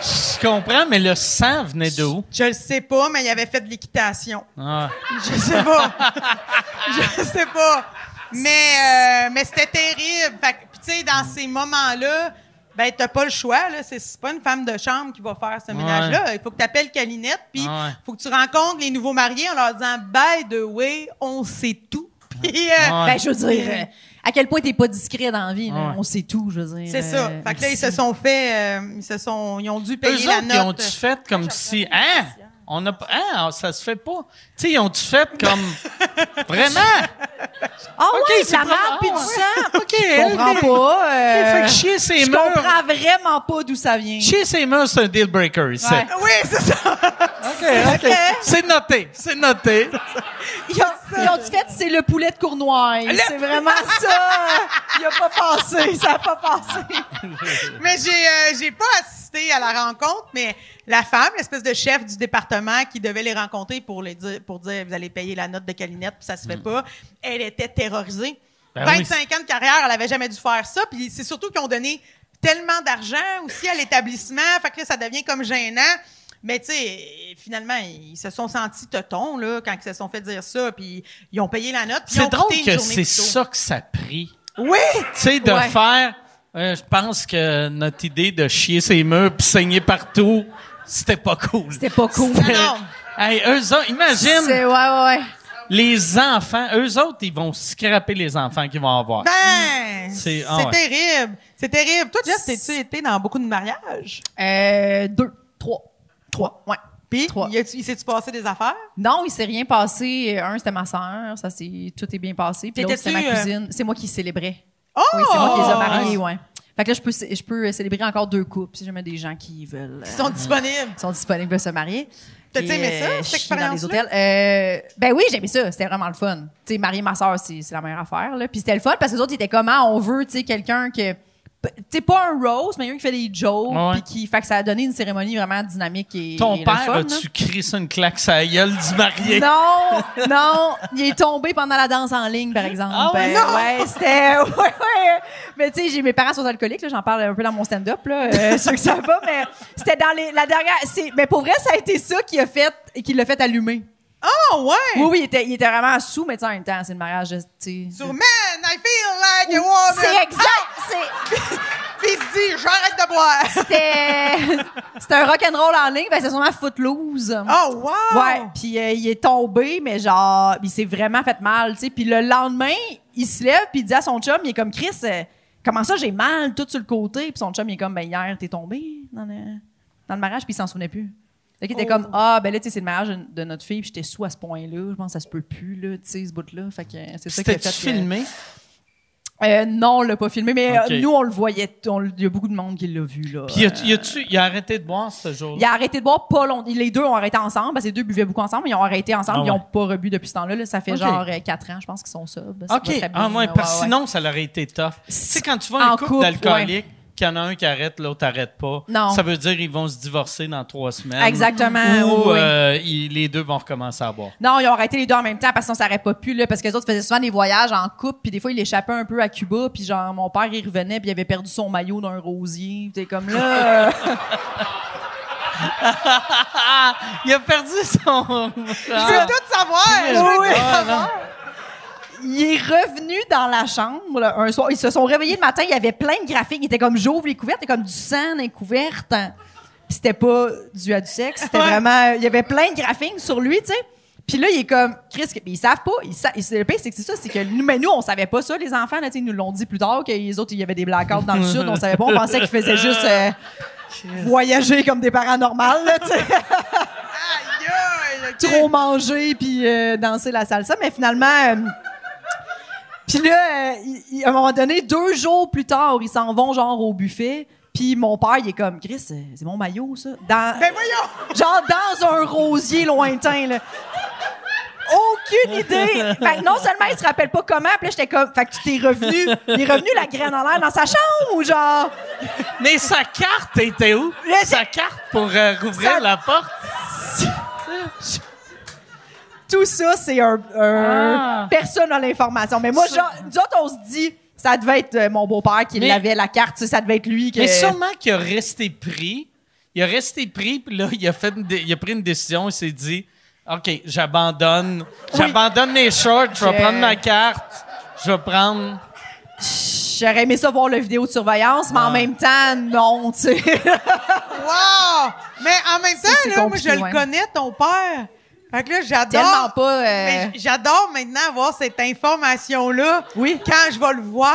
Je comprends, mais le sang venait de où? je le sais pas, mais il avait fait de l'équitation. Ah. Je sais pas. je sais pas. Mais, euh, mais c'était terrible. Fait que, tu sais, dans ces moments-là, ben, t'as pas le choix, là. C'est, pas une femme de chambre qui va faire ce ménage-là. Il faut que tu appelles Calinette, puis il Ouais. faut que tu rencontres les nouveaux mariés en leur disant, by the way, on sait tout. Puis, euh, Ouais. Ben, je veux dire, euh, à quel point t'es pas discret dans la vie, là. Ouais. On sait tout, je veux dire. C'est ça. euh, Fait que là, ils se sont fait, euh, ils se sont, ils ont dû Eux payer la autres, ils note. ont-tu fait comme si. Hein? On a pas. Hein? Ça se fait pas. Tu sais, ils ont-tu fait comme. Vraiment? Ah Ok, ouais, de c'est la merde ah puis du ouais. sang. OK. Je comprends pas. euh, Fait que chier ses je murs. comprends vraiment pas d'où ça vient. Chier ses murs, c'est un deal breaker ici. Ouais. Oui, c'est ça. OK, OK. C'est noté. C'est noté. Ils ont, ils ont fait, c'est le poulet de Cournoye. C'est vraiment ça. Il a pas passé. Ça a pas passé. Mais j'ai, euh, j'ai pas assisté à la rencontre, mais la femme, l'espèce de chef du département qui devait les rencontrer pour les dire, pour dire, vous allez payer la note de Calinette, puis ça se fait pas, elle était terrorisée. Ben 25 ans de carrière, elle avait jamais dû faire ça, puis c'est surtout qu'ils ont donné tellement d'argent aussi à l'établissement, fait que là, ça devient comme gênant. Mais tu sais, finalement, ils se sont sentis tetons, là, quand ils se sont fait dire ça, puis ils ont payé la note, puis ils ont C'est drôle que c'est ça que ça a pris. Oui! Tu sais, de Ouais. faire. euh, je pense que notre idée de chier ses murs puis saigner partout, c'était pas cool. C'était pas cool. Non. Hey, eux autres, imagine C'est, ouais, ouais, ouais. les enfants. Eux autres, ils vont scraper les enfants qu'ils vont avoir. Ben, C'est- c'est ouais. terrible. C'est terrible. Toi, Jess, t'es-tu été dans beaucoup de mariages? Euh, deux, trois. Trois, ouais. Puis, Trois. il s'est-tu passé des affaires? Non, il s'est rien passé. Un, c'était ma sœur. Ça, c'est, tout est bien passé. Puis l'autre, c'était ma euh, cousine. C'est moi qui célébrais. Oh! Oui, c'est moi qui les ai mariés, ouais. Fait que là, je peux, je peux célébrer encore deux couples si jamais des gens qui veulent. Ils euh, sont disponibles. sont disponibles pour se marier. T'as-tu aimé ça, euh, cette chier dans les expérience-là? hôtels. Euh, ben oui, j'ai aimé ça. C'était vraiment le fun. Tu sais, marier ma soeur, c'est c'est la meilleure affaire. Là. Puis c'était le fun parce que les autres, ils étaient comment? On veut, tu sais, quelqu'un que... Tu sais, pas un rose, mais un qui fait des jokes. Puis qui... Fait que ça a donné une cérémonie vraiment dynamique et Ton et père, fun, as-tu crié ça une claque la gueule du marié? Non, non, il est tombé pendant la danse en ligne, par exemple. Ah ouais? Ben, ouais, c'était, ouais, ouais. Mais tu sais, j'ai mes parents sont alcooliques, là, j'en parle un peu dans mon stand-up, là, euh, ceux que ça va, mais c'était dans les, la dernière, c'est, mais pour vrai, ça a été ça qui a fait, qui l'a fait allumer. Oh, ouais! Oui, oui, il était, il était vraiment sous, mais tu sais, en même temps, c'est le mariage, de- tu sais. Sur Man, I feel like a woman. C'est exact, c'est, Puis il se dit, j'arrête de boire. c'était, c'était un rock'n'roll en ligne, ben c'est sûrement Footloose. Oh, wow! Ouais, puis euh, il est tombé, mais genre, il s'est vraiment fait mal, tu sais. Puis le lendemain, il se lève, puis il dit à son chum, il est comme, Chris, euh, comment ça, j'ai mal tout sur le côté? Puis son chum, il est comme, ben hier, t'es tombé dans le, dans le mariage, puis il s'en souvenait plus. Fait qu'il était comme, ah, ben là, tu sais, c'est le mariage de, notre fille, puis j'étais sous à ce point-là. Je pense que ça se peut plus, là, tu sais, ce bout-là. Fait que euh, c'est ça qui a C'était fait. filmé? Euh, non, on l'a pas filmé, mais euh, nous, on le voyait. Il y a beaucoup de monde qui l'a vu, là. Puis, y a- y a-tu- il a arrêté de boire ce il jour-là? a arrêté de boire pas longtemps. Les deux ont arrêté ensemble, parce que les deux buvaient beaucoup ensemble, mais ils ont arrêté ensemble. Ah Ils ouais. ont pas rebu depuis ce temps-là. là. Ça fait genre 4 ans, je pense qu'ils sont ça. Ça OK. Ah, ouais, parce que Ouais, ouais. sinon, ça aurait été tough. Tu sais, quand tu vois un couple couple, d'alcooliques, qu'il y en a un qui arrête, l'autre arrête pas, Non. ça veut dire qu'ils vont se divorcer dans trois semaines. Exactement. Ou oui, euh, ils- les deux vont recommencer à boire. Non, ils ont arrêté les deux en même temps parce qu'on s'arrête pas plus là, parce que les autres faisaient souvent des voyages en couple, puis des fois il échappait un peu à Cuba, puis genre mon père il revenait puis il avait perdu son maillot d'un rosier, t'es comme là. euh, il a perdu son. Je veux tout savoir. Je veux Oui. tout savoir. Il est revenu dans la chambre là, un soir, ils se sont réveillés le matin, il y avait plein de graphiques, il était comme j'ouvre les couvertes, il y avait comme du sang dans les couvertes. C'était pas dû à du sexe, c'était Ouais. vraiment il y avait plein de graphiques sur lui, tu sais. Puis là, il est comme, Chris, ils savent pas. Ils sa- le pire, c'est que c'est ça, c'est que nous, mais nous, on savait pas ça, les enfants, là, ils nous l'ont dit plus tard, que les autres, il y avait des blackouts dans le sud, on savait pas, on pensait qu'ils faisaient juste euh, voyager comme des parents là, tu sais. Trop manger puis euh, danser la salsa, mais finalement. euh, puis là, euh, il- il- à un moment donné, deux jours plus tard, ils s'en vont genre au buffet. Puis mon père, il est comme, Chris, euh, c'est mon maillot, ça. Dans, Ben voyons. genre dans un rosier lointain, là. Aucune idée. Fait que non seulement il se rappelle pas comment, puis là, j'étais comme, fait que tu t'es revenu, il est revenu la graine en l'air dans sa chambre ou genre? Mais sa carte était où? Sa carte pour euh, rouvrir la porte? Tout ça, c'est un. un- Ah. Personne n'a l'information. Mais moi, genre, nous autres, on se dit, ça devait être euh, mon beau-père qui Mais- l'avait, la carte, tu sais, ça devait être lui. Que... Mais sûrement qu'il a resté pris. Il a resté pris, puis là, il a, fait une dé- il a pris une décision. Il s'est dit OK, j'abandonne. J'abandonne mes shorts. Je vais Je- prendre ma carte. Je vais prendre. J'aurais aimé ça voir la vidéo de surveillance, mais en même temps, non, tu sais. Wow! Mais en même temps, c'est là, moi, compliqué, je le ouais. connais, ton père. Fait que là, j'adore. Tellement pas. euh, j'adore maintenant avoir cette information-là. Oui. Quand je vais le voir.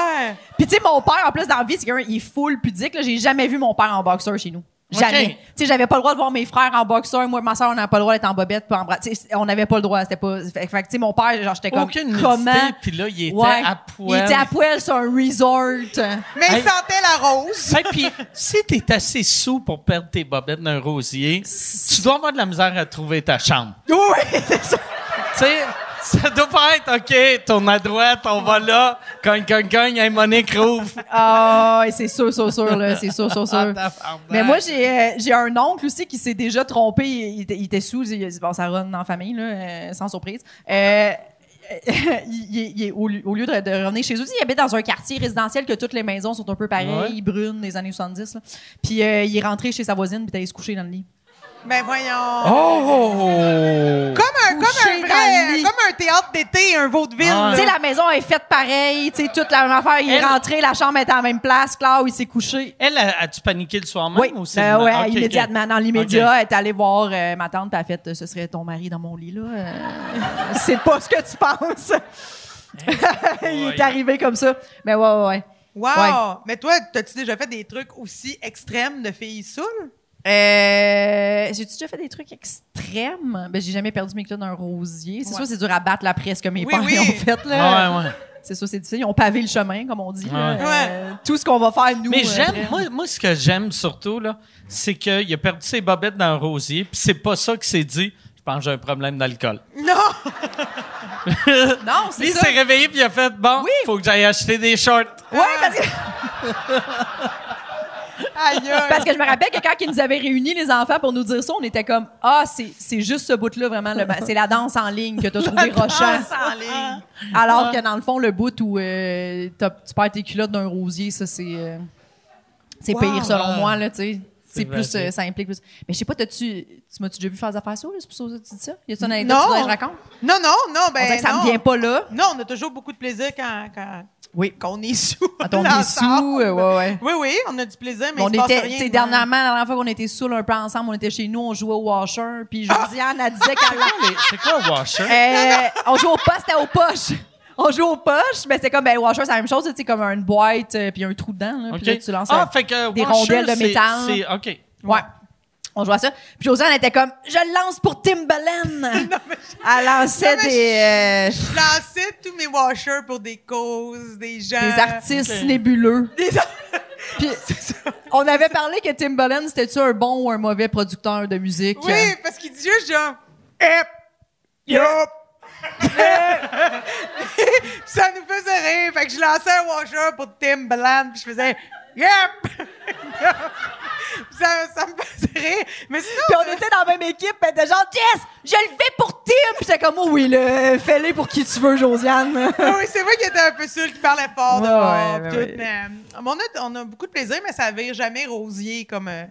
Puis, tu sais, mon père, en plus, dans la vie, c'est est full pudique. là. J'ai jamais vu mon père en boxeur chez nous. Jamais. Tu sais, j'avais pas le droit de voir mes frères en boxeur. Moi, ma soeur, on n'avait pas le droit d'être en bobette puis en bras. Tu sais, on n'avait pas le droit. C'était pas. Fait, fait que, tu sais, mon père, genre, j'étais comme. Aucune comment? Puis là, il était Ouais. à Il poil. était à poil sur un resort. Mais Hey. il sentait la rose. Hey, puis, si t'es assez sous pour perdre tes bobettes d'un rosier, tu dois avoir de la misère à trouver ta chambre. Oui, c'est ça. Tu sais, ça doit pas être OK, tourne à droite, on va là, cogne, cogne, cogne, hey, Monique rouvre. Ah, ouais, c'est sûr, sûr, sûr, là. C'est sûr, sûr, Ah, sûr. tabarnak. Mais moi, j'ai euh, j'ai un oncle aussi qui s'est déjà trompé. Il, était- il était sous. Il, bon, ça run en famille, là, euh, sans surprise. Euh, il, il- il est- au, lieu- de, de revenir chez eux, il habite dans un quartier résidentiel que toutes les maisons sont un peu pareilles, Ouais. brunes, des années 70. là. Puis euh, il est rentré chez sa voisine, puis il est allé se coucher dans le lit. Ben voyons. Oh! Comme un, comme un vrai, comme théâtre d'été, un vaudeville. Ah, Tu sais, la maison est faite pareil, tu sais, toute la même affaire. Il est Elle- rentré, la chambre était à la même place, Claire, où il s'est couché. Elle, a- as-tu paniqué le soir même? Oui, ou euh, ouais, ok. immédiatement. Dans l'immédiat, elle est allée voir euh, ma tante, puis elle a fait Ce serait ton mari dans mon lit, là. Euh, c'est pas ce que tu penses. Il est arrivé comme ça. Mais ouais, ouais, ouais. Wow! Ouais. Mais toi, t'as-tu déjà fait des trucs aussi extrêmes de filles saoules? Euh, J'ai-tu déjà fait des trucs extrêmes? Ben, j'ai jamais perdu mes clés d'un rosier. C'est Ouais. sûr, c'est dur à battre la presse que mes Oui, parents oui. ont fait, là. Ah, ouais, ouais. C'est sûr, c'est difficile. Ils ont pavé le chemin, comme on dit. là. Ouais. Euh, tout ce qu'on va faire, nous. Mais euh, j'aime, moi, moi, ce que j'aime surtout, là, c'est qu'il a perdu ses bobettes dans le rosier, puis c'est pas ça qu'il s'est dit. Je pense que j'ai un problème d'alcool. Non! Non, Lui, c'est il ça. s'est réveillé, puis il a fait Bon, Oui. faut que j'aille acheter des shorts. Ouais, parce que. Parce que je me rappelle que quand ils nous avaient réunis, les enfants, pour nous dire ça, on était comme Ah, c'est c'est juste ce bout-là, vraiment. le- C'est la danse en ligne que t'as trouvé rochant. Danse en ligne. Alors que dans le fond, le bout où euh, t'as- tu perds tes culottes d'un rosier, ça, c'est. euh, c'est Wow. pire, selon moi, là, tu sais. C'est plus. euh, ça implique plus. Mais je sais pas, t'as-tu. Tu m'as-tu déjà vu faire des affaires ça, là? C'est pour ça que tu dis ça? Y a-tu une anecdote Non. que je raconte? Non, non, non, ben. on dirait que ça non. me vient pas là. Non, on a toujours beaucoup de plaisir quand, quand, Oui. qu'on est sous. Quand on est ensemble. sous, euh, ouais, ouais. Oui, oui, on a du plaisir, mais on il se passe était, rien. dernièrement, la dernière fois qu'on était sous un peu ensemble, on était chez nous, on jouait au washer, puis Josiane, elle disait qu'elle C'est quoi, Washer? Euh, on jouait au poste, c'était aux poches. on joue aux poches, mais c'est comme, ben, Washer, c'est la même chose, c'est comme une boîte, euh, puis un trou dedans, là, OK. puis là, tu lances ah, un- fait que des Washer, rondelles de métal. c'est- OK. Ouais. On jouait à ça. Puis Josiane était comme, je le lance pour Timbaland. Elle lançait Non, mais des, euh, Je lançais tous mes washers pour des causes, des gens. des artistes nébuleux. Des- Puis on avait parlé que Timbaland, c'était-tu un bon ou un mauvais producteur de musique? Oui, parce qu'il dit juste genre. Hep! Yup! ça nous faisait rire. Fait que je lançais un washer pour Timbaland, puis je faisais Yep! ça, ça me Mais sinon. Puis on était dans la même équipe, pis elle était genre, Jess, je le fais pour Tim! J'étais comme, oh oui, le, fais-le pour qui tu veux, Josiane. Ah oui, c'est vrai qu'il était un peu seul, qui parlait fort Ouais, dehors, ouais, ouais, mais euh, on, a, on a beaucoup de plaisir, mais ça vire jamais rosier comme, euh,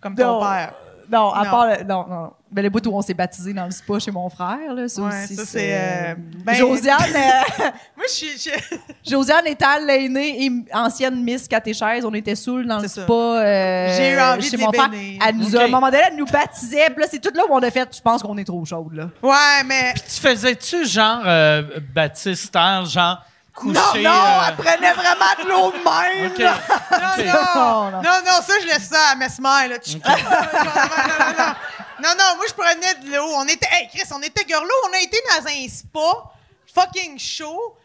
comme ton père. Non, à Non. part le, non, non. Ben, le bout où on s'est baptisé dans le spa chez mon frère, là, ça Ouais, aussi. ça, c'est, euh, ben- Josiane, euh, Moi, je suis. je- Josiane étant l'aînée et ancienne Miss Catéchèse, on était saoul dans le spa euh, J'ai eu envie chez de mon frère. Elle nous à un moment donné, elle nous baptisait. Puis là, c'est tout là où on a fait, je pense qu'on est trop chaude, là. Ouais, mais. Tu faisais-tu genre euh, Baptiste Terre, genre couché... non, non, euh, elle prenait vraiment de l'eau de même. Non, Non, ça, je laisse ça à Mesmer, là. Non, non, moi, je prenais de l'eau. On était, hey, Chris, on était girlo. On a été dans un spa fucking chaud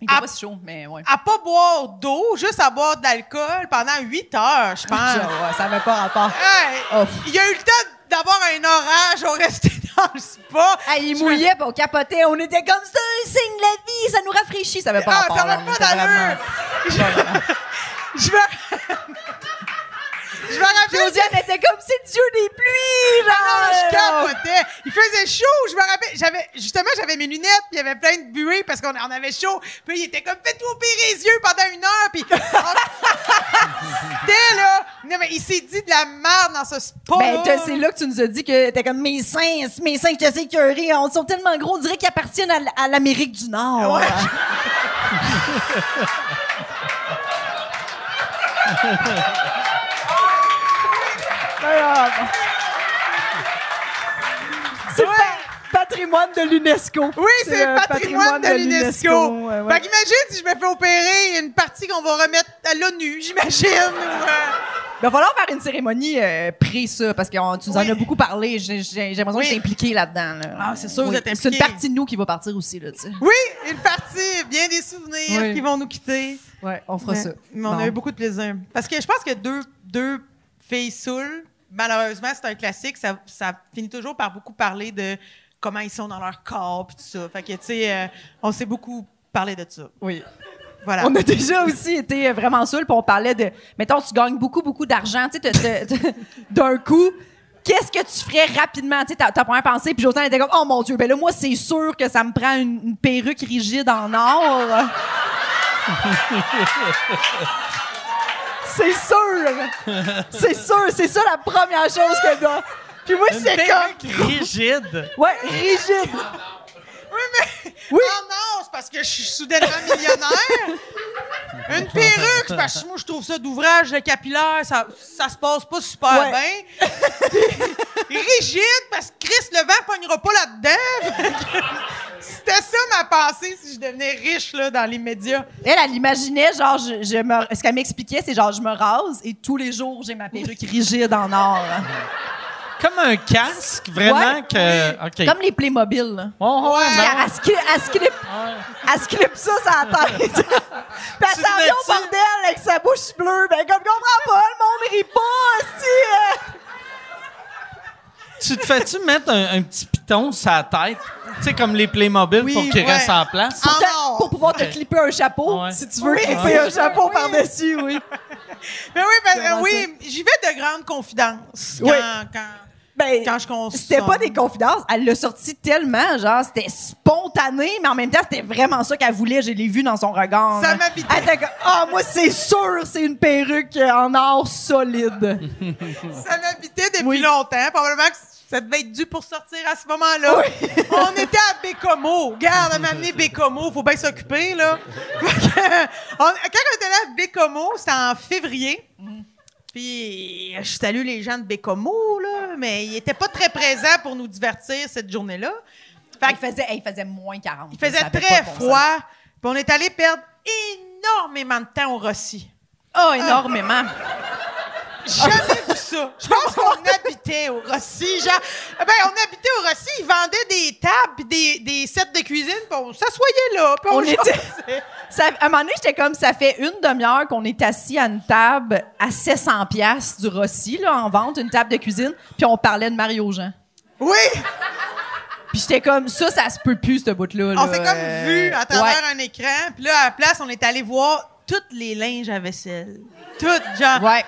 Il Ah. pas si chaud, mais ouais. à pas boire d'eau, juste à boire de l'alcool pendant 8 heures, je pense. ouais, ça avait pas rapport. Hey, il y a eu le temps d'avoir un orage, on restait le spa. Hey, il Je me- mouillait, puis on capotait. On était comme ça, un signe la vie, ça nous rafraîchit. Ça avait pas Ah, rapport. ça là, pas d'allure. Je me... je me rappelle... Josiane était comme c'est Dieu des pluies, genre. Ah, je capotais. Il faisait chaud. Je me rappelle. J'avais, justement, j'avais mes lunettes, puis il y avait plein de buées parce qu'on on avait chaud. Puis il était comme, fais-toi opérer les yeux pendant une heure. Puis, c'était là. Non, mais il s'est dit de la merde dans ce spa. Ben, c'est là que tu nous as dit que t'es comme mes seins, mes seins, je sais écœurés, ils sont tellement gros, on dirait qu'ils appartiennent à l'Amérique du Nord. Ouais. C'est le pa- patrimoine de l'UNESCO. Oui, c'est le patrimoine de l'UNESCO. Ouais, ouais. Fait qu'imagine si je me fais opérer une partie qu'on va remettre à l'ONU, j'imagine. euh, Il va falloir faire une cérémonie euh, pré ça, parce que on- tu nous en Oui. as beaucoup parlé. J'ai l'impression Oui. que t'es impliqué là-dedans. là. Ah, c'est sûr, vous êtes C'est une impliqué. partie de nous qui va partir aussi, là, tu sais. Oui, une partie, bien des souvenirs Oui. qui vont nous quitter. Ouais, on fera Mais- ça. Mais on Bon. a eu beaucoup de plaisir. Parce que je pense que deux, deux filles saoules, malheureusement, c'est un classique. Ça, ça finit toujours par beaucoup parler de comment ils sont dans leur corps et tout ça. Fait que, tu sais, euh, on s'est beaucoup parlé de ça. Oui. Voilà. On a déjà aussi été euh, vraiment saouls, puis on parlait de. Mettons, tu gagnes beaucoup, beaucoup d'argent, tu sais, d'un coup. Qu'est-ce que tu ferais rapidement? Tu sais, ta, ta première pensée, puis Jotan était comme, oh mon Dieu, ben là, moi, c'est sûr que ça me prend une, une perruque rigide en or. c'est sûr! C'est sûr, c'est ça la première chose que doit. Puis moi, j'étais comme. rigide. Ouais, rigide. Oui, mais. Oui. Ah non, c'est parce que je suis soudainement millionnaire. Une perruque, parce que moi, je trouve ça d'ouvrage de capillaire, ça, ça se passe pas super Ouais. bien. Rigide, parce que Chris, le vent pognera pas là-dedans. C'était ça ma pensée si je devenais riche là, dans les médias. Elle, elle imaginait, genre, je, je me, ce qu'elle m'expliquait, c'est genre, je me rase et tous les jours, j'ai ma perruque rigide en or. Comme un casque, vraiment Ouais, que... Comme les Playmobil. là. Oh, ouais, Elle, non. elle, se clip- ça sur la tête. Puis elle s'en vient au bordel avec sa bouche bleue. Ben, comme, comprends pas, le monde rit pas, euh. Tu te fais-tu mettre un, un petit piton sur la tête? Tu sais, comme les Playmobil Oui, pour qu'il ouais. reste en place? Pour te- or. Pour pouvoir te clipper un chapeau, Ouais. si tu veux Oui. clipper un chapeau Oui. par-dessus, oui. Mais oui, ben, euh, oui, j'y vais de grande confidence quand, Oui. quand, Ben, quand je consomme. C'était pas des confidences, elle l'a sorti tellement, genre, c'était spontané, mais en même temps, c'était vraiment ça qu'elle voulait. Je l'ai vu dans son regard. Ça m'habitait. Elle était comme, ah, moi, c'est sûr, c'est une perruque en or solide. Ça m'habitait depuis Oui. longtemps. Probablement que ça devait être dû pour sortir à ce moment-là. On était à Bécomo. Regarde, elle m'a amené Bécomo. Faut bien s'occuper, là. Quand on était là à Bécomo, c'était en février. Puis, je salue les gens de Bécomo, là, mais ils étaient pas très présents pour nous divertir cette journée-là. Il faisait, il faisait moins 40. il faisait très froid. on est allé perdre énormément de temps au Rossi. Oh, énormément. Jamais vu ça. Je pense qu'on habitait au Rossi. Genre, ben, on habitait au Rossi, ils vendaient des tables des, des sets de cuisine, puis on s'assoyait là, puis on, On était-. Ça- à un moment donné, j'étais comme, ça fait une demi-heure qu'on est assis à une table à 700 pièces du Rossi, là, en vente, une table de cuisine, puis on parlait de Mario Jean. Oui! Puis j'étais comme, ça, ça se peut plus, ce bout-là. On s'est comme Euh, vu à travers ouais. un écran, puis là, à la place, on est allé voir toutes les linges à vaisselle. Toutes, genre, Ouais.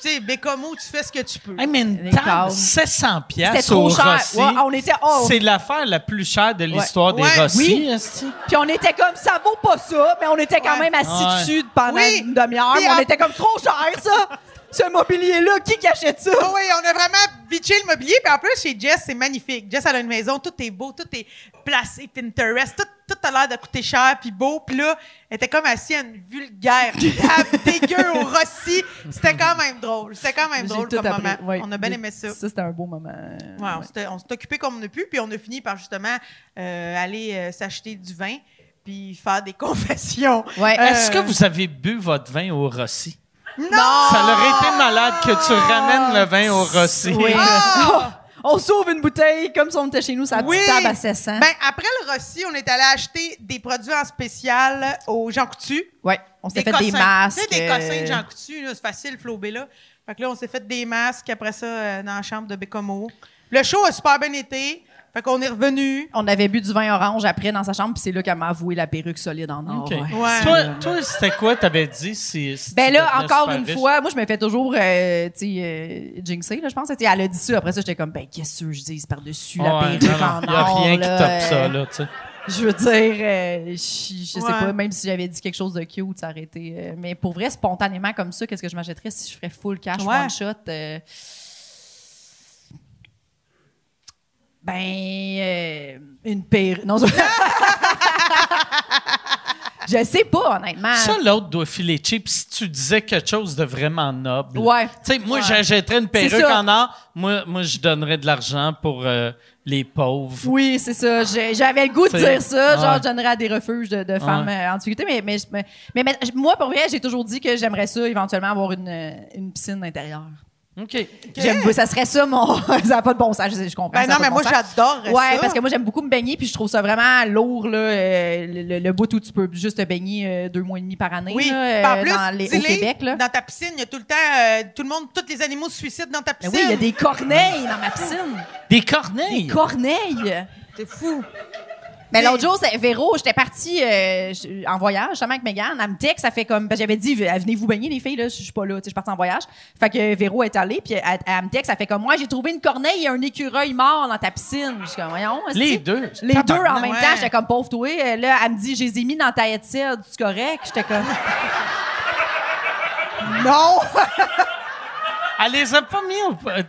Tu sais, Bécomo, tu fais ce que tu peux. Hey, mais une table, câbles. 700 C'était pièces trop au cher. Rossi. Ouais, on était, oh, C'est l'affaire la plus chère de l'histoire Ouais. des Rossi. Oui. Puis on était comme, ça vaut pas ça, mais on était quand Ouais. même assis Ouais. dessus pendant Oui. une demi-heure. On était comme, trop cher, ça! Ce mobilier-là, qui qui achète ça? Oh oui, on a vraiment bitché le mobilier. Puis en plus, chez Jess, c'est magnifique. Jess, elle a une maison, tout est beau, tout est placé, Pinterest, tout, tout a l'air de coûter cher, puis beau. Puis là, elle était comme assise à une vulgaire table dégueu au Rossi. C'était quand même drôle. C'était quand même drôle comme appris. moment. Ouais. On a bien aimé ça. Ça, c'était un beau moment. Ouais, on s'est occupé comme on a pu, puis on a fini par justement euh, aller euh, s'acheter du vin, puis faire des confessions. Ouais. Euh, Est-ce que vous avez bu votre vin au Rossi? Non! Ça aurait été malade que tu ramènes le vin au Rossi. Oui. Ah! on s'ouvre une bouteille comme si on était chez nous, sa Oui. petite table à 700. Ben, après le Rossi, on est allé acheter des produits en spécial au Jean Coutu. ouais, on s'est fait cossins. des masques. Tu sais, des euh, cossins de Jean Coutu, c'est facile, flobé là. Fait que là, on s'est fait des masques après ça euh, dans la chambre de Bécomo. Le show a super bien été. Fait qu'on est revenu. On avait bu du vin orange après dans sa chambre, puis c'est là qu'elle m'a avoué la perruque solide en or. OK. ouais. Ouais. Toi, toi, c'était quoi t'avais dit? Si, si Ben là, encore une riche? fois, moi, je me fais toujours, euh, tu sais, euh, jinxer, là, je pense. Elle a dit ça. Après ça, j'étais comme, ben, qu'est-ce que je dis par-dessus la Ouais, perruque non, en non, y a or, rien qui là, top euh, ça, là, tu sais. Je veux dire, euh, je, je sais pas, même si j'avais dit quelque chose de cute, ça aurait été. euh, mais pour vrai, spontanément comme ça, qu'est-ce que je m'achèterais si je ferais full cash Ouais. one shot? euh, ben, euh, une perruque. Non, je... sais pas, honnêtement. Ça, l'autre doit filer cheap si tu disais quelque chose de vraiment noble. Ouais. Tu sais, moi, Ouais. j'achèterais une perruque en or. Moi, moi je donnerais de l'argent pour euh, les pauvres. Oui, c'est ça. J'avais le goût de dire ça. Genre, je donnerais à des refuges de, de femmes Ouais. euh, en difficulté. Mais, mais, mais, moi, pour vrai, j'ai toujours dit que j'aimerais ça, éventuellement, avoir une, une piscine intérieure. OK. J'aime, ça serait ça, mon. ça n'a pas de bon sens, je, je comprends. Ben non, mais moi, j'adore Ouais, ça. parce que moi, j'aime beaucoup me baigner, puis je trouve ça vraiment lourd, là, euh, le, le- le bout où tu peux juste te baigner euh, deux mois et demi par année, Oui. là, euh, en plus, dans les- au Québec. Là. dans ta piscine, il y a tout le temps, euh, tout le monde, tous les animaux se suicident dans ta Ben piscine. oui, il y a des corneilles dans ma piscine. Des corneilles? Des corneilles. C'est fou. Mais l'autre jour, c'est Véro, j'étais partie euh, en voyage, justement avec Megan. Elle me texte, ça fait comme. parce que J'avais dit, venez-vous baigner, les filles, là, je suis pas là, tu sais, je suis partie en voyage. Fait que Véro est allée, puis elle, elle me texte, ça fait comme moi, j'ai trouvé une corneille et un écureuil mort dans ta piscine. Je suis comme, voyons. Les deux. Les deux en même ouais. temps, j'étais comme pauvre toi. Euh, Là, elle me dit, je les ai mis dans ta headset, tu correct? J'étais comme. non! Elle les a pas mis au. euh,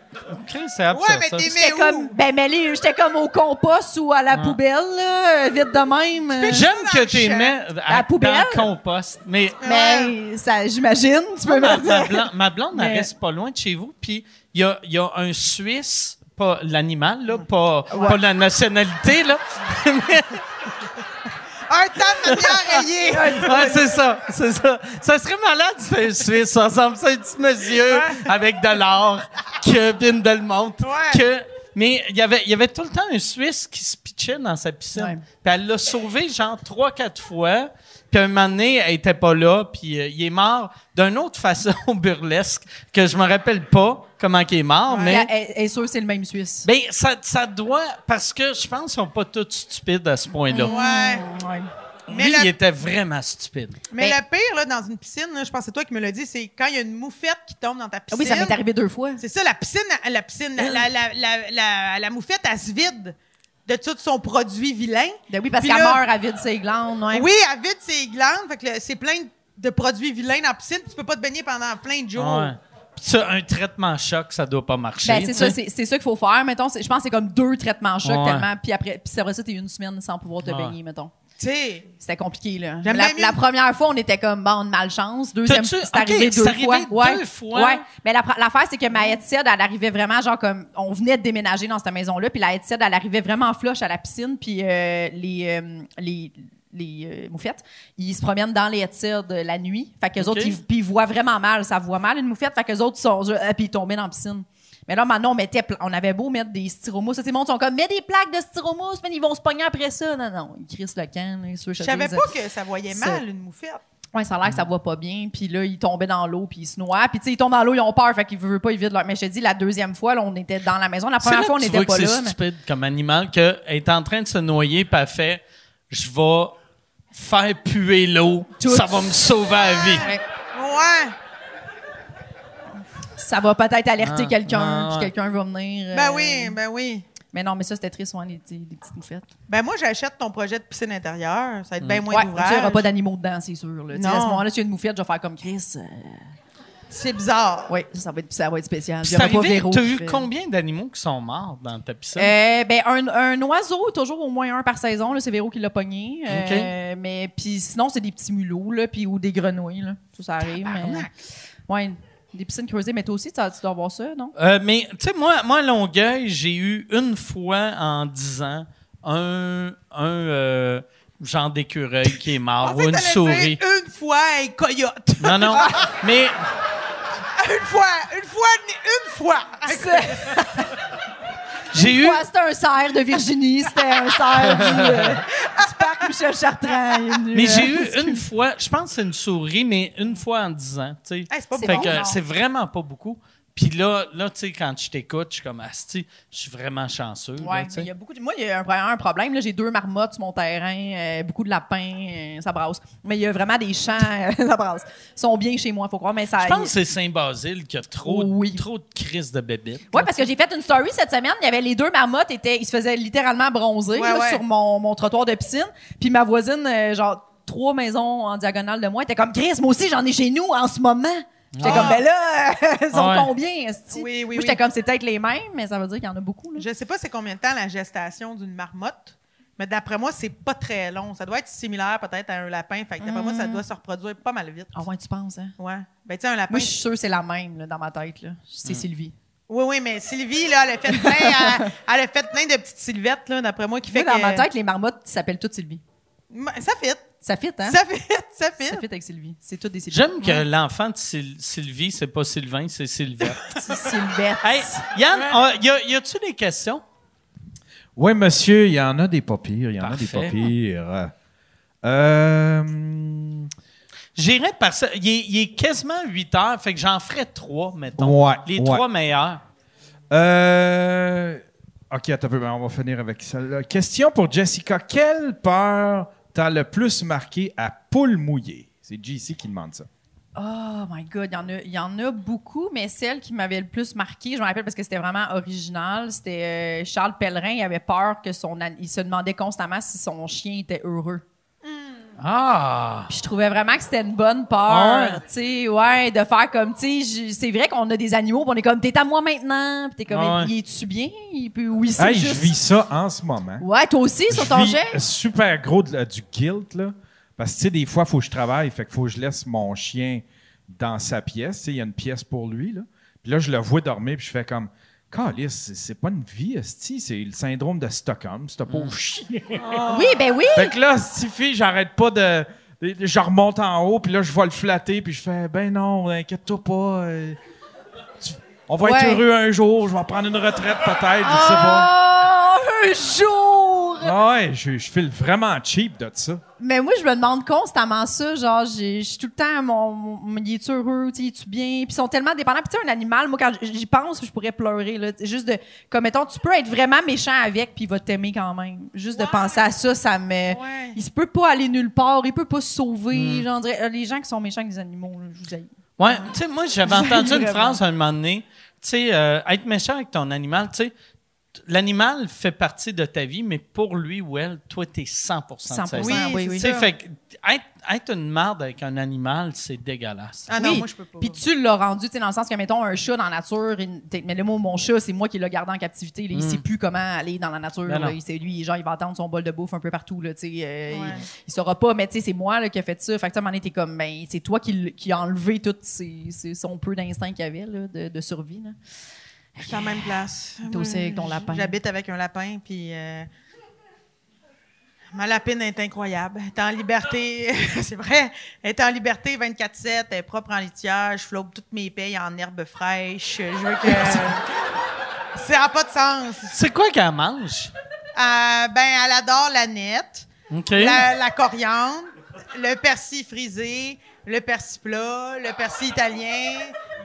Chris, c'est absurde, Ouais, mais t'es Mais où? comme, ben, mais les- j'étais comme au compost ou à la poubelle, là, vite de même. euh. J'aime que tu mets À la poubelle? dans le compost. Mais Mais ça, j'imagine, tu peux ma, me ma dire. blonde, ma blonde, elle Mais- reste pas loin de chez vous. Puis il y a, il y a un Suisse, pas l'animal, là, pas, pas la nationalité, là. Un tas de manière. Ouais, c'est ça, c'est ça. Ça serait malade si un Suisse. Ça ressemble à un petit monsieur avec de l'or que montre. Ouais. Que, mais il y avait, il y avait tout le temps un Suisse qui se pitchait dans sa piscine. Puis elle l'a sauvé genre trois, quatre fois. Puis un moment donné, elle était pas là. Puis euh, il est mort d'une autre façon burlesque que je me rappelle pas comment il est mort. Elle, Mais elle- elle est sûre que c'est le même Suisse. ben, ça, ça doit... Parce que je pense qu'ils sont pas tous stupides à ce point-là. Ouais. Ouais. Mais Lui, la- il était vraiment stupide. Mais Ben- le pire, là, dans une piscine, là, je pense que c'est toi qui me l'as dit, c'est quand il y a une moufette qui tombe dans ta Ah piscine. oui, ça m'est arrivé deux fois. C'est ça, la piscine, la piscine, la, la, la, la, la- la moufette, elle se vide de tout son produit vilain. Ben oui, parce qu'elle meurt à vide ses glandes. Ouais. Oui, elle vide ses glandes, fait que c'est plein de produits vilains dans la piscine, puis tu peux pas te baigner pendant plein de jours. Ouais. Ça, un traitement choc, ça doit pas marcher. Ben, c'est ça, c'est c'est ça qu'il faut faire, mettons. Je pense que c'est comme deux traitements chocs Ouais. tellement, puis après, puis c'est vrai ça, t'es une semaine sans pouvoir te Ouais. baigner, mettons. C'était compliqué, là. La, première fois, on était comme, bon, une malchance. Deuxième, c'est arrivé deux fois. arrivé ouais. deux fois? Ouais. Mais la- l'affaire, c'est que ma headset, elle arrivait vraiment, genre, comme, on venait de déménager dans cette maison-là, puis la headset, elle arrivait vraiment flush à la piscine, puis euh, les, euh, les, les euh, moufettes, ils se promènent dans les tirs de la nuit. Fait que Ok. autres, ils, puis ils voient vraiment mal. Ça voit mal, une moufette. Fait que les autres, sont, euh, puis ils tombaient dans la piscine. Mais là, maintenant, on, mettait, on avait beau mettre des styromousse. Ça, c'est monde sont comme, mets des plaques de styromousse, mais ils vont se pogner après ça. Non, non, ils crissent le camp. Là, Je savais pas que ça voyait Ça- mal, une moufette. Ouais, ça a l'air que ça va pas bien. Puis là, ils tombaient dans l'eau, puis ils se noient. Puis tu sais, ils tombent dans l'eau, ils ont peur, fait qu'ils veulent pas, ils vident leur. Mais je te dis, la deuxième fois, là, on était dans la maison. La première là fois, on n'était pas que là. c'est mais- stupide comme animal qu'elle est en train de se noyer puis elle fait je vais faire puer l'eau, ça va me sauver la vie. Ouais. Ouais. Ça va peut-être alerter Ah, quelqu'un, ah, puis quelqu'un va venir. Ben euh, oui, ben oui. Mais non, mais ça, c'était triste, ouais, les, petits- les petites moufettes. Ben moi, j'achète ton projet de piscine intérieure. Ça va être bien moins Ouais, il n'y aura pas d'animaux dedans, c'est sûr. Là. Non. À ce moment-là, s'il y a une moufette, je vais faire comme Chris. euh, C'est bizarre. Oui, ça va être, ça va être spécial. Pas arrivé, Véro t'as fait- combien d'animaux qui sont morts dans ta piscine? Euh, ben, un, un oiseau, toujours au moins un par saison. là, C'est Véro qui l'a pogné. Euh, Mais puis sinon, c'est des petits mulots là, puis, ou des grenouilles. Là. Ça, ça arrive. Mais, ouais, des piscines creusées. Mais toi aussi, tu dois voir ça, non? Euh, mais, tu sais, moi, moi, à Longueuil, j'ai eu une fois en 10 ans un, un euh, genre d'écureuil qui est mort ou une souris. dire une fois un coyote. Non, non. mais une fois, une fois, une fois. j'ai eu. Ouais, c'était un cerf de Virginie. C'était un cerf du, euh, du parc Michel Chartrand. Mais euh, j'ai eu une fois, je pense que c'est une souris, mais une fois en 10 ans. tu sais. Hey, c'est pas C'est Fait bon, que non. c'est vraiment pas beaucoup. Puis là, là tu sais, quand je t'écoute, je suis comme, Asti, je suis vraiment chanceux. là, Ouais, sais. mais il y a beaucoup de... Moi, il y a un, un problème. là. J'ai deux marmottes sur mon terrain, euh, beaucoup de lapins, euh, ça brasse. Mais il y a vraiment des champs, euh, ça brasse. Ils sont bien chez moi, faut croire, mais ça... Je pense que c'est Saint-Basile qui a trop, Oui. trop de crises de bébites. Ouais, parce que j'ai fait une story cette semaine. Il y avait les deux marmottes, étaient, ils se faisaient littéralement bronzer Ouais, là, ouais. sur mon, mon trottoir de piscine. Puis ma voisine, euh, genre trois maisons en diagonale de moi, était comme Chris, moi aussi j'en ai chez nous en ce moment. J'étais Ah. comme ben là, ils sont Ouais. combien esti? Oui, oui, Moi oui. j'étais comme c'est peut-être les mêmes, mais ça veut dire qu'il y en a beaucoup. Là. Je sais pas c'est combien de temps la gestation d'une marmotte, mais d'après moi, c'est pas très long. Ça doit être similaire peut-être à un lapin. Fait que d'après moi, ça doit se reproduire pas mal vite. Ah ouais, tu penses hein? Ouais. Ben tu sais, un lapin. Moi je suis sûre que c'est la même là, dans ma tête là. C'est Sylvie. Oui, oui, mais Sylvie, là, elle a fait plein, elle, elle a fait plein de petites sylvettes, là, d'après moi, qui fait Moi, dans que. ma tête, les marmottes s'appellent toutes Sylvie. Ça fit. Ça fit hein? Ça fit, ça fit. Ça fit avec Sylvie. C'est toutes des Sylvie. J'aime que l'enfant de Syl- Sylvie, c'est pas Sylvain, c'est Sylvette. C'est Sylvette. hey, Yann, y a- y a-tu des questions? Oui, monsieur, il y en a des pas pires. Il y en a des Parfait. pas pires. Euh, J'irai par ça. Il est, il est quasiment 8 heures, fait que j'en ferai trois, mettons. Ouais, Les ouais. trois meilleurs. euh, OK, attends un peu, ben, on va finir avec celle-là. Question pour Jessica. Quelle peur t'as le plus marqué à poule mouillée? C'est JC qui demande ça. Oh my God, il y, en a, beaucoup, mais celle qui m'avait le plus marqué, je me rappelle parce que c'était vraiment original, c'était euh, Charles Pellerin. Il avait peur que son... Il se demandait constamment si son chien était heureux. Ah! Puis je trouvais vraiment que c'était une bonne peur, Ah tu sais, ouais, de faire comme, tu sais, c'est vrai qu'on a des animaux, puis on est comme, t'es à moi maintenant, puis t'es comme, Ah ouais. il est-tu bien? Oui, c'est Hey, juste... je vis ça en ce moment. Ouais, toi aussi, sur ton jet? super gros de du guilt, là. Parce que, tu sais, des fois, il faut que je travaille. Fait qu'il faut que je laisse mon chien dans sa pièce. Tu sais, il y a une pièce pour lui, là. Puis là, je le vois dormir, puis je fais comme... Calice, c'est- c'est pas une vie, esti, c'est le syndrome de Stockholm, ce pauvre chien. Oui, ben oui! fait que là, Stiffy, j'arrête pas de, Je remonte en haut, puis là, je vais le flatter, puis je fais Ben non, inquiète-toi pas. euh, tu- on va Ouais. être heureux un jour, je vais prendre une retraite peut-être, je sais pas. Oh, un jour! Ah ouais, je, je file vraiment cheap de ça. Mais moi, je me demande constamment ça. Genre, j'ai- je suis tout le temps, mon, mon, il est heureux, es-tu bien? Puis ils sont tellement dépendants. Puis tu sais, un animal, moi, quand j'y pense, je pourrais pleurer. Là. C'est Juste de, comme mettons, tu peux être vraiment méchant avec, puis il va t'aimer quand même. Juste de penser à ça, ça me. Ouais. Il se peut pas aller nulle part, il peut pas se Hmm. sauver. Genre, dirait- euh, les gens qui sont méchants avec des animaux, là, je vous aime. Ouais, tu sais, moi, j'avais entendu une phrase à un moment donné. Tu sais, euh, être méchant avec ton animal, tu sais, l'animal fait partie de ta vie, mais pour lui ou elle, toi, t'es 100% de sa 100 vie. Oui, oui, oui. Tu sais, ça. fait que être, être une marde avec un animal, c'est dégueulasse. Ah non, Oui. moi, je peux pas. Puis tu l'as rendu, tu sais, dans le sens que, mettons, un chat dans la nature, mais le mot mon chat, c'est moi qui l'ai gardé en captivité. là. Il sait plus comment aller dans la nature. Ben là. Il sait, lui, genre, il va attendre son bol de bouffe un peu partout, là, tu sais. euh, Ouais. il, il saura pas, mais tu sais, c'est moi là, qui a fait ça. Fait que, tu t'es comme, ben, c'est toi qui, qui a enlevé tout ses- ses- son peu d'instinct qu'il avait, là, de, de survie, là. Je suis la même place. T'es aussi avec ton lapin. J'habite avec un lapin, puis. euh, Ma lapine est incroyable. Elle est en liberté, c'est vrai. Elle est en liberté 24-7, elle est propre en litière. Je flotte toutes mes payes en herbes fraîches. Je veux que. Ça n'a pas de sens. C'est quoi qu'elle mange? Euh, ben, elle adore la nette, la, la coriandre, le persil frisé, le persil plat, le persil italien,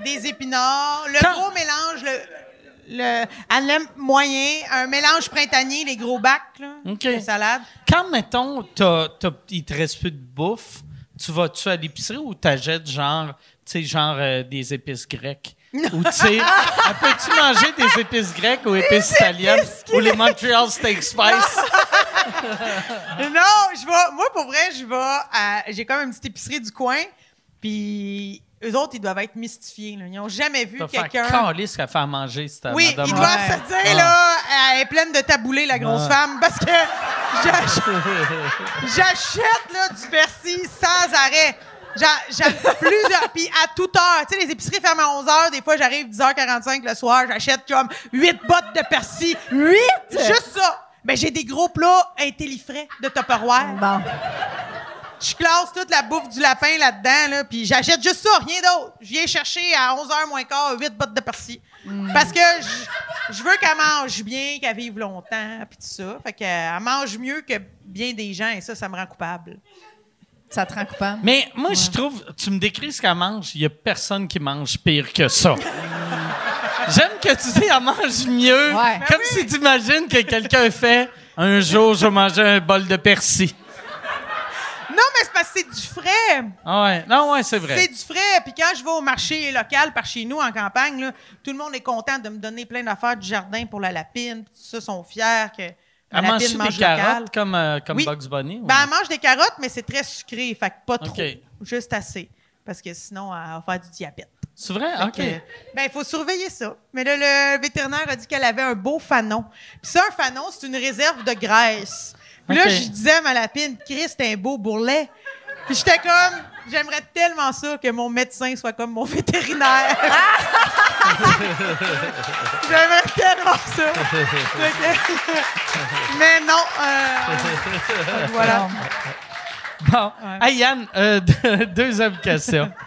des épinards, le Quand- gros mélange, le, le, aime moyen, un mélange printanier, les gros bacs, là, OK. de salade. Quand, mettons, t'as, t'as, il te reste plus de bouffe, tu vas-tu à l'épicerie ou t'achètes genre, tu sais, genre euh, des épices grecques? Ou tu sais, peux-tu manger des épices grecques ou épices italiennes? Ou les Montreal Steak Spice? Non, je vais. Moi, pour vrai, je vais. à- J'ai comme une petite épicerie du coin. Puis eux autres, ils doivent être mystifiés. là. Ils n'ont jamais vu quelqu'un. calice qu'elle fait à manger, cette Oui, madame. ils doivent Ouais. se dire, là, elle est pleine de taboulés, la grosse femme, parce que j'ach- j'achète, là, du persil sans arrêt. J'a- J'aime plusieurs. Puis à toute heure. Tu sais, les épiceries ferment à 11 h. Des fois, j'arrive 10h45 le soir. J'achète comme 8 bottes de persil. 8? Juste ça. Ben, j'ai des gros plats intellifrais de Tupperware. Bon. Je classe toute la bouffe du lapin là-dedans, là, puis j'achète juste ça, rien d'autre. Je viens chercher à 11h moins quart 8 bottes de persil. Parce que je- veux qu'elle mange bien, qu'elle vive longtemps, puis tout ça. Fait qu'elle mange mieux que bien des gens, et ça, ça me rend coupable. Ça te rend coupable? Mais moi, je trouve, tu me décris ce qu'elle mange, il y a personne qui mange pire que ça. J'aime que tu dis, elle mange mieux. Ouais. Comme si tu imagines que quelqu'un fait un jour, je vais manger un bol de persil. Non, mais c'est parce que c'est du frais. Ah ouais, non, ouais, c'est C'est vrai. du frais. Puis quand je vais au marché local par chez nous en campagne, là, tout le monde est content de me donner plein d'affaires du jardin pour la lapine. Puis tout ça, sont fiers que Elle mange lapine des mange carottes local. comme, euh, comme Oui. Bugs Bunny? ou Ben, elle mange des carottes, mais c'est très sucré. Fait que pas trop. Juste assez. Parce que sinon, elle va faire du diabète. C'est vrai? Fait OK. que, ben, il faut surveiller ça. Mais là, le vétérinaire a dit qu'elle avait un beau fanon. Puis ça, un fanon, c'est une réserve de graisse. Puis là, je disais à ma lapine, Chris, c'est un beau bourrelet. Puis j'étais comme, j'aimerais tellement ça que mon médecin soit comme mon vétérinaire. j'aimerais tellement ça. Mais non. euh, voilà. Bon. Hey, Yann, euh, deux- deuxième question.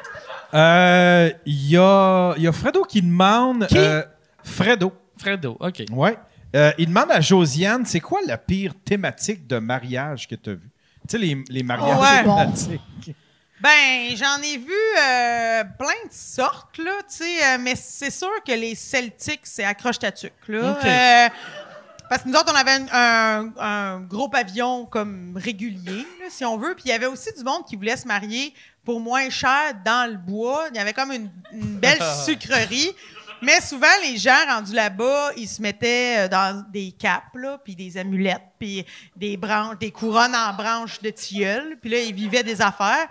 Euh, Il y, a, y a Fredo qui demande. Qui? euh, Fredo. Fredo, OK. Ouais. Euh, il demande à Josiane, c'est quoi la pire thématique de mariage que tu as vue? Tu sais, les, les mariages Ouais. thématiques. Ben, j'en ai vu euh, plein de sortes, là, tu sais, euh, mais c'est sûr que les Celtics, c'est accroche ta tuque, là. OK. Euh, parce que nous autres, on avait un, un- un gros pavillon comme régulier, là, si on veut. Puis il y avait aussi du monde qui voulait se marier pour moins cher dans le bois. Il y avait comme une, une belle sucrerie. Mais souvent, les gens rendus là-bas, ils se mettaient euh, dans des capes, là, puis des amulettes, puis des branches, des couronnes en branches de tilleul. Puis là, ils vivaient des affaires.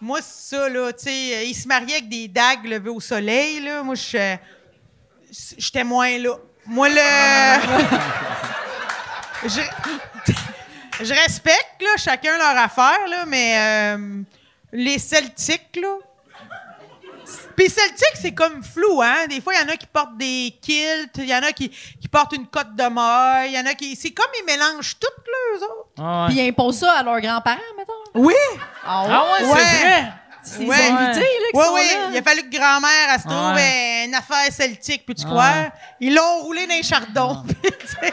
Moi, ça, là, tu sais, euh, ils se mariaient avec des dagues levées au soleil, là. Moi, je- j'étais moins là. Moi, le... je... respecte, là, chacun leur affaire, là, mais euh, les Celtiques, là... Puis Celtiques, c'est comme flou, hein? Des fois, il y en a qui portent des kilts, il y en a qui, qui portent une cotte de maille, il y en a qui... C'est comme ils mélangent toutes, là, eux autres. Ah Puis ouais. ils imposent ça à leurs grands-parents, mettons. Oui! Ah Ah ouais, Ouais. c'est vrai. C'est Ouais. invités, là, qui Oui, sont oui. là. Il a fallu que grand-mère, elle se trouve Ouais. une affaire celtique, puis tu Ouais. crois? Ils l'ont roulé dans les chardons. Sais,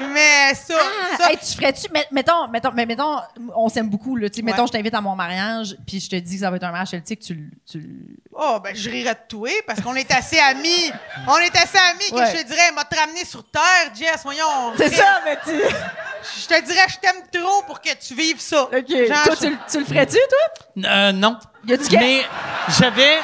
mais ça, Ah, ça hey, tu ferais-tu, met- mettons, mettons, mais mettons, on s'aime beaucoup, là. Tu sais, Ouais. mettons, je t'invite à mon mariage, puis je te dis que ça va être un mariage celtique, tu, le- tu, oh, ben, je rirais de toi, parce qu'on est assez amis. On est assez amis Ouais. que je te dirais, m'a te ramener sur Terre, Jess, voyons. C'est ça, mais tu. Je te dirais, je t'aime trop pour que tu vives ça. OK. Genre, toi, je- tu, le- tu le ferais-tu, toi? Euh, non. Y a-tu quel- Mais j'avais.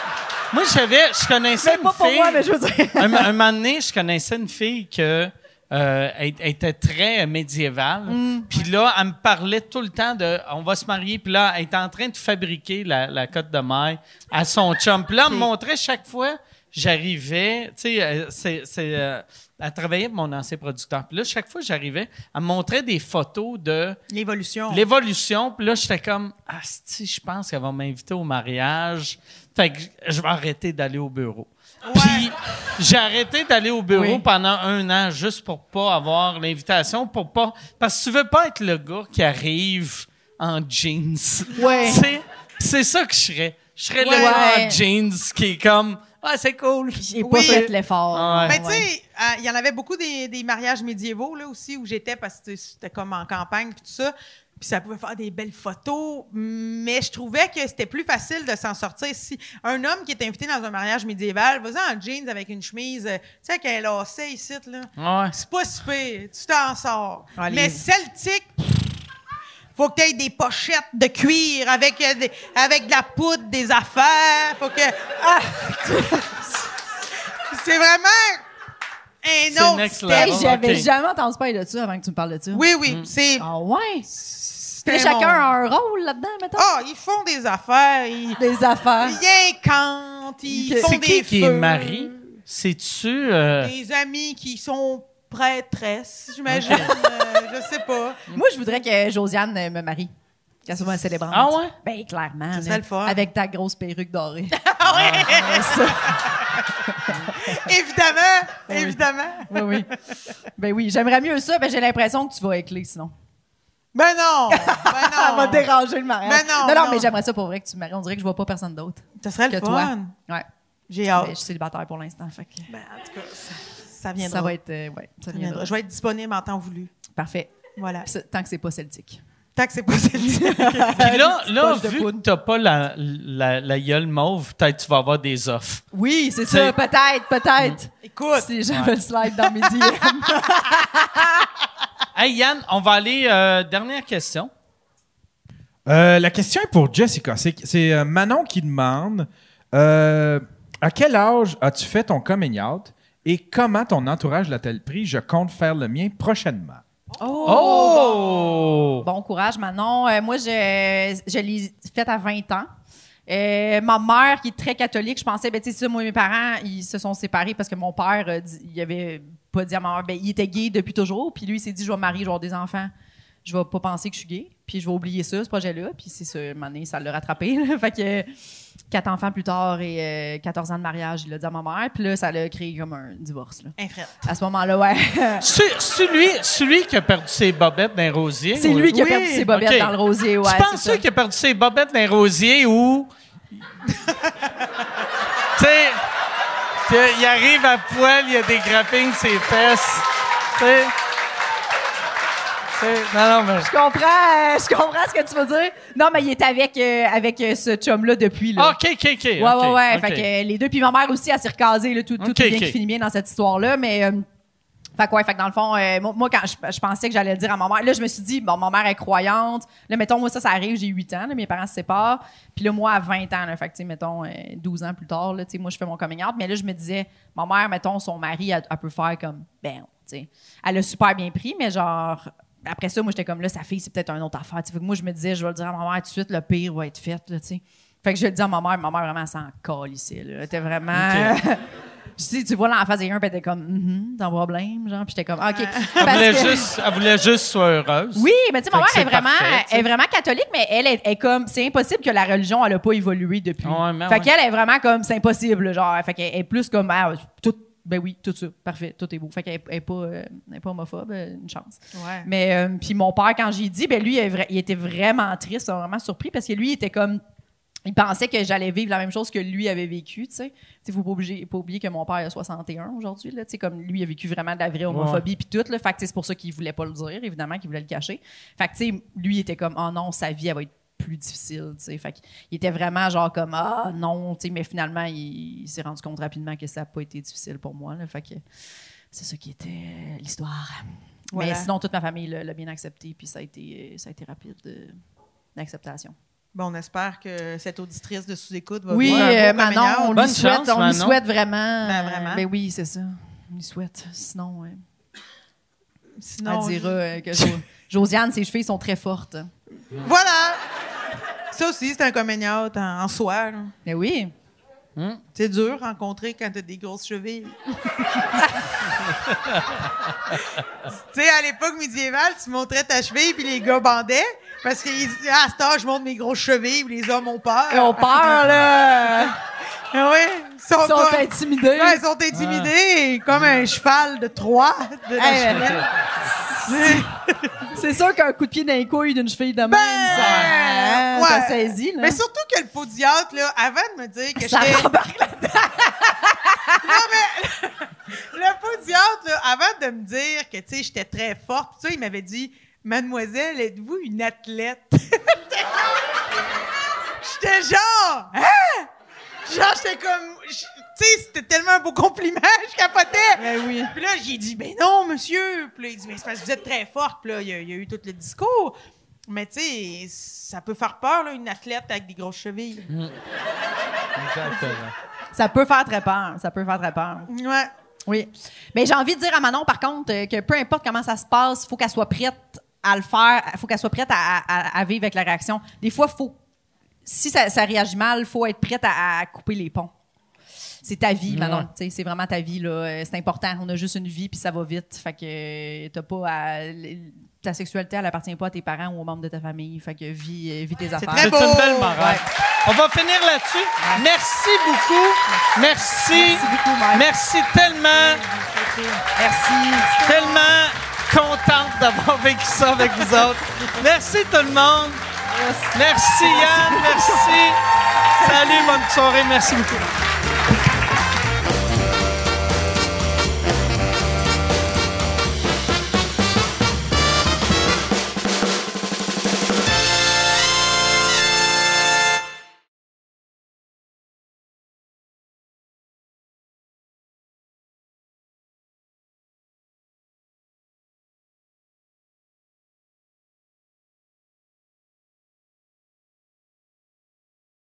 Moi, j'avais. Je connaissais Mais une pas pour moi, mais je veux dire. un, un moment donné, je connaissais une fille que. euh, elle, elle était très médiévale. Mm. Puis là, elle me parlait tout le temps de on va se marier. Puis là, elle était en train de fabriquer la, la cote de maille à son chum. Puis là, elle me montrait chaque fois, j'arrivais, tu sais, euh, c'est, euh, elle travaillait pour mon ancien producteur. Puis là, chaque fois que j'arrivais, elle me montrait des photos de L'évolution. l'évolution. Puis là, j'étais comme, ah, si, je pense qu'elle va m'inviter au mariage. Fait que je vais arrêter d'aller au bureau. Puis j'ai arrêté d'aller au bureau Oui. pendant un an juste pour pas avoir l'invitation, pour pas. Parce que tu veux pas être le gars qui arrive en jeans. Ouais. Tu sais, c'est ça que je serais. Je serais le Ouais. gars en jeans qui est comme. Ah, c'est cool. J'ai pas Oui. fait l'effort. Ah ouais. Mais tu sais, euh, il y en avait beaucoup des, des mariages médiévaux là aussi où j'étais parce que c'était comme en campagne puis tout ça. Puis ça pouvait faire des belles photos, mais je trouvais que c'était plus facile de s'en sortir si un homme qui est invité dans un mariage médiéval, vas-y en jeans avec une chemise, euh, tu sais avec un lacet ici là. Ouais. C'est pas si pire, tu t'en sors. Mais celtique faut que tu aies des pochettes de cuir avec, euh, des- avec de la poudre, des affaires. Faut que. Ah! c'est vraiment un autre step. j'avais jamais entendu parler de ça avant que tu me parles de ça. Oui, oui, c'est. Ah ouais? Puis chacun a un rôle là-dedans, mettons. Ah, ils font des affaires, ils, Des affaires. ils incantent, ils font C'est des qui qui est feux. marié? C'est-tu. euh, Des amis qui sont prêtresses, j'imagine. Euh, je sais pas. Moi, je voudrais que Josiane me marie. Qu'elle soit célébrante. Ah ouais? Ben, clairement. Ce là. serait le fun. Avec ta grosse perruque dorée. Ah ouais! Ah, ça. évidemment, évidemment. Oui, oui. Ben oui, j'aimerais mieux ça. Ben, j'ai l'impression que tu vas écler sinon. Ben non! Ben Ça non! va déranger le mariage. Mais non, non, non, non. mais j'aimerais ça pour vrai que tu me maries. On dirait que je vois pas personne d'autre Ça serait que le toi. fun. Ouais. J'ai hâte. je suis célibataire pour l'instant. Fait que Ben, en tout cas, ça, viendra. ça va être. euh, ouais, ça Ça viendra. viendra. Je vais être disponible en temps voulu. Parfait. Voilà. Tant que c'est pas celtique. Tant que c'est pas celtique. Puis là, là vu que t'as pas la, la, la gueule mauve, peut-être tu vas avoir des offres. Oui, c'est ça. Peut-être, peut-être. Écoute, Si j'avais le slide dans mes DM. Hey Yann, on va aller. euh, dernière question. Euh, la question est pour Jessica. C'est, c'est, Manon qui demande euh, À quel âge as-tu fait ton coming out? Et comment ton entourage l'a-t-elle pris? Je compte faire le mien prochainement. Oh! Bon courage, Manon. Euh, moi, je, je l'ai faite à 20 ans. Euh, ma mère, qui est très catholique, je pensais, ben, tu sais, ça, moi, mes parents, ils se sont séparés parce que mon père, euh, il avait pas dit à ma mère, ben, il était gay depuis toujours. Puis lui, il s'est dit, je vais me marier, je vais avoir des enfants. Je vais pas penser que je suis gay. Puis je vais oublier ça, ce projet-là. Puis c'est ça, un moment donné, ça l'a rattrapé. fait que euh, quatre enfants plus tard et euh, 14 ans de mariage, il l'a dit à ma mère. Puis là, ça l'a créé comme un divorce. Là. un frère. À ce moment-là, ouais. C'est c'est lui, celui qui a perdu ses bobettes dans les rosiers? c'est ou- lui qui a Oui. perdu ses bobettes dans le rosier. Ouais, tu c'est penses ça. qu'il a perdu ses bobettes dans les rosiers ou. tu sais, qu'il arrive à poil, il y a des grappings ses fesses. Tu sais. Tu sais, Non, non, mais. Je comprends, je comprends ce que tu veux dire. Non, mais il est avec, euh, avec euh, ce chum-là depuis. Là. OK, OK, OK. ouais, ouais, ouais. Fait que euh, les deux, puis ma mère aussi, elle s'est recasée. Là, tout tout est bien ok. qui finit bien dans cette histoire-là. Mais, euh, fait que, ouais, fait que dans le fond, euh, moi, moi, quand je, je pensais que j'allais le dire à ma mère, là, je me suis dit, bon, ma mère est croyante. Là, mettons, moi, ça, ça arrive, j'ai 8 ans, là, mes parents se séparent. Puis là, moi, à 20 ans, là, fait que, tu sais, mettons, euh, 12 ans plus tard, là, tu sais, moi, je fais mon coming out. Mais là, je me disais, ma mère, mettons, son mari, elle, elle peut faire comme, ben, tu sais. Elle a super bien pris, mais genre, après ça, moi, j'étais comme là, sa fille, c'est peut-être une autre affaire. Fait que moi, je me disais, je vais le dire à ma mère tout de suite, le pire va être fait, là. Fait que je le dis à ma mère, ma mère vraiment s'en calissait, là. Elle était vraiment. Dis, tu vois l'en face des un, puis elle était comme, Mhm, t'as un problème, genre, puis j'étais comme, Ah, OK. Elle Parce voulait, que- juste, elle voulait juste soit heureuse. oui, mais tu sais, ma mère est vraiment, parfait, est vraiment catholique, mais elle est, est comme, c'est impossible que la religion, elle a pas évolué depuis. Ouais, fait ouais. qu'elle est vraiment comme, c'est impossible, genre, fait qu'elle est plus comme, ah, tout, ben oui, tout ça, parfait, tout est beau. Fait qu'elle est- elle est pas, euh, pas homophobe, euh, une chance. Ouais. Mais euh, puis mon père, quand j'ai dit, ben lui, il, est vra- il était vraiment triste, vraiment surpris parce que lui, il était comme. Il pensait que j'allais vivre la même chose que lui avait vécu, tu sais. Il faut pas, oublier que mon père a 61 aujourd'hui, là, tu sais, comme lui a vécu vraiment de la vraie homophobie puis tout, là. Fait que c'est pour ça qu'il voulait pas le dire, évidemment, qu'il voulait le cacher. Fait que, tu sais, lui, il était comme, oh non, sa vie, elle va être plus difficile, tu sais. Fait qu'il était vraiment genre comme, ah non, tu sais, mais finalement, il, il s'est rendu compte rapidement que ça n'a pas été difficile pour moi, là. Fait que c'est ça qui était euh, l'histoire. Voilà. Mais sinon, toute ma famille l'a bien accepté, puis ça a été, ça a été rapide euh, d'acceptation. Bon, on espère que cette auditrice de sous-écoute va Oui, euh, beau coming Manon, on lui Bonne souhaite, chance, on lui souhaite vraiment. Ben, euh, vraiment. Ben oui, c'est ça. On lui souhaite. Sinon, ouais. Sinon, elle dira euh, que Jo- Josiane, ses chevilles sont très fortes. Voilà! Ça aussi, c'est un coming out en, en soi. là. Mais oui. C'est dur rencontrer quand t'as des grosses chevilles. tu sais, à l'époque médiévale, tu montrais ta cheville puis les gars bandaient parce qu'ils disaient Ah, à cet âge, je montre mes grosses chevilles puis les hommes ont peur. Ils ont peur, là. Ah sont, Ils sont comme- intimidés. Ouais, ils sont intimidés, comme un cheval de Troie. De la Hey. C'est sûr qu'un coup de pied dans les couilles d'une cheville de même, ça, ouais. ça saisit. Là. Mais surtout que le podiatre, là, avant de me dire que ça j'étais... rembarque là-dedans. Le podiatre, là, avant de me dire que, tu sais, j'étais très forte, pis ça, il m'avait dit, Mademoiselle, êtes-vous une athlète? j'étais genre, hein? Genre, j'étais comme, tu sais, c'était tellement un beau compliment, je capotais. Ben oui. Puis là, j'ai dit, ben non, monsieur. Puis là, il dit, mais c'est parce que vous êtes très forte. Puis là, il y, a, il y a eu tout le discours. Mais tu sais, ça peut faire peur, là, une athlète avec des grosses chevilles. Ça peut faire très peur. Ça peut faire très peur. Ouais. Oui. Mais j'ai envie de dire à Manon, par contre, euh, que peu importe comment ça se passe, il faut qu'elle soit prête à le faire. Il faut qu'elle soit prête à, à- à vivre avec la réaction. Des fois, faut, si ça, ça réagit mal, il faut être prête à, à couper les ponts. C'est ta vie, Manon. C'est vraiment ta vie. là. Euh, C'est important. On a juste une vie, puis ça va vite. Fait que euh, t'as pas à- ta sexualité, elle appartient pas à tes parents ou aux membres de ta famille. Fait que vis, euh, vis tes affaires. très C'est beau. une belle morale. On va finir là-dessus. Merci beaucoup. Merci. Merci beaucoup, Mike. Merci tellement. Merci. Tellement contente d'avoir vécu ça avec vous autres. Merci tout le monde. Merci Yann. Merci. Salut, bonne soirée. Merci beaucoup.